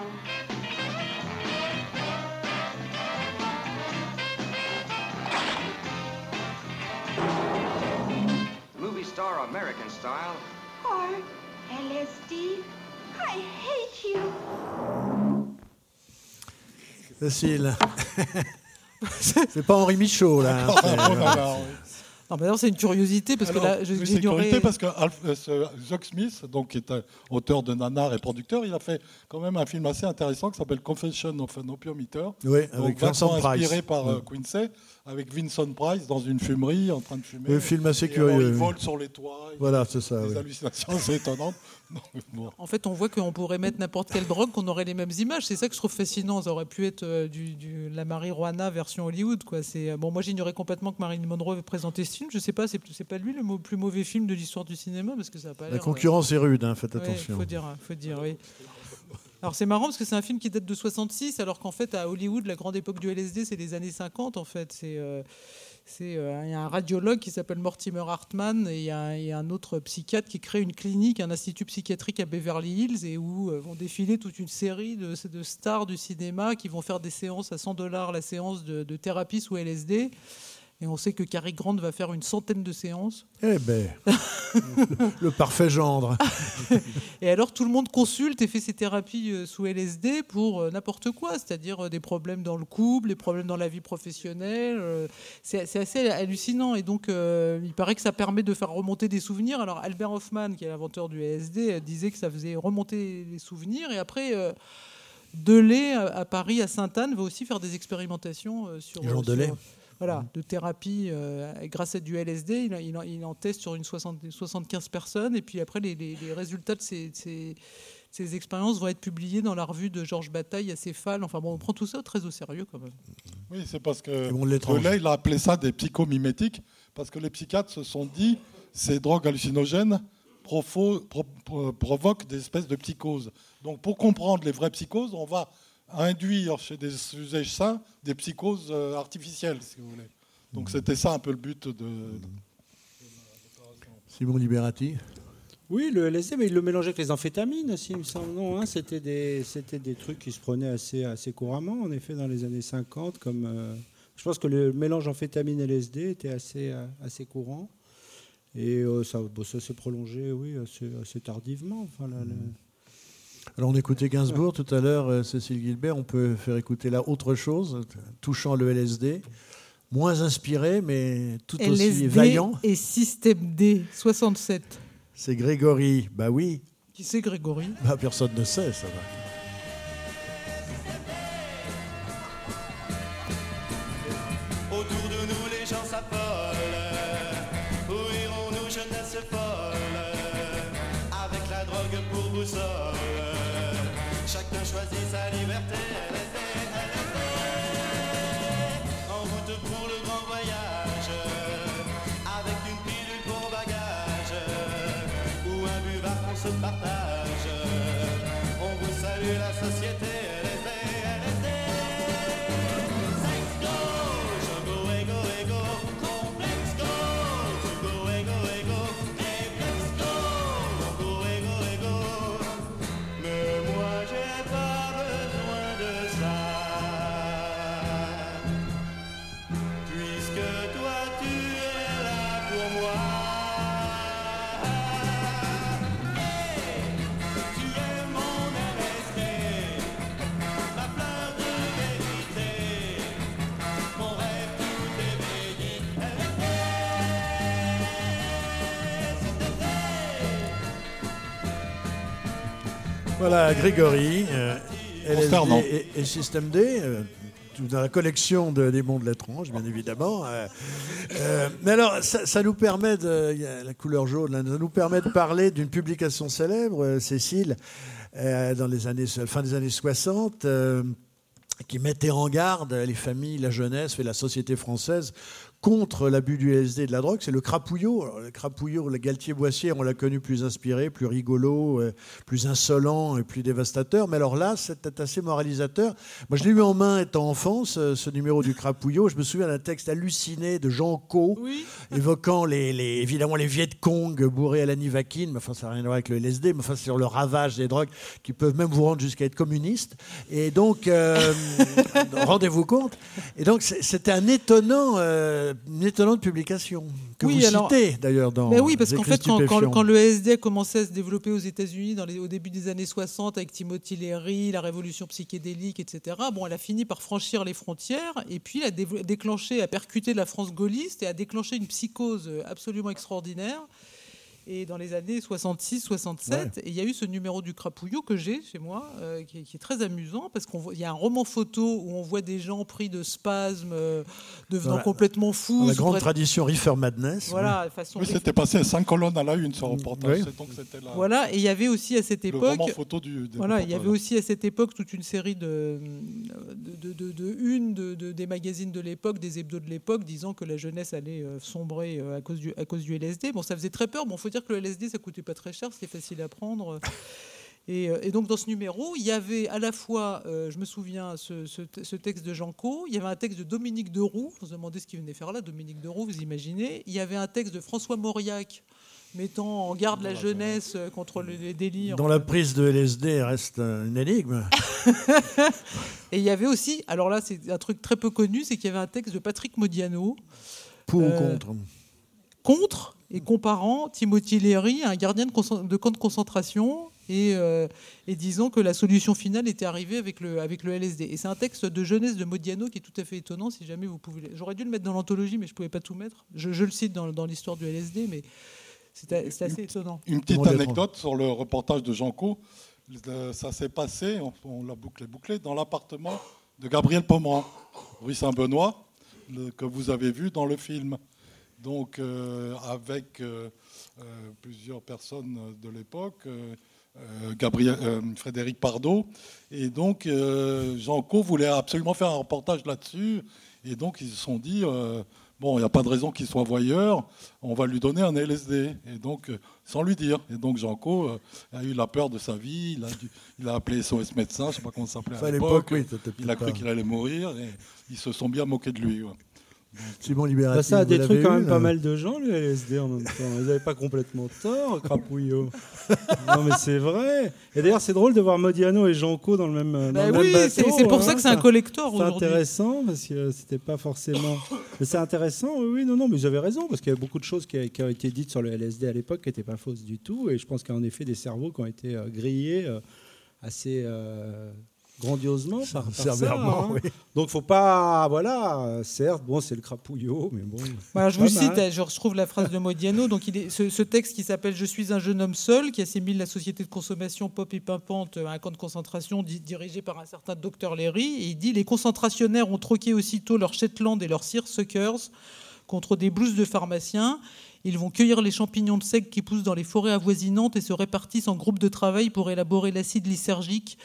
Movie star American style. Or LSD. I hate you. C'est pas Henri Michaud, là. hein, c'est- là là, oui. Non, mais alors c'est une curiosité parce Alors, que là, je- oui, c'est une j'ignorais. curiosité parce que Alf- euh, Smith, donc, qui est un auteur de nanar et producteur, il a fait quand même un film assez intéressant qui s'appelle Confession of an Opium Eater. Oui, donc, avec Vincent Price. inspiré par euh, Oui. Quincy, avec Vincent Price dans une fumerie en train de fumer. Le film assez Et alors, curieux, il oui. vole sur les toits. il Voilà, c'est ça, Des oui. hallucinations assez étonnantes. Bon. En fait, on voit qu'on pourrait mettre n'importe quelle drogue, qu'on aurait les mêmes images. C'est ça que je trouve fascinant. Ça aurait pu être euh, du, du- la marijuana version Hollywood. Quoi. C'est, euh, bon, moi, j'ignorais complètement que Marilyn Monroe avait présenté ce film. Je sais pas, c'est, c'est pas lui le mo- plus mauvais film de l'histoire du cinéma parce que ça a pas La l'air, euh, concurrence est rude, hein, faites Ouais, attention. faut dire, faut dire, oui. Alors c'est marrant parce que c'est un film qui date de 66, alors qu'en fait à Hollywood, la grande époque du LSD, c'est les années 50 en fait. C'est euh, c'est, euh, y a un radiologue qui s'appelle Mortimer Hartman et un, autre psychiatre qui crée une clinique, un institut psychiatrique à Beverly Hills et où euh, vont défiler toute une série de, stars du cinéma qui vont faire des séances à 100 dollars la séance de thérapie sous LSD. Et on sait que Cary Grant va faire une centaine de séances. Eh ben, le parfait gendre. Et alors tout le monde consulte et fait ses thérapies euh, sous LSD pour euh, n'importe quoi, c'est-à-dire euh, des problèmes dans le couple, des problèmes dans la vie professionnelle. C'est assez hallucinant et donc euh, il paraît que ça permet de faire remonter des souvenirs. Alors Albert Hoffman, qui est l'inventeur du LSD, disait que ça faisait remonter les souvenirs et après. euh, Delay à Paris, à Sainte-Anne, va aussi faire des expérimentations sur. Jean sur- Delay. Voilà, de thérapie euh, grâce à du LSD. Il, en- il en- il en teste sur une 60 75 personnes. Et puis après, les, les- les résultats de ces, ces- ces expériences vont être publiés dans la revue de Georges Bataille, Acéphale. Enfin bon, on prend tout ça très au sérieux quand même. Oui, c'est parce que bon. Delay, il a appelé ça des psychomimétiques, parce que les psychiatres se sont dit ces drogues hallucinogènes profo- pro- pro- provoquent des espèces de psychoses. Donc pour comprendre les vraies psychoses, on va induire chez des sujets sains des psychoses euh, artificielles, si vous voulez. Donc c'était ça un peu le but de... Simon Liberati. Oui, le LSD, mais il le mélangeait avec les amphétamines aussi, il me semble. Non, hein, c'était des, c'était des trucs qui se prenaient assez, assez couramment, en effet, dans les années 50. Comme, euh, je pense que le mélange amphétamine-LSD était assez, euh, assez courant. Et euh, ça, bon, ça s'est prolongé, oui, assez, assez tardivement. Enfin, là, le- Alors on écoutait Gainsbourg tout à l'heure, euh, Cécile Gilbert, on peut faire écouter là autre chose, touchant le LSD, moins inspiré mais tout aussi vaillant. et Système D, 67. C'est Grégory, bah oui, Qui c'est Grégory? Bah, personne ne sait, ça va. Voilà, Grégory, euh, LSD et, et Système D, euh, dans la collection de- des mondes de l'étrange, bien évidemment. euh, mais alors, ça, ça nous permet de, la couleur jaune, là, ça nous permet de parler d'une publication célèbre, Cécile, dans les années, fin des années 60. euh, qui mettait en garde les familles, la jeunesse et la société française contre l'abus du LSD et de la drogue, c'est le crapouillot. Alors, le crapouillot, le Galtier-Boissier, on l'a connu plus inspiré, plus rigolo, euh, plus insolent et plus dévastateur. Mais alors là, c'était assez moralisateur. Moi, je l'ai eu en main étant enfant, ce, ce numéro du crapouillot. Je me souviens d'un texte halluciné de Jean Co, évoquant les, les- évidemment les Viet Cong bourrés à la nivaquine. Mais enfin, ça n'a rien à voir avec le LSD, mais enfin, sur le ravage des drogues qui peuvent même vous rendre jusqu'à être communiste. Et donc, euh, rendez-vous compte. Et donc, c'était un étonnant, euh, une étonnante publication que Oui, vous alors- citez d'ailleurs dans. Mais oui, parce qu'en fait, quand, quand- stupéfiants. quand le LSD a commencé à se développer aux États-Unis au début des années 60 avec Timothy Leary, la révolution psychédélique, etc., bon, elle a fini par franchir les frontières et puis elle a déclenché, a percuté la France gaulliste et a déclenché une psychose absolument extraordinaire. Et dans les années 66-67, et il y a eu ce numéro du crapouillot que j'ai chez moi, euh, qui, est, qui est très amusant, parce qu'il y a un roman photo où on voit des gens pris de spasmes, euh, devenant la- complètement fous. La grande tradition Reefer Madness. Voilà, façon Oui, c'était passé à 5 colonnes à la une sur reportage. Oui. C'est donc c'était la- Voilà, et il y avait aussi à cette Le époque. roman photo du- voilà, il y avait aussi à cette époque toute une série de, de, de, de- de une de, de- des magazines de l'époque, des hebdos de l'époque, disant que la jeunesse allait euh, sombrer à cause, du, à cause du LSD. Bon, ça faisait très peur. Bon, faut dire que le LSD, ça coûtait pas très cher, c'était facile à prendre. Et, euh, et donc dans ce numéro, il y avait à la fois, euh, je me souviens, ce, ce- ce texte de Jean Co, il y avait un texte de Dominique Deroux, vous vous demandez ce qu'il venait faire là, Dominique Deroux, vous imaginez, il y avait un texte de François Mauriac mettant en garde la jeunesse contre le- les délires. Dont la prise de LSD reste une énigme. Et il y avait aussi, alors là c'est un truc très peu connu, c'est qu'il y avait un texte de Patrick Modiano. Pour ou Euh, contre? Contre et comparant Timothy Leary à un gardien de, camp de concentration et, euh, et disant que la solution finale était arrivée avec le, avec le LSD. Et c'est un texte de jeunesse de Modiano qui est tout à fait étonnant si jamais vous pouvez. J'aurais dû le mettre dans l'anthologie, mais je ne pouvais pas tout mettre. Je, je le cite dans, dans l'histoire du LSD, mais c'est assez étonnant. Une petite anecdote sur le reportage de Jean Co. Euh, Ça s'est passé, on, on l'a bouclé, bouclé, dans l'appartement de Gabriel Pomeran, rue Saint-Benoît. que vous avez vu dans le film. Donc, euh, avec euh, euh, plusieurs personnes de l'époque, Gabriel, Frédéric Pardo. Et donc, euh, Jean Co voulait absolument faire un reportage là-dessus. Et donc, ils se sont dit, bon, il n'y a pas de raison qu'il soit voyeur, on va lui donner un LSD. Et donc, sans lui dire. Et donc, Jean Co euh, a eu la peur de sa vie. Il a, dû- il a appelé SOS médecin, je ne sais pas comment ça s'appelait à l'époque. oui, il a cru qu'il allait mourir. Et ils se sont bien moqués de lui. ouais. Simon Libérati, Bah, ça a détruit quand eu, même pas mal de gens, le LSD en même temps. Ils n'avaient pas complètement tort, Crapouillot. non, mais c'est vrai. Et d'ailleurs, c'est drôle de voir Modiano et Janco dans le même, dans Bah le oui, c'est- c'est pour ça hein. que c'est un collector C'est aujourd'hui. intéressant parce que c'était pas forcément. Mais c'est intéressant, oui, non, non, mais j'avais raison parce qu'il y a beaucoup de choses qui, ont été dites sur le LSD à l'époque qui n'étaient pas fausses du tout. Et je pense qu'il y a en effet des cerveaux qui ont été euh, grillés euh, assez. euh, grandiosement par, par ça, hein. oui. donc faut pas voilà certes bon c'est le crapouillot mais bon Voilà, je pas vous mal. cite, je retrouve la phrase de Modiano. Donc, il est, ce, ce texte qui s'appelle Je suis un jeune homme seul, qui assimile la société de consommation pop et pimpante à un camp de concentration di- dirigé par un certain docteur Léry. Et il dit Les concentrationnaires ont troqué aussitôt leurs Shetland et leurs Searsuckers contre des blouses de pharmaciens. Ils vont cueillir les champignons de seigle qui poussent dans les forêts avoisinantes et se répartissent en groupes de travail pour élaborer l'acide lysergique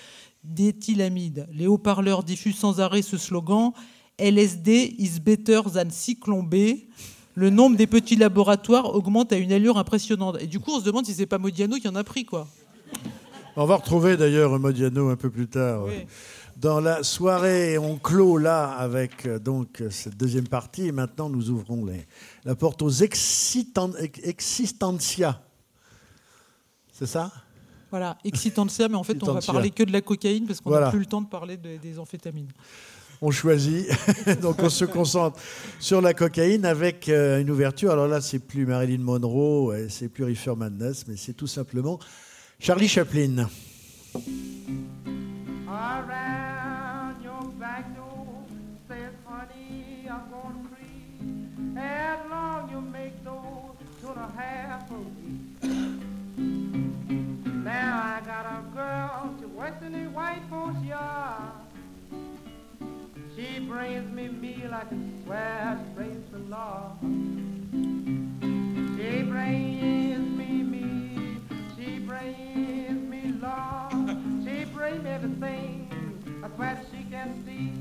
d'éthylamide. Les haut-parleurs diffusent sans arrêt ce slogan LSD is better than Cyclone B. Le nombre des petits laboratoires augmente à une allure impressionnante. Et du coup, on se demande si c'est pas Modiano qui en a pris, quoi. On va retrouver d'ailleurs Modiano un peu plus tard. Oui. Dans la soirée, on clôt là avec euh, donc cette deuxième partie. Et maintenant, nous ouvrons les- la porte aux existentia. C'est ça? Voilà, excitantia, mais en fait, on va parler que de la cocaïne parce qu'on n'a Voilà. plus le temps de parler de- des amphétamines. On choisit. donc on se concentre sur la cocaïne avec euh, une ouverture. Alors là, c'est plus Marilyn Monroe, c'est plus Reefer Madness, mais c'est tout simplement Charlie Chaplin. Yard. She brings me meal I can swear she brings the Lord. She brings me meal, she brings me Lord. She brings me everything I swear she can see.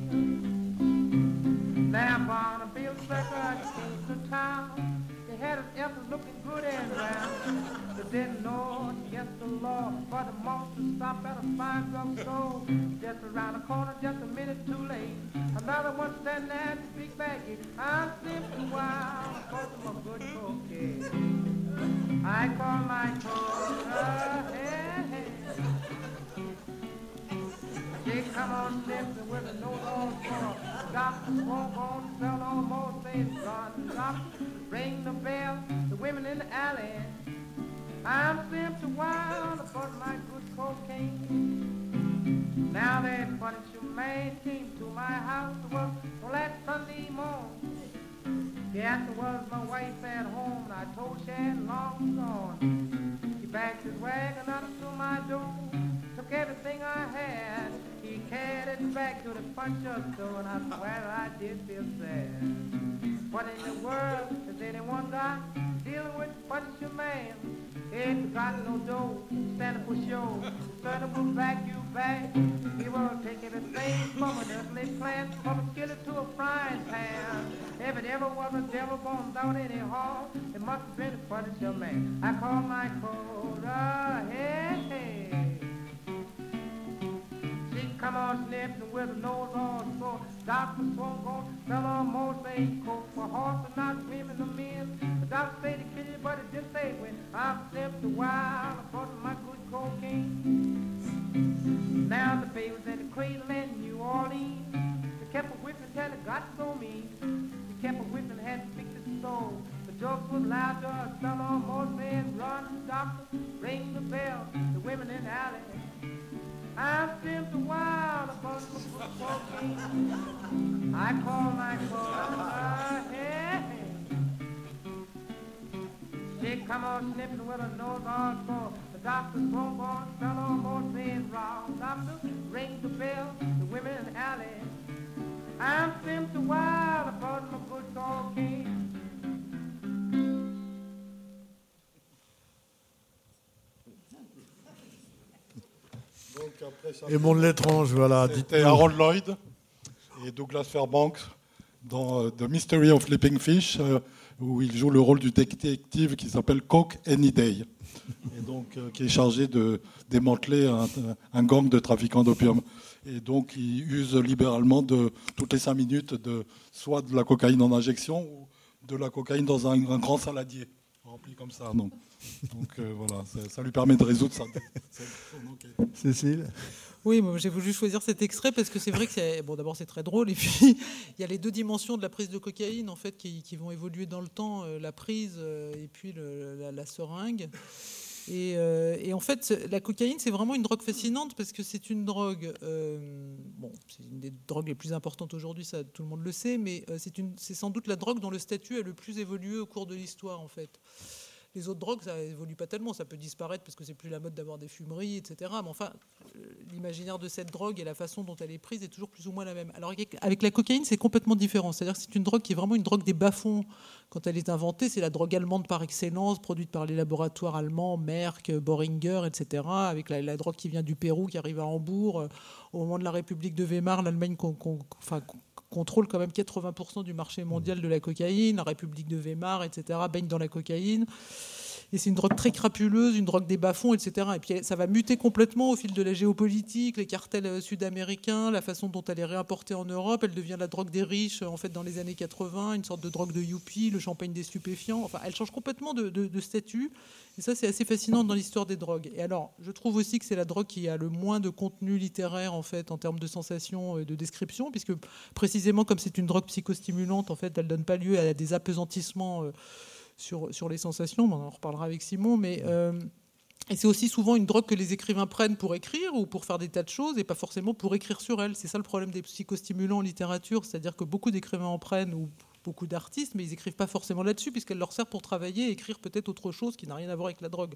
Now I'm on a bill sucker came to town. They had his effort looking good and round. They didn't know yes the law, but the monster stopped at a fine drugstore. Just around the corner, just a minute too late. Another one standing at the big baggie. I'm simply wild, cause I'm a good cocaine. I call my coca, hey, hey. She come on sniffing with a nose on floor. Doctor won't on no more things. Run, doctor, ring the bell. The women in the alley. I'm simply wild about my good cocaine. Now punish you, man. Came to my house work on that Sunday morning. Yes, it was my wife at home, and I told she had long gone. He backed his wagon up to my door, took everything I had. He carried it back to the puncher store, and I swear I did feel sad. What in the world has anyone got dealing with puncher man? If you got no dough, stand up for show. Son will back you back. He will take everything from an ugly plant, from a skillet to a frying pan. If it ever was a devil born without any harm, it must have been a punisher man. I call my quota, hey, hey. Come on sniffing with a nose on sore. Doctor swung on, fell on most say coke for horse and not women or men. The doctor say to kill you, but it didn't say when. I'm simply wild, for my good cocaine. Now the baby was in the cradle in New Orleans. They kept a whipping till it got so mean. They kept a whipping, had to fix his soul. The jokes was louder, fell on more men. run, doctor, ring the bell. The women in the alley. I've wild a while upon smoking. I call my clothes They come on sniffing with a nose on full. The doctor's bonbon fell on both men wrong. Doctor, ring the bell, the women alley. I'm spent a while upon my good dog game. Et Monde l'étrange, voilà. C'était. Harold Lloyd et Douglas Fairbanks dans euh, The Mystery of Sleeping Fish, euh, où il joue le rôle du détective qui s'appelle Coke Any Day, et donc euh, qui est chargé de démanteler un, un gang de trafiquants d'opium. Et donc il use libéralement de toutes les cinq minutes de soit de la cocaïne en injection ou de la cocaïne dans un, un grand saladier rempli comme ça. Donc, donc euh, voilà, ça, ça lui permet de résoudre ça. Cécile Oui, moi, j'ai voulu choisir cet extrait parce que c'est vrai que c'est bon. D'abord, c'est très drôle, et puis il y a les deux dimensions de la prise de cocaïne en fait qui, qui vont évoluer dans le temps, euh, la prise euh, et puis le- la, la seringue. Et, euh, et en fait, la cocaïne, c'est vraiment une drogue fascinante parce que c'est une drogue. euh, bon, c'est une des drogues les plus importantes aujourd'hui, ça tout le monde le sait, mais c'est sans doute la drogue dont le statut a le plus évolué au cours de l'histoire en fait. Les autres drogues, ça évolue pas tellement, ça peut disparaître parce que c'est plus la mode d'avoir des fumeries, etc. Mais enfin, euh, l'imaginaire de cette drogue et la façon dont elle est prise est toujours plus ou moins la même. Alors avec- la cocaïne, c'est complètement différent. C'est-à-dire que c'est une drogue qui est vraiment une drogue des bas-fonds. Quand elle est inventée, c'est la drogue allemande par excellence, produite par les laboratoires allemands, Merck, Boehringer, etc. Avec la, drogue qui vient du Pérou, qui arrive à Hambourg. Euh, Au moment de la République de Weimar, l'Allemagne con- con- enfin, contrôle quand même 80% du marché mondial de la cocaïne. La République de Weimar, etc., baigne dans la cocaïne. Et c'est une drogue très crapuleuse, une drogue des bas-fonds, etc. Et puis ça va muter complètement au fil de la géopolitique, les cartels euh, sud-américains, la façon dont elle est réimportée en Europe. Elle devient la drogue des riches, euh, en fait, dans les années 80, une sorte de drogue de youpi, le champagne des stupéfiants. Enfin, elle change complètement de, statut. Et ça, c'est assez fascinant dans l'histoire des drogues. Et alors, je trouve aussi que c'est la drogue qui a le moins de contenu littéraire, en fait, en termes de sensations et de description, puisque précisément comme c'est une drogue psychostimulante, en fait, elle donne pas lieu à des apesantissements. euh, sur, sur les sensations, mais on en reparlera avec Simon, mais euh, et c'est aussi souvent une drogue que les écrivains prennent pour écrire ou pour faire des tas de choses et pas forcément pour écrire sur elle. C'est ça le problème des psychostimulants en littérature, c'est-à-dire que beaucoup d'écrivains en prennent ou beaucoup d'artistes, mais ils écrivent pas forcément là-dessus puisqu'elle leur sert pour travailler et écrire peut-être autre chose qui n'a rien à voir avec la drogue.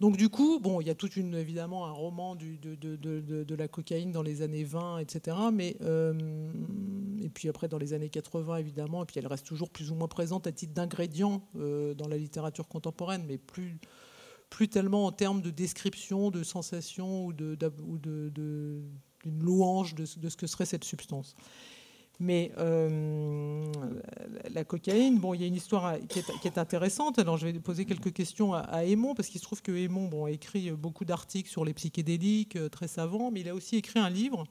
Donc du coup, bon, il y a toute une évidemment un roman de, la cocaïne dans les années 20, etc. Mais euh, et puis après dans les années 80 évidemment, et puis elle reste toujours plus ou moins présente à titre d'ingrédient euh, dans la littérature contemporaine, mais plus plus tellement en termes de description, de sensation ou de, d'une louange de ce que serait cette substance. Mais euh, la- cocaïne, bon, il y a une histoire qui est, intéressante. Alors, je vais poser quelques questions à, Aymon, parce qu'il se trouve que Aymon a écrit beaucoup d'articles sur les psychédéliques, euh, très savants, mais il a aussi écrit un livre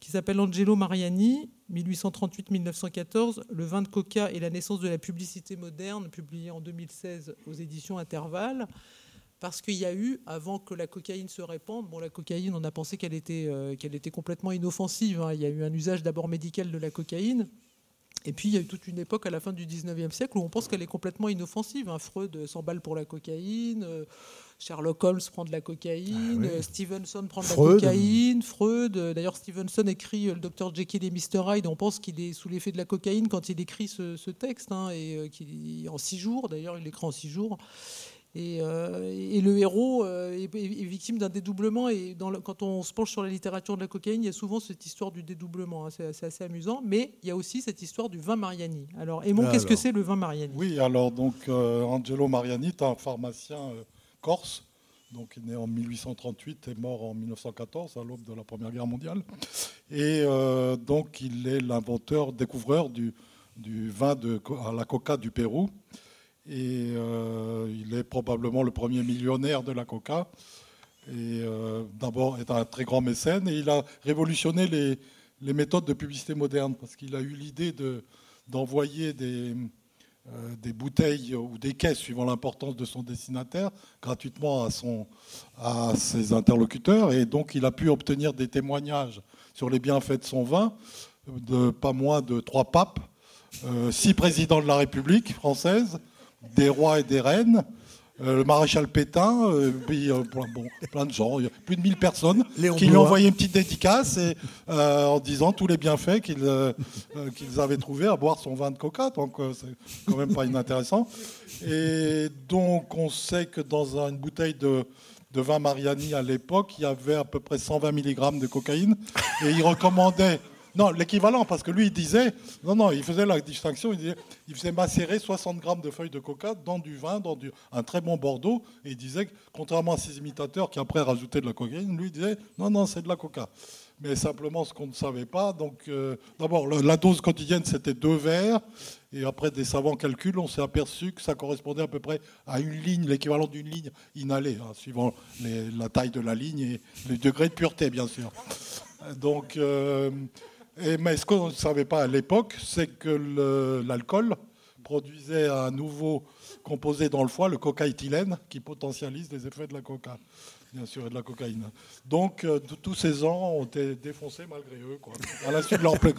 qui s'appelle Angelo Mariani, 1838-1914, Le vin de coca et la naissance de la publicité moderne, publié en 2016 aux éditions Intervalle. Parce qu'il y a eu, avant que la cocaïne se répande, bon, la cocaïne, on a pensé qu'elle était, euh, qu'elle était complètement inoffensive. hein. Il y a eu un usage d'abord médical de la cocaïne. Et puis, il y a eu toute une époque à la fin du 19e siècle où on pense qu'elle est complètement inoffensive. hein. Freud s'emballe pour la cocaïne, euh, Sherlock Holmes prend de la cocaïne, oui. euh, Stevenson prend de la Freud. cocaïne, Freud. D'ailleurs, Stevenson écrit le docteur Jekyll et Mr. Hyde. On pense qu'il est sous l'effet de la cocaïne quand il écrit ce, ce texte. hein, et en six jours, d'ailleurs, il l'écrit en six jours. Et, euh, et le héros euh, est, victime d'un dédoublement. Et dans le- quand on se penche sur la littérature de la cocaïne, il y a souvent cette histoire du dédoublement. hein. C'est assez amusant. Mais il y a aussi cette histoire du vin Mariani. Alors, Aimon, qu'est-ce que c'est le vin Mariani? Oui, alors donc euh, Angelo Mariani est un pharmacien euh, corse, donc il est né en 1838 et mort en 1914 à l'aube de la Première Guerre mondiale. Et donc il est l'inventeur, découvreur du, du vin de, à la coca du Pérou. Et euh, il est probablement le premier millionnaire de la coca. Et euh, d'abord est un très grand mécène et il a révolutionné les, méthodes de publicité moderne parce qu'il a eu l'idée de, d'envoyer des, euh, des bouteilles ou des caisses, suivant l'importance de son destinataire, gratuitement à ses interlocuteurs. Et donc, il a pu obtenir des témoignages sur les bienfaits de son vin de pas moins de trois papes, euh, six présidents de la République française, des rois et des reines. euh, le maréchal Pétain, euh, puis, euh, plein, bon, plein de gens, il y a plus de 1000 personnes Léon qui lui ont envoyé une petite dédicace et, euh, en disant tous les bienfaits qu'ils euh, qu'ils avaient trouvés à boire son vin de coca. Donc c'est quand même pas inintéressant. Et donc on sait que dans une bouteille de, de vin Mariani à l'époque, il y avait à peu près 120 mg de cocaïne et il recommandait Non, l'équivalent, parce que lui, il disait, non, non, il faisait la distinction, il, disait, il faisait macérer 60 grammes de feuilles de coca dans du vin, dans un très bon Bordeaux, et il disait, contrairement à ses imitateurs qui après rajoutaient de la cocaïne, lui il disait, non, non, c'est de la coca. Mais simplement, ce qu'on ne savait pas, donc, euh, d'abord, la dose quotidienne, c'était deux verres, et après des savants calculs, on s'est aperçu que ça correspondait à peu près à une ligne, l'équivalent d'une ligne inhalée, hein, suivant la taille de la ligne et le degré de pureté, bien sûr. Donc, euh, et, mais ce qu'on ne savait pas à l'époque, c'est que l'alcool produisait un nouveau composé dans le foie, le cocaéthylène, qui potentialise les effets de la coca, bien sûr, et de la cocaïne. Donc, euh, tous ces ans ont été défoncés malgré eux, quoi, à la suite de leur plein,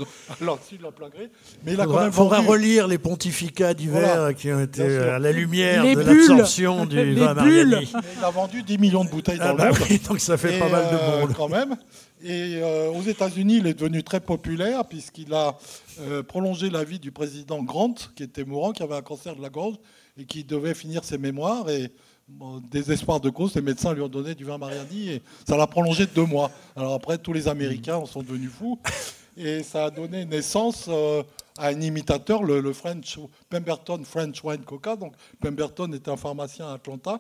gré. Mais il a quand faudra, même faudra vendu- relire les pontificats divers Voilà. qui ont été à la lumière Les de l'absorption du Les vin bulles. Mariani. Il a vendu 10 millions de bouteilles Ah dans bah le monde. oui, donc ça fait Et, pas mal de euh, monde. quand même. Et euh, aux États-Unis, il est devenu très populaire puisqu'il a euh, prolongé la vie du président Grant, qui était mourant, qui avait un cancer de la gorge et qui devait finir ses mémoires. Et bon, désespoir de cause, les médecins lui ont donné du vin Mariani et ça l'a prolongé de deux mois. Alors après, tous les Américains en sont devenus fous. Et ça a donné naissance euh, à un imitateur, le, le French, Pemberton French Wine Coca. Donc Pemberton était un pharmacien à Atlanta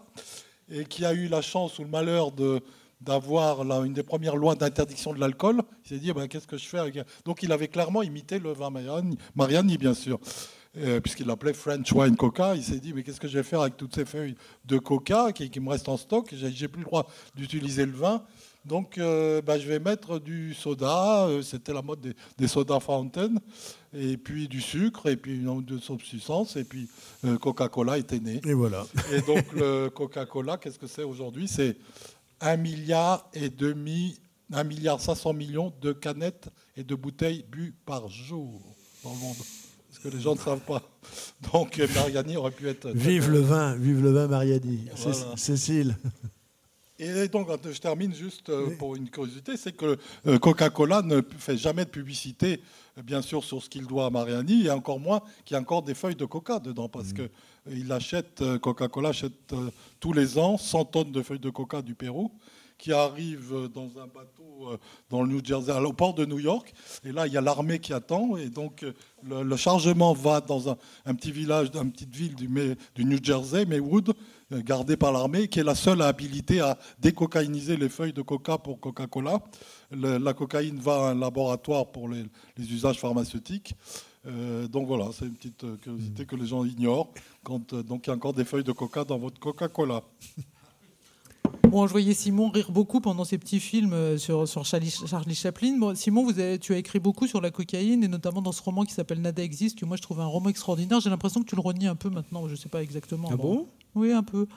et qui a eu la chance ou le malheur de d'avoir une des premières lois d'interdiction de l'alcool. Il s'est dit, ben, qu'est-ce que je fais avec... Donc il avait clairement imité le vin Mariani, Mariani bien sûr, Euh, puisqu'il l'appelait French Wine Coca. Il s'est dit, mais qu'est-ce que je vais faire avec toutes ces feuilles de coca qui, qui me restent en stock? J'ai plus le droit d'utiliser le vin. Donc, euh, ben, je vais mettre du soda. euh, C'était la mode des, des sodas fountain. Et puis du sucre, et puis une ou deux substances. Et puis Coca-Cola était né. Et voilà. Et donc, le Coca-Cola, qu'est-ce que c'est aujourd'hui? C'est un milliard et demi, un milliard 500 millions de canettes et de bouteilles bues par jour dans le monde. Ce que les gens ne savent pas. Donc, euh, Mariani aurait pu être. Vive le vin, vive le vin Mariani. Voilà. Cécile. Et donc, je termine juste euh, pour une curiosité, c'est que euh, Coca-Cola ne fait jamais de publicité, euh, bien sûr, sur ce qu'il doit à Mariani, et encore moins qu'il y a encore des feuilles de coca dedans, parce que euh, il achète, euh, Coca-Cola achète euh, tous les ans 100 tonnes de feuilles de coca du Pérou, qui arrivent euh, dans un bateau dans le New Jersey, au port de New York, et là, il y a l'armée qui attend, et donc le, chargement va dans un, petit village, une petite ville du, New Jersey, Maywood, gardée par l'armée, qui est la seule habilité à décocaïniser les feuilles de coca pour Coca-Cola. La cocaïne va à un laboratoire pour les usages pharmaceutiques. Euh, donc voilà, c'est une petite euh, curiosité que les gens ignorent. Quand, euh, donc il y a encore des feuilles de coca dans votre Coca-Cola. Bon, je voyais Simon rire beaucoup pendant ces petits films sur, sur Charlie, Charlie Chaplin. Bon, Simon, vous avez, tu as écrit beaucoup sur la cocaïne, et notamment dans ce roman qui s'appelle Nada existe, que moi je trouve un roman extraordinaire. J'ai l'impression que tu le renies un peu maintenant, je ne sais pas exactement. Ah bon? Oui, un peu.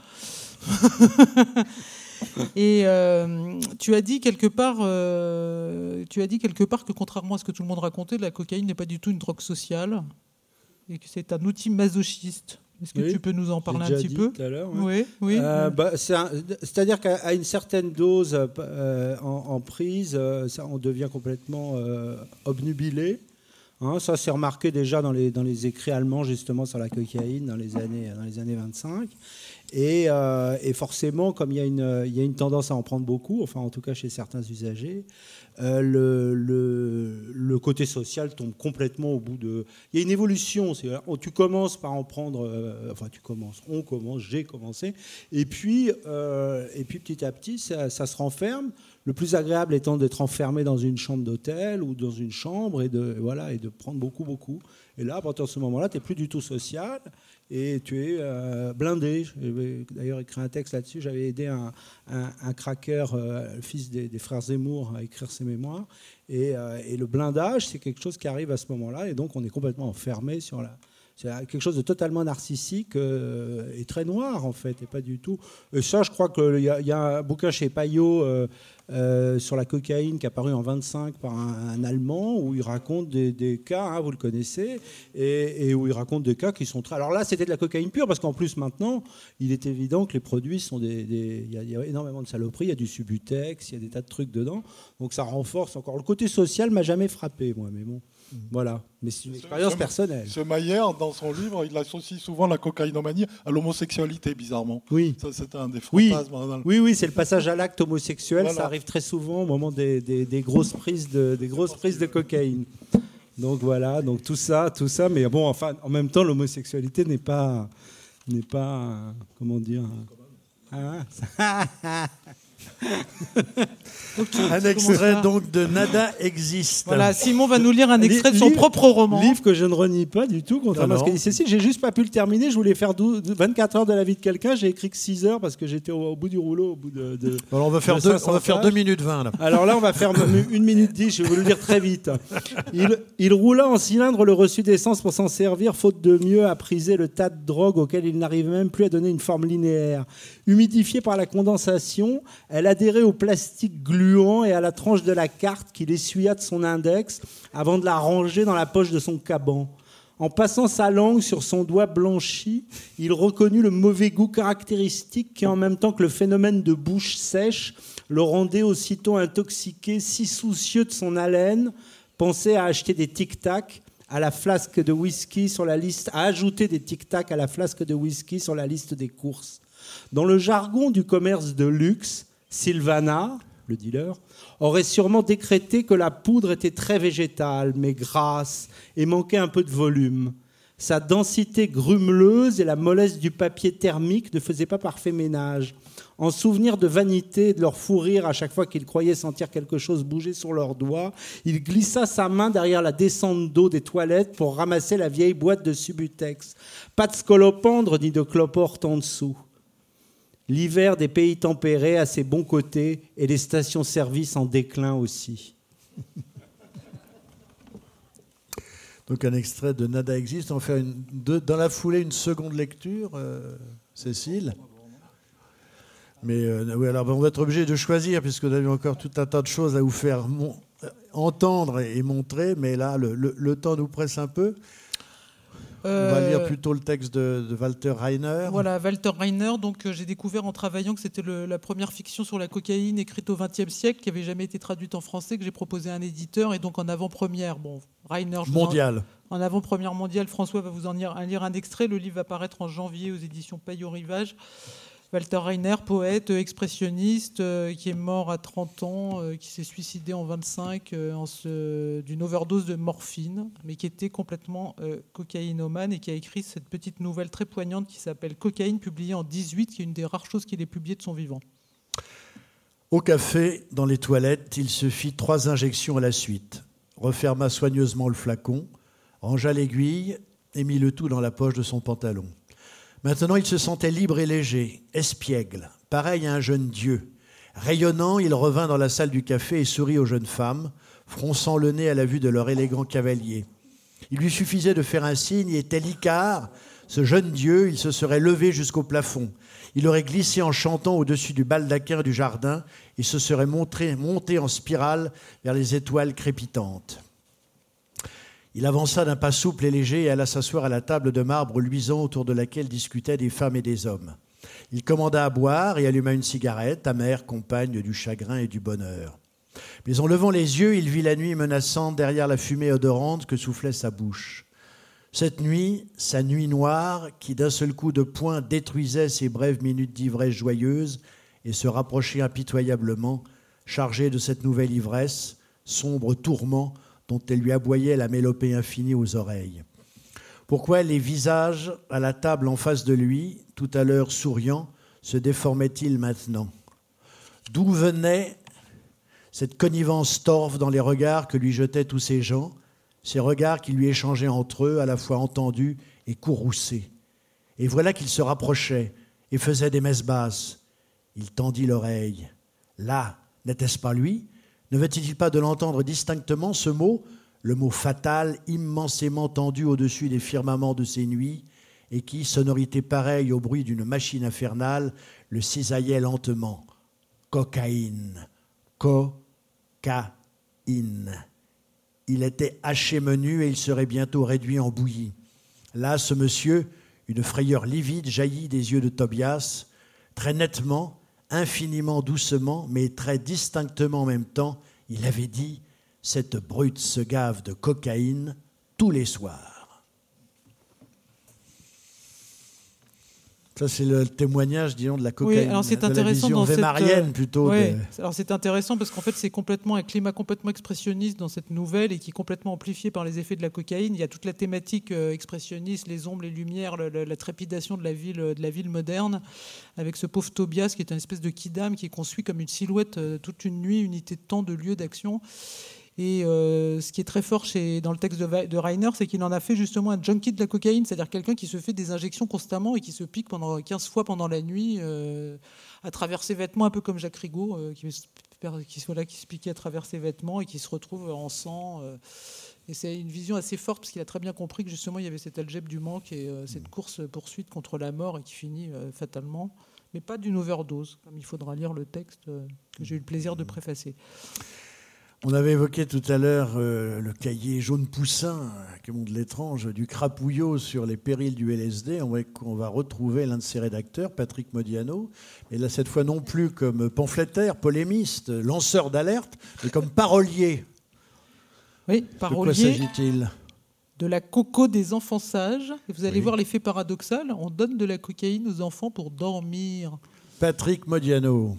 et euh, tu as dit quelque part, euh, tu as dit quelque part que contrairement à ce que tout le monde racontait, la cocaïne n'est pas du tout une drogue sociale et que c'est un outil masochiste. Est-ce que Oui, tu peux nous en parler un petit dit peu tout à l'heure, Oui, oui. Euh, bah, c'est un- C'est-à-dire qu'à une certaine dose euh, en, en prise, ça, on devient complètement obnubilé. Hein, ça, c'est remarqué déjà dans les, dans les écrits allemands, justement, sur la cocaïne dans les années, dans les années 25. Et, euh, et forcément, comme il y, a une, tendance à en prendre beaucoup, enfin, en tout cas chez certains usagers, euh, le, côté social tombe complètement au bout de. Il y a une évolution. oh, tu commences par en prendre. euh, enfin, tu commences. On commence. J'ai commencé. Et puis, et puis petit à petit, ça, ça se renferme. Le plus agréable étant d'être enfermé dans une chambre d'hôtel ou dans une chambre et de voilà et de prendre beaucoup beaucoup. Et là, à partir de ce moment-là, tu n'es plus du tout social et tu es euh, blindé. J'avais d'ailleurs écrit un texte là-dessus. J'avais aidé un, un, euh, le fils des, frères Zemmour, à écrire ses mémoires. Et, euh, et le blindage, c'est quelque chose qui arrive à ce moment-là. Et donc, on est complètement enfermé sur la. C'est quelque chose de totalement narcissique et très noir, en fait, et pas du tout. Et ça, je crois qu'il y, y a un bouquin chez Payot euh, sur la cocaïne qui est apparu en 25 par un, Allemand où il raconte des, cas, hein, vous le connaissez, et, où il raconte des cas qui sont très. Alors là, c'était de la cocaïne pure parce qu'en plus maintenant, il est évident que les produits sont des. Il y, y a énormément de saloperies, il y a du subutex, il y a des tas de trucs dedans, donc ça renforce encore. Le côté social m'a jamais frappé, moi, mais bon. Voilà. Mais c'est une expérience Ce- personnelle. Ce Maillère, dans son livre, il associe souvent la cocaïnomanie à l'homosexualité, bizarrement. Oui. Ça, c'est un des Oui, dans le- oui, oui, c'est le passage à l'acte homosexuel. Voilà. Ça arrive très souvent au moment des, des- des grosses prises de, des grosses prises de cocaïne. Donc voilà, donc tout ça, tout ça, mais bon, enfin, en même temps, l'homosexualité n'est pas, n'est pas, comment dire, Un extrait donc de Nada existe. Voilà, Simon va nous lire un extrait de son Livre- propre roman. Livre que je ne renie pas du tout, contrairement à ce qu'a dit Cécile. J'ai juste pas pu le terminer. Je voulais faire 12 24 heures de la vie de quelqu'un. J'ai écrit que 6 heures parce que j'étais au, au bout du rouleau, au bout de. de- Alors on va faire de deux, 500 on va faire pages. 2 minutes 20 là. Alors là, on va faire 1 minute 10, je vais vous le dire très vite. Il, il roula en cylindre le reçu d'essence pour s'en servir, faute de mieux à priser le tas de drogue auquel il n'arrivait même plus à donner une forme linéaire. Humidifiée par la condensation, elle adhérait au plastique gluant et à la tranche de la carte qu'il essuya de son index avant de la ranger dans la poche de son caban. En passant sa langue sur son doigt blanchi, il reconnut le mauvais goût caractéristique qui, en même temps que le phénomène de bouche sèche, le rendait aussitôt intoxiqué, si soucieux de son haleine, pensait à acheter des tic-tac à la flasque de whisky sur la liste, à ajouter des tic-tac à la flasque de whisky sur la liste des courses. Dans le jargon du commerce de luxe, Sylvana, le dealer, aurait sûrement décrété que la poudre était très végétale, mais grasse, et manquait un peu de volume. Sa densité grumeleuse et la mollesse du papier thermique ne faisaient pas parfait ménage. En souvenir de vanité et de leur fou rire à chaque fois qu'il croyait sentir quelque chose bouger sur leurs doigts, il glissa sa main derrière la descente d'eau des toilettes pour ramasser la vieille boîte de Subutex. Pas de scolopendre ni de cloporte en dessous. L'hiver des pays tempérés a ses bons côtés et les stations-service en déclin aussi. Donc un extrait de Nada existe. On va faire une, dans la foulée une seconde lecture, euh, Cécile. Mais euh, oui, alors on va être obligé de choisir puisque nous avions encore tout un tas de choses à vous faire euh, entendre et montrer. Mais là, le temps nous presse un peu. On va Euh, lire plutôt le texte de, de Walter Reiner. Voilà, Walter Reiner. Donc, euh, j'ai découvert en travaillant que c'était la première fiction sur la cocaïne écrite au XXe siècle, qui avait jamais été traduite en français, que j'ai proposé à un éditeur, et donc en avant-première. Bon, Reiner. vous en- Mondial. En avant-première mondiale, François va vous en lire, lire un extrait. Le livre va paraître en janvier aux éditions Paille au Rivage. Walter Reiner, poète, expressionniste, euh, qui est mort à 30 ans, euh, qui s'est suicidé en 25 euh, d'une overdose de morphine, mais qui était complètement cocaïnomane et qui a écrit cette petite nouvelle très poignante qui s'appelle Cocaïne, publiée en 18, qui est une des rares choses qu'il ait publiées de son vivant. Au café, dans les toilettes, il se fit trois injections à la suite, referma soigneusement le flacon, rangea l'aiguille et mit le tout dans la poche de son pantalon. Maintenant, il se sentait libre et léger, espiègle, pareil à un jeune dieu. Rayonnant, il revint dans la salle du café et sourit aux jeunes femmes, fronçant le nez à la vue de leur élégant cavalier. Il lui suffisait de faire un signe et tel Icare, ce jeune dieu, il se serait levé jusqu'au plafond. Il aurait glissé en chantant au-dessus du baldaquin du jardin et se serait monté en spirale vers les étoiles crépitantes. Il avança d'un pas souple et léger et alla s'asseoir à la table de marbre luisant autour de laquelle discutaient des femmes et des hommes. Il commanda à boire et alluma une cigarette, amère compagne du chagrin et du bonheur. Mais en levant les yeux, il vit la nuit menaçante derrière la fumée odorante que soufflait sa bouche. Cette nuit, sa nuit noire, qui d'un seul coup de poing détruisait ses brèves minutes d'ivresse joyeuse et se rapprochait impitoyablement, chargée de cette nouvelle ivresse, sombre tourment dont elle lui aboyait la mélopée infinie aux oreilles. Pourquoi les visages à la table en face de lui, tout à l'heure souriants, se déformaient-ils maintenant? D'où venait cette connivence torve dans les regards que lui jetaient tous ces gens, ces regards qui lui échangeaient entre eux, à la fois entendus et courroucés? Et voilà qu'il se rapprochait et faisait des messes basses. Il tendit l'oreille. Là, n'était-ce pas lui? Ne venait-il pas de l'entendre distinctement ce mot, le mot fatal, immensément tendu au-dessus des firmaments de ses nuits, et qui, sonorité pareille au bruit d'une machine infernale, le cisaillait lentement Cocaïne. Cocaïne. Il était haché menu et il serait bientôt réduit en bouillie. Là, ce monsieur, une frayeur livide jaillit des yeux de Tobias, très nettement, infiniment doucement, mais très distinctement en même temps, il avait dit Cette brute se gave de cocaïne tous les soirs. Ça, c'est le témoignage, disons, de la cocaïne. Oui, alors c'est intéressant dans cette euh, plutôt. de- Alors c'est intéressant parce qu'en fait c'est complètement un climat complètement expressionniste dans cette nouvelle et qui est complètement amplifié par les effets de la cocaïne. Il y a toute la thématique euh, expressionniste, les ombres, les lumières, la trépidation de la ville, de la ville moderne, avec ce pauvre Tobias qui est une espèce de kidam qui est construit comme une silhouette euh, toute une nuit, unité de temps, de lieu, d'action. Et euh, ce qui est très fort chez, dans le texte de, Reiner, c'est qu'il en a fait justement un junkie de la cocaïne, c'est-à-dire quelqu'un qui se fait des injections constamment et qui se pique pendant 15 fois pendant la nuit euh, à travers ses vêtements, un peu comme Jacques Rigaud, euh, qui, se- qui, voilà, qui se piquait à travers ses vêtements et qui se retrouve en sang. et c'est une vision assez forte parce qu'il a très bien compris que justement il y avait cette algèbre du manque et cette course-poursuite contre la mort et qui finit fatalement, mais pas d'une overdose, comme il faudra lire le texte que j'ai eu le plaisir de préfacer. On avait évoqué tout à l'heure euh, le cahier jaune poussin, euh, que monde l'étrange, du crapouillot sur les périls du LSD. On va, on va retrouver l'un de ses rédacteurs, Patrick Modiano, et là cette fois non plus comme pamphlétaire, polémiste, lanceur d'alerte, mais comme parolier. Oui, De quoi parolier s'agit-il? de la coco des enfants sages. Vous allez Oui. voir l'effet paradoxal. On donne de la cocaïne aux enfants pour dormir. Patrick Modiano.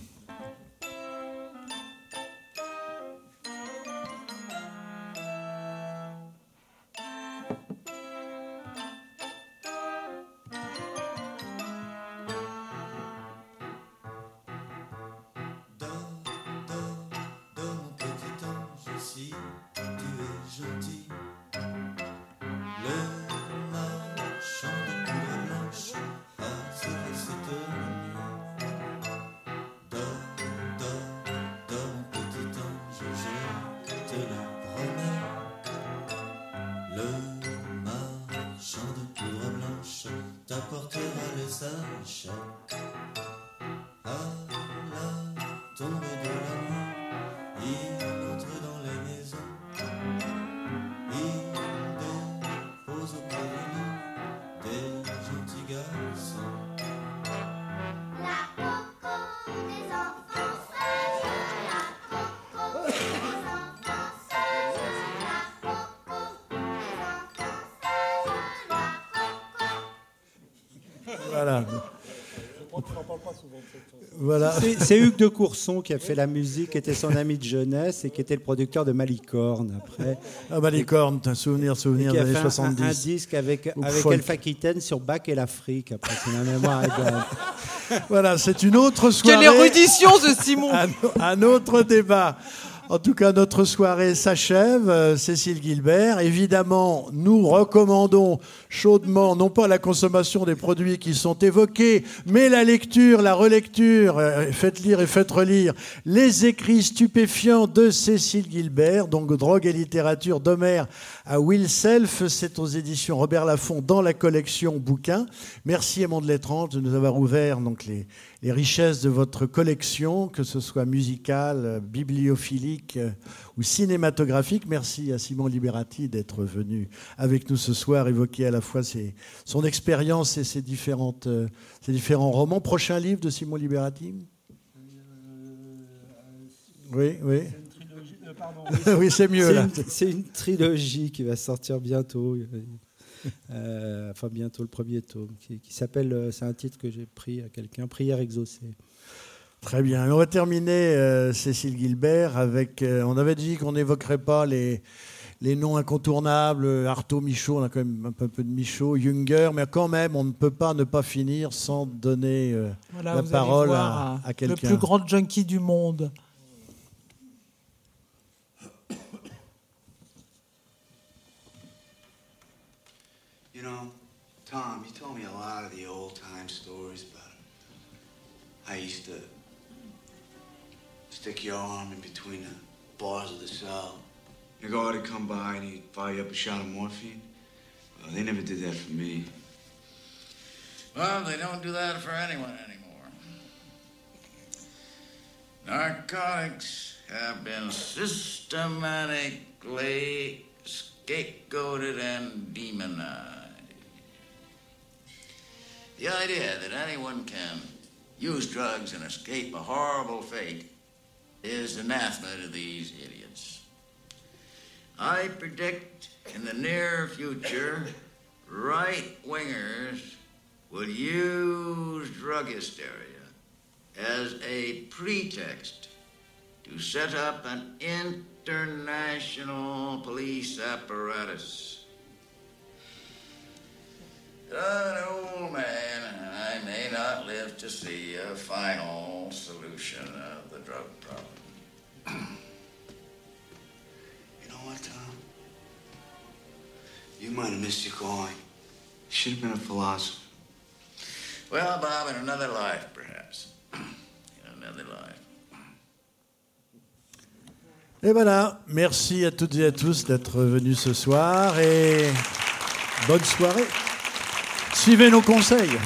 La tombée Voilà. C'est- Hugues de Courson qui a fait la musique, qui était son ami de jeunesse et qui était le producteur de Malicorne après. Ah, Malicorne, un souvenir, souvenir des années fait un- 70. Un, disque avec, Ou avec Aquitaine sur Bach et l'Afrique. Après, si ma mémoire est bonne. Voilà, c'est une autre soirée. Quelle érudition, ce Simon un, un autre débat. En tout cas, notre soirée s'achève. Euh, Cécile Gilbert, évidemment, nous recommandons chaudement, non pas la consommation des produits qui sont évoqués, mais la lecture, la relecture, euh, faites lire et faites relire, les écrits stupéfiants de Cécile Gilbert, donc Drogue et littérature d'Homère à Will Self. C'est aux éditions Robert Laffont dans la collection bouquins. Merci Aimant de l'étrange de nous avoir ouvert donc les, les richesses de votre collection, que ce soit musicale, euh, bibliophilique euh, ou cinématographique. Merci à Simon Liberati d'être venu avec nous ce soir, évoquer à la fois ses- son expérience et ses, différentes, euh, ses différents romans. Prochain livre de Simon Liberati? Oui, oui. oui, c'est mieux C'est une- C'est une, trilogie qui va sortir bientôt. Euh, enfin, bientôt le premier tome, qui, qui s'appelle, euh, c'est un titre que j'ai pris à quelqu'un, Prière exaucée. Très bien. Et on va terminer, euh, Cécile Gilbert, avec. euh, on avait dit qu'on n'évoquerait pas les, les noms incontournables. Artaud, Michaud, on a quand même un peu, un peu de Michaud, Junger, mais quand même, on ne peut pas ne pas finir sans donner euh, Voilà, la parole à, à le quelqu'un. plus grand junkie du monde. You know, Tom, you told me a lot of the old time stories about how you used to stick your arm in between the bars of the cell. Your guard would come by and he'd fire you up a shot of morphine. Well, they never did that for me. Well, they don't do that for anyone anymore. Narcotics have been systematically scapegoated and demonized. The idea that anyone can use drugs and escape a horrible fate is anathema to these idiots. I predict in the near future, right wingers will use drug hysteria as a pretext to set up an international police apparatus. An old man, and I may not live to see a final solution of the drug problem. You know what, Tom? You might have missed your calling. You should have been a philosopher. Well, Bob, in another life, perhaps. In another life. Et voilà, merci à toutes et à tous d'être venus ce soir et bonne soirée. Suivez nos conseils.